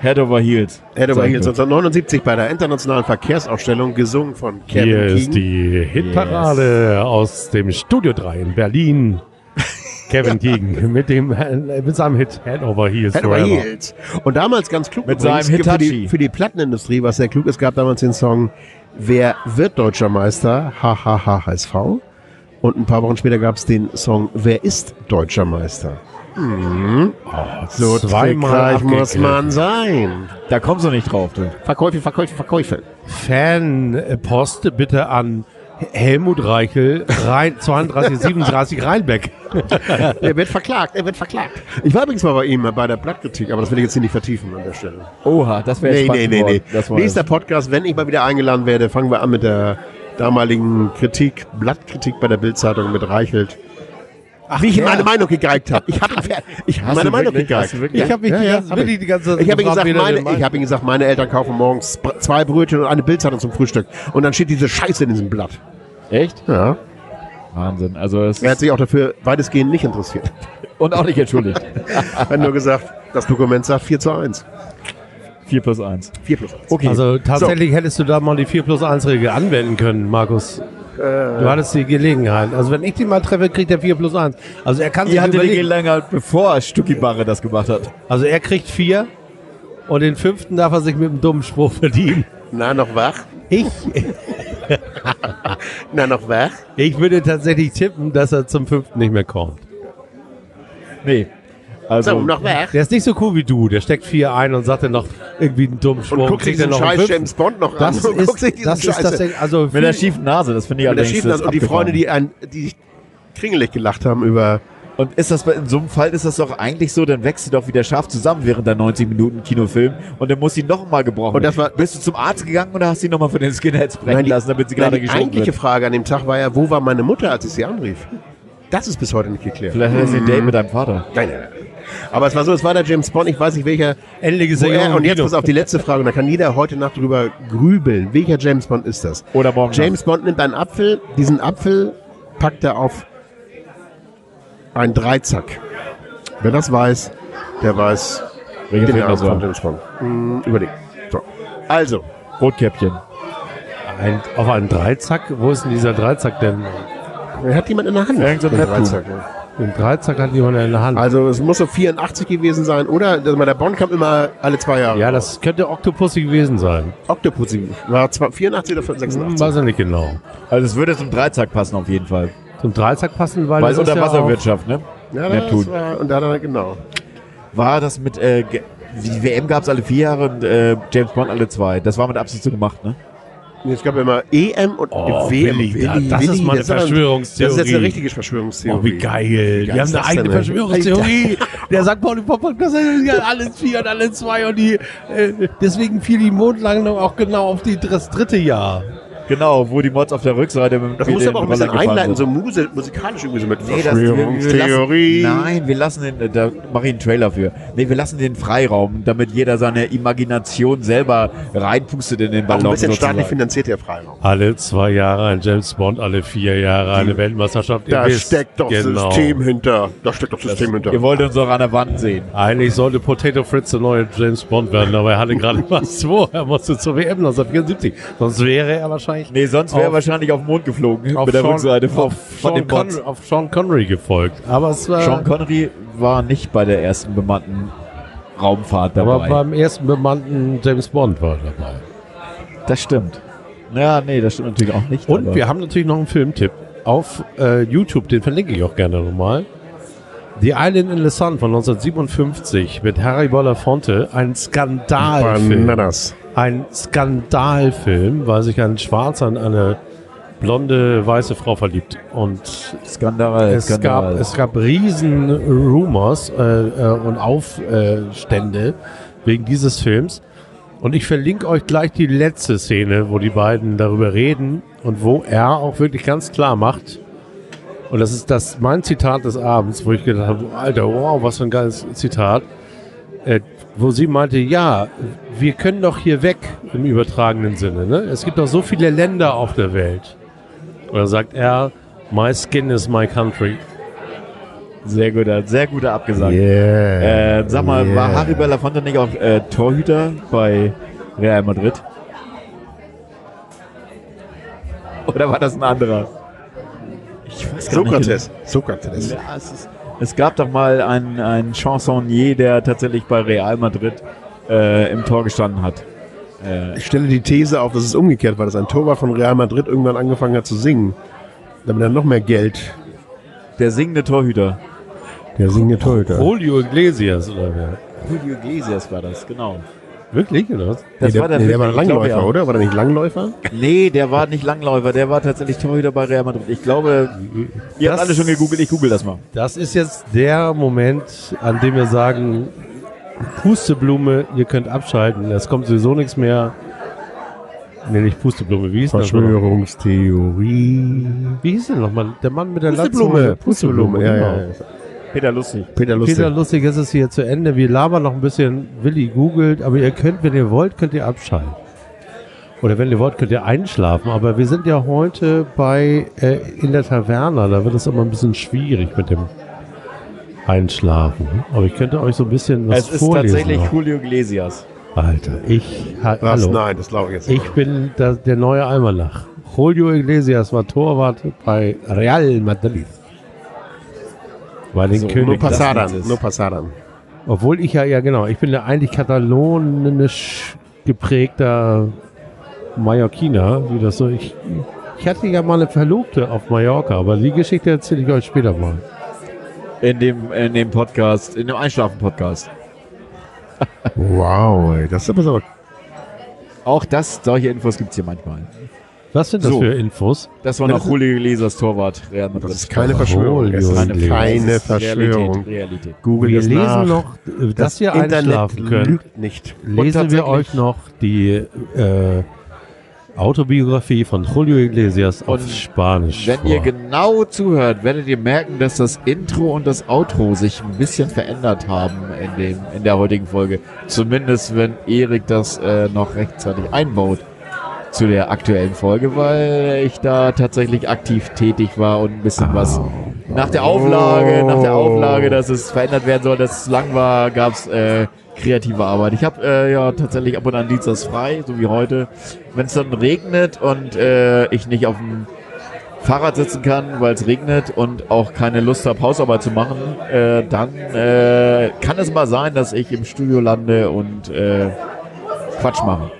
Head over Heels. Head over Heels wir. 1979 bei der internationalen Verkehrsausstellung gesungen von Kevin Hier King. ist die Hitparade aus dem Studio 3 in Berlin. Kevin King mit, dem, mit seinem Hit Head Over Heels Head over Forever. Heels. Und damals ganz klug Mit übrigens, seinem für die, Hitachi. für die Plattenindustrie, was sehr klug ist, gab damals den Song Wer wird deutscher Meister? HHH HSV. Und ein paar Wochen später gab es den Song Wer ist deutscher Meister? Mhm. So zweimal muss man sein. Da kommst du nicht drauf, du. Verkäufe, Verkäufe, Verkäufe. Fanpost bitte an Helmut Reichel, Rhein, 32, 37 Rheinbeck. Er wird verklagt, er wird verklagt. Ich war übrigens mal bei ihm bei der Blattkritik, aber das will ich jetzt hier nicht vertiefen an der Stelle. Oha, das wäre Nee, spannend nee, nee, nee. war Nächster Podcast, wenn ich mal wieder eingeladen werde, fangen wir an mit der damaligen Kritik, Blattkritik bei der Bildzeitung mit Reichelt. Wie ich ihm meine Meinung gegeigt habe. Ich habe ich hab meine Meinung gegeigt. Ich habe mich Ja, die ja, ganze, hab wirklich die ganze Ich habe ihm gesagt, meine, ich hab ihm gesagt, meine Eltern kaufen morgens zwei Brötchen und eine Bildzeitung zum Frühstück. Und dann steht diese Scheiße in diesem Blatt. Echt? Ja. Wahnsinn. Also es Er hat sich auch dafür weitestgehend nicht interessiert. und auch nicht entschuldigt. Er hat nur gesagt, das Dokument sagt 4 zu 1. 4 plus 1. 4 plus 1. Okay. Also tatsächlich hättest du da mal die 4 plus 1 Regel anwenden können, Markus. Äh. Du hattest die Gelegenheit. Also wenn ich den mal treffe, kriegt er 4 plus 1. Also er kann sich Ihr hattet die überlegen. Gelegenheit, bevor Stucki Barre das gemacht hat. Also er kriegt 4 und den fünften darf er sich mit einem dummen Spruch verdienen. Na, noch wach? Ich, Na, noch wach? ich würde tatsächlich tippen, dass er zum fünften nicht mehr kommt. Nee. Also, So, noch wach? Der ist nicht so cool wie du. Der steckt 4 ein und sagt dann noch irgendwie einen dummen Spruch. Und guckt sich einen scheiß. James Bond noch Das an. Und guckt sich ist, diesen das ist Scheiße- tatsächlich, also mit der schiefen Nase, das finde ich Und, der allerdings schiefen das, und die. Freunde, die, ein, die kringelig gelacht haben über. Und ist das in so einem Fall ist das doch eigentlich so, dann wächst du doch wieder scharf zusammen während der 90 Minuten Kinofilm und dann muss sie noch mal gebrochen Und das war- Bist du zum Arzt gegangen oder hast du sie noch mal von den Skinheads brechen Nein, die- lassen, damit sie Nein, gerade die geschoben eigentliche wird? Frage an dem Tag war ja, wo war meine Mutter, als ich sie anrief? Das ist bis heute nicht geklärt. Vielleicht hat sie ein Date mit deinem Vater. Nein, nein, nein. Aber es war so, es war der James Bond, ich weiß nicht welcher. Endlich ist er er, und jetzt pass auf die letzte Frage, und da kann jeder heute Nacht drüber grübeln. Welcher James Bond ist das? Oder morgen James Bond nimmt einen Apfel, diesen Apfel packt er auf einen Dreizack. Wer das weiß, der weiß Welcher den Namen von? James Bond. Hm, überlegen. So. Also, Rotkäppchen. Ein, auf einen Dreizack? Wo ist denn dieser Dreizack denn? hat jemand in der Hand? Irgend so ein. Dreizack, ja. Den Dreizack hat jemand in der Hand. Also es muss so 84 gewesen sein, oder? Also, Der Bond kam immer alle zwei Jahre. ja, das könnte Octopussy gewesen sein. Octopussy. War zwar 84 oder Hm, 86? weiß ich nicht genau. Also es würde zum Dreizack passen auf jeden Fall. Zum Dreizack passen, weil, Weil es das ist ja auch, Unterwasserwirtschaft, ne? Ja, Neptun. das war, und da hat er, genau. War das mit, äh, die WM gab es alle vier Jahre und äh, James Bond alle zwei. Das war mit Absicht so gemacht, ne? Es gab immer EM und Oh, WM. Willi, da- das ist mal eine das ist aber- Verschwörungstheorie. Das ist jetzt eine richtige Verschwörungstheorie. Oh, wie geil. Die haben eine eigene denn? Verschwörungstheorie. Der St. Pauli Pop Podcast ist ja alles vier und alles zwei und die, äh, deswegen fiel die Mondlandung auch genau auf die, das dritte Jahr. Genau, wo die Mods auf der Rückseite mit Das mit muss aber auch ein bisschen einleiten, so muse, musikalisch irgendwie so mit Nee, das, wir, wir lassen, nein, wir lassen den, da mache ich einen Trailer für. Nee, wir lassen den Freiraum, damit jeder seine Imagination selber reinpustet in den Auch Ballon. ein bisschen sozusagen. staatlich finanziert der Freiraum. Alle zwei Jahre ein James Bond, alle vier Jahre eine Weltmeisterschaft. Ihr Da wisst, steckt doch genau. System hinter. Da steckt doch System hinter. Ihr wollt uns doch an der Wand sehen. Eigentlich sollte Potato Fritz der neue James Bond werden, aber er hatte gerade was vor. Er musste zur WM 1974. Sonst wäre er wahrscheinlich Nee, sonst wäre er wahrscheinlich auf den Mond geflogen auf mit der Sean- Rückseite von, auf, von Sean. Con auf Sean Connery gefolgt. Aber es war, Sean Connery war nicht bei der ersten bemannten Raumfahrt aber dabei. beim ersten bemannten James Bond war er dabei. Das stimmt. Ja, nee, das stimmt natürlich auch nicht. Und aber- wir haben natürlich noch einen Filmtipp auf äh, YouTube, den verlinke ich auch gerne nochmal. The Island in the Sun von 1957 mit Harry Belafonte, ein Skandalfilm. Bananas. Ein Skandalfilm, weil sich ein Schwarzer in eine blonde, weiße Frau verliebt. Und Skandal, es Skandal. gab, es gab riesen Rumors äh, äh, und Aufstände wegen dieses Films. Und ich verlinke euch gleich die letzte Szene, wo die beiden darüber reden und wo er auch wirklich ganz klar macht. Und das ist das mein Zitat des Abends, wo ich gedacht habe, Alter, wow, was für ein geiles Zitat. Äh, wo sie meinte, ja, wir können doch hier weg im übertragenen Sinne. Ne? Es gibt doch so viele Länder auf der Welt. Dann sagt er, my skin is my country. sehr guter, sehr guter Abgesang. Yeah. Äh, sag mal, Yeah. war Harry Belafonte nicht auch äh, Torhüter bei Real Madrid? Oder war das ein anderer? Ich weiß gar nicht. Sokrates. Sokrates. Ja, es, ist, es gab doch mal einen, einen Chansonnier, der tatsächlich bei Real Madrid äh, im Tor gestanden hat. Äh, Ich stelle die These auf, dass es umgekehrt war, dass ein Torwart von Real Madrid irgendwann angefangen hat zu singen. Damit er noch mehr Geld. der singende Torhüter. Der singende Torhüter. Julio Iglesias oder wer? Julio Iglesias war das, genau. Wirklich, oder was? Das nee, der, war der, nee, der war ich glaube, Langläufer, ja. oder? War der nicht Langläufer? Nee, der war nicht Langläufer, der war tatsächlich Torhüter bei Real Madrid. Ich glaube, ihr habt Das- alle schon gegoogelt, ich google das mal. Das ist jetzt der Moment, an dem wir sagen, Pusteblume, ihr könnt abschalten. Es kommt sowieso nichts mehr. Nee, nicht Pusteblume, wie hieß das? noch? Verschwörungstheorie. Wie hieß denn nochmal? Der Mann mit der Pusteblume. Latze- Pusteblume, ja, genau. ja. ja. Peter Lustig. Peter Lustig. Peter Lustig, jetzt ist hier zu Ende. Wir labern noch ein bisschen. Willi googelt, aber ihr könnt, wenn ihr wollt, könnt ihr abschalten. Oder wenn ihr wollt, könnt ihr einschlafen. Aber wir sind ja heute bei äh, in der Taverne. Da wird es immer ein bisschen schwierig mit dem Einschlafen. Aber ich könnte euch so ein bisschen was Es ist vorlesen. tatsächlich noch. Julio Iglesias. Alter, ich ha, Was? hallo. Nein, das glaube ich jetzt Ich bin da, der neue Almanach. Julio Iglesias war Torwart bei Real Madrid. Bei den So, Nur Königen. das Passaran. es. Nur Passaran. Obwohl ich ja, ja genau, ich bin ja eigentlich katalonisch geprägter Mallorquiner, wie das so. Ich, ich hatte ja mal eine Verlobte auf Mallorca, aber die Geschichte erzähle ich euch später mal. In dem, in dem Podcast, in dem Einschlafen-Podcast. Wow, ey. Das ist aber so. Auch das, solche Infos gibt's hier manchmal. Was sind das So. für Infos? Das war noch das Julio Iglesias Torwart, Real Madrid. Das ist keine Verschwörung. Das ist Keine keine, keine Realität, Verschwörung. Realität. Google Wir es lesen nach. noch, äh, dass ihr einschlafen könnt. lügt nicht. Lesen wir euch noch die äh, Autobiografie von Julio Iglesias auf Und Spanisch Wenn vor. ihr genau zuhört, werdet ihr merken, dass das Intro und das Outro sich ein bisschen verändert haben in, dem, in der heutigen Folge. Zumindest wenn Erik das äh, noch rechtzeitig einbaut zu der aktuellen Folge, weil ich da tatsächlich aktiv tätig war und ein bisschen was nach der Auflage, nach der Auflage, dass es verändert werden soll, dass es lang war, gab es äh, kreative Arbeit. Ich habe äh, ja tatsächlich ab und an Dienstags frei, so wie heute. Wenn es dann regnet und äh, ich nicht auf dem Fahrrad sitzen kann, weil es regnet und auch keine Lust habe, Hausarbeit zu machen, äh, dann äh, kann es mal sein, dass ich im Studio lande und äh, Quatsch mache.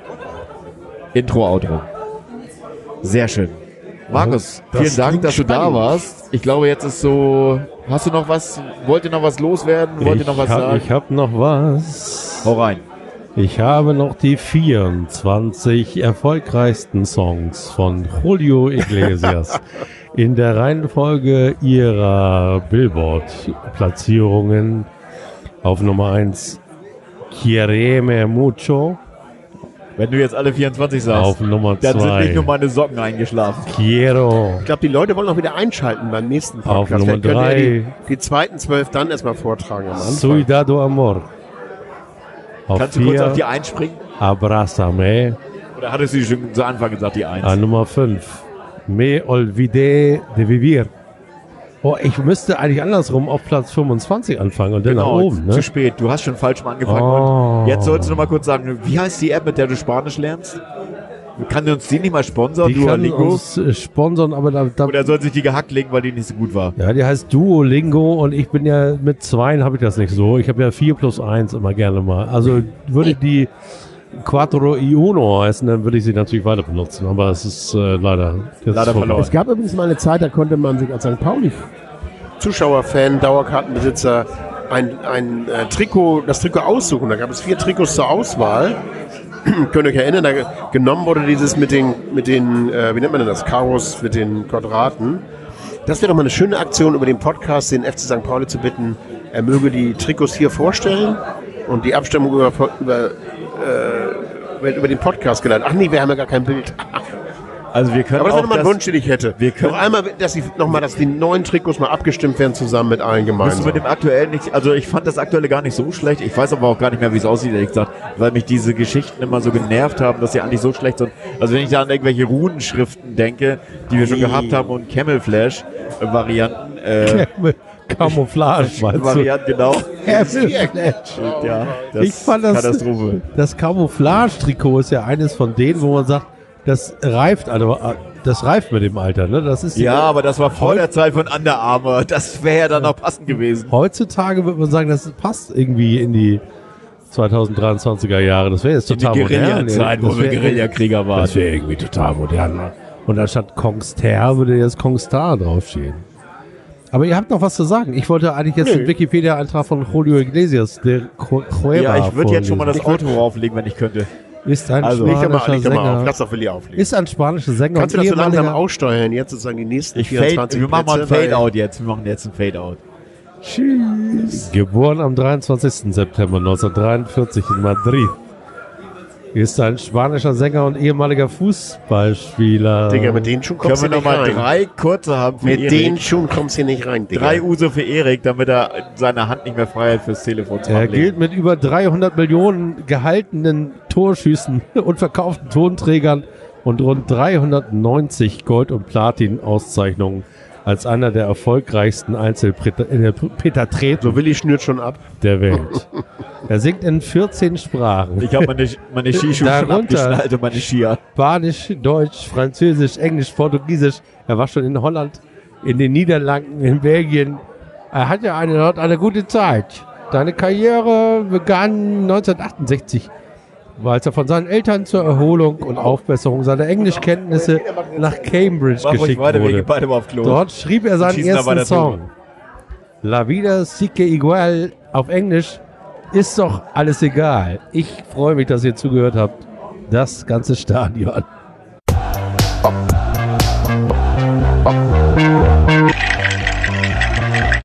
Intro, Outro. Sehr schön. Markus, Das vielen Dank, dass du da spannend. warst. Ich glaube, jetzt ist so. Hast du noch was? Wollt ihr noch was loswerden? Wollt ihr ich noch was hab, sagen? Ich habe noch was. Hau rein. Ich habe noch die 24 erfolgreichsten Songs von Julio Iglesias in der Reihenfolge ihrer Billboard-Platzierungen auf Nummer 1 Quiereme Mucho, Wenn du jetzt alle 24 sagst, auf Nummer dann sind nicht nur 2 meine Socken eingeschlafen. Quiero, Ich glaube, die Leute wollen auch wieder einschalten beim nächsten Auf Podcast. Nummer Vielleicht könnt ihr drei. Die, die zweiten zwölf dann erstmal vortragen am Anfang. Cuidado Amor. Auf Kannst du kurz auf die 4 einspringen? Abrázame. Oder hattest du schon zu Anfang gesagt, die 1? An Nummer 5. Me olvidé de vivir. Oh, ich müsste eigentlich andersrum auf Platz 25 anfangen und dann nach oben, zu ne? spät. Du hast schon falsch mal angefangen. Oh. Und jetzt sollst du noch mal kurz sagen, wie heißt die App, mit der du Spanisch lernst? Kann uns die nicht mal sponsern, Die kann Duolingo? uns äh, sponsern, aber da, da Oder soll sich die gehackt legen, weil die nicht so gut war? ja, die heißt Duolingo und ich bin ja mit zweien habe ich das nicht so. Ich habe ja 4 plus 1 immer gerne mal. Also würde die Quattro y Uno heißen, dann würde ich sie natürlich weiter benutzen. Aber es ist äh, leider, jetzt Leider verloren. Es gab übrigens mal eine Zeit, da konnte man sich als St. Pauli Zuschauerfan, Dauerkartenbesitzer ein, ein äh, Trikot, das Trikot aussuchen. Da gab es vier Trikots zur Auswahl. Könnt ihr euch erinnern, da genommen wurde dieses mit den, mit den äh, wie nennt man denn das, Karos mit den Quadraten. Das wäre doch mal eine schöne Aktion, über den Podcast den FC St. Pauli zu bitten, er möge die Trikots hier vorstellen und die Abstimmung über, über, äh, über den Podcast geleitet. Ach nee, wir haben ja gar kein Bild. Also wir können Aber das wäre nochmal ein Wunsch, den ich hätte. wir können- noch einmal, dass die, noch mal, dass die neuen Trikots mal abgestimmt werden zusammen mit allen gemeinsam. wir dem aktuellen nicht, also ich fand das aktuelle gar nicht so schlecht. Ich weiß aber auch gar nicht mehr, wie es aussieht, ehrlich gesagt, weil mich diese Geschichten immer so genervt haben, dass sie eigentlich so schlecht sind. Also wenn ich da an irgendwelche Runenschriften denke, die wir schon gehabt haben und Camouflage-Varianten, äh, Camouflage, meinst du? Varianten, genau. Ja, das Ich fand das- Katastrophe. Das Camouflage-Trikot ist ja eines von denen, wo man sagt, das reift, also, das reift mit dem Alter, ne? Das ist Ja, aber das war vor der Zeit von Under Armour. Das wäre ja dann auch passend gewesen. heutzutage würde man sagen, das passt irgendwie in die 2023er Jahre. Das wäre jetzt In die total modern. Guerilla-Zeit, wo wir Guerillakrieger waren. Das wäre irgendwie total modern. Und anstatt Kongster würde jetzt Kongstar draufstehen. Aber ihr habt noch was zu sagen. Ich wollte eigentlich jetzt Nö. den Wikipedia-Eintrag von Julio Iglesias, der Cu- Cueva Ja, ich würde jetzt schon mal das. Auto rauflegen, wenn ich könnte. Ist ein Also- mal, spanischer leg doch mal auf. Sänger. Lass doch Willi auflegen. Ist ein spanischer Sänger. Kannst du das so langsam aussteuern? Jetzt sozusagen die nächsten Ich fade, 24 wir machen mal ein Fade-Out jetzt. Wir machen jetzt ein Fade-Out. Geboren am 23. September 1943 in Madrid. Ist ein spanischer Sänger und ehemaliger Fußballspieler. Digga, mit den Schuhen kommst Können du wir nicht noch mal rein. drei kurze haben für Mit Erik? den Schuhen kommst du hier nicht rein, Digga. Drei Uso für Erik, damit er seine Hand nicht mehr frei hat fürs Telefon zu er ablegen. gilt mit über 300 Millionen gehaltenen Torschüssen und verkauften Tonträgern und rund 390 Gold- und Platin-Auszeichnungen als einer der erfolgreichsten Einzelpetertreten So Willi schnürt schon ab. der Welt. er singt in 14 Sprachen. Ich habe meine, meine Skischuhe schon abgeschnallt und meine Skier. Spanisch, Deutsch, Französisch, Englisch, Portugiesisch. Er war schon in Holland, in den Niederlanden, in Belgien. Er hatte eine, dort eine gute Zeit. Seine Karriere begann 1968, als er von seinen Eltern zur Erholung und Aufbesserung seiner Englischkenntnisse nach Cambridge geschickt wurde. Dort schrieb er seinen ersten Song. La vida sigue igual auf Englisch. Ist doch alles egal. Ich freue mich, dass ihr zugehört habt. Das ganze Stadion.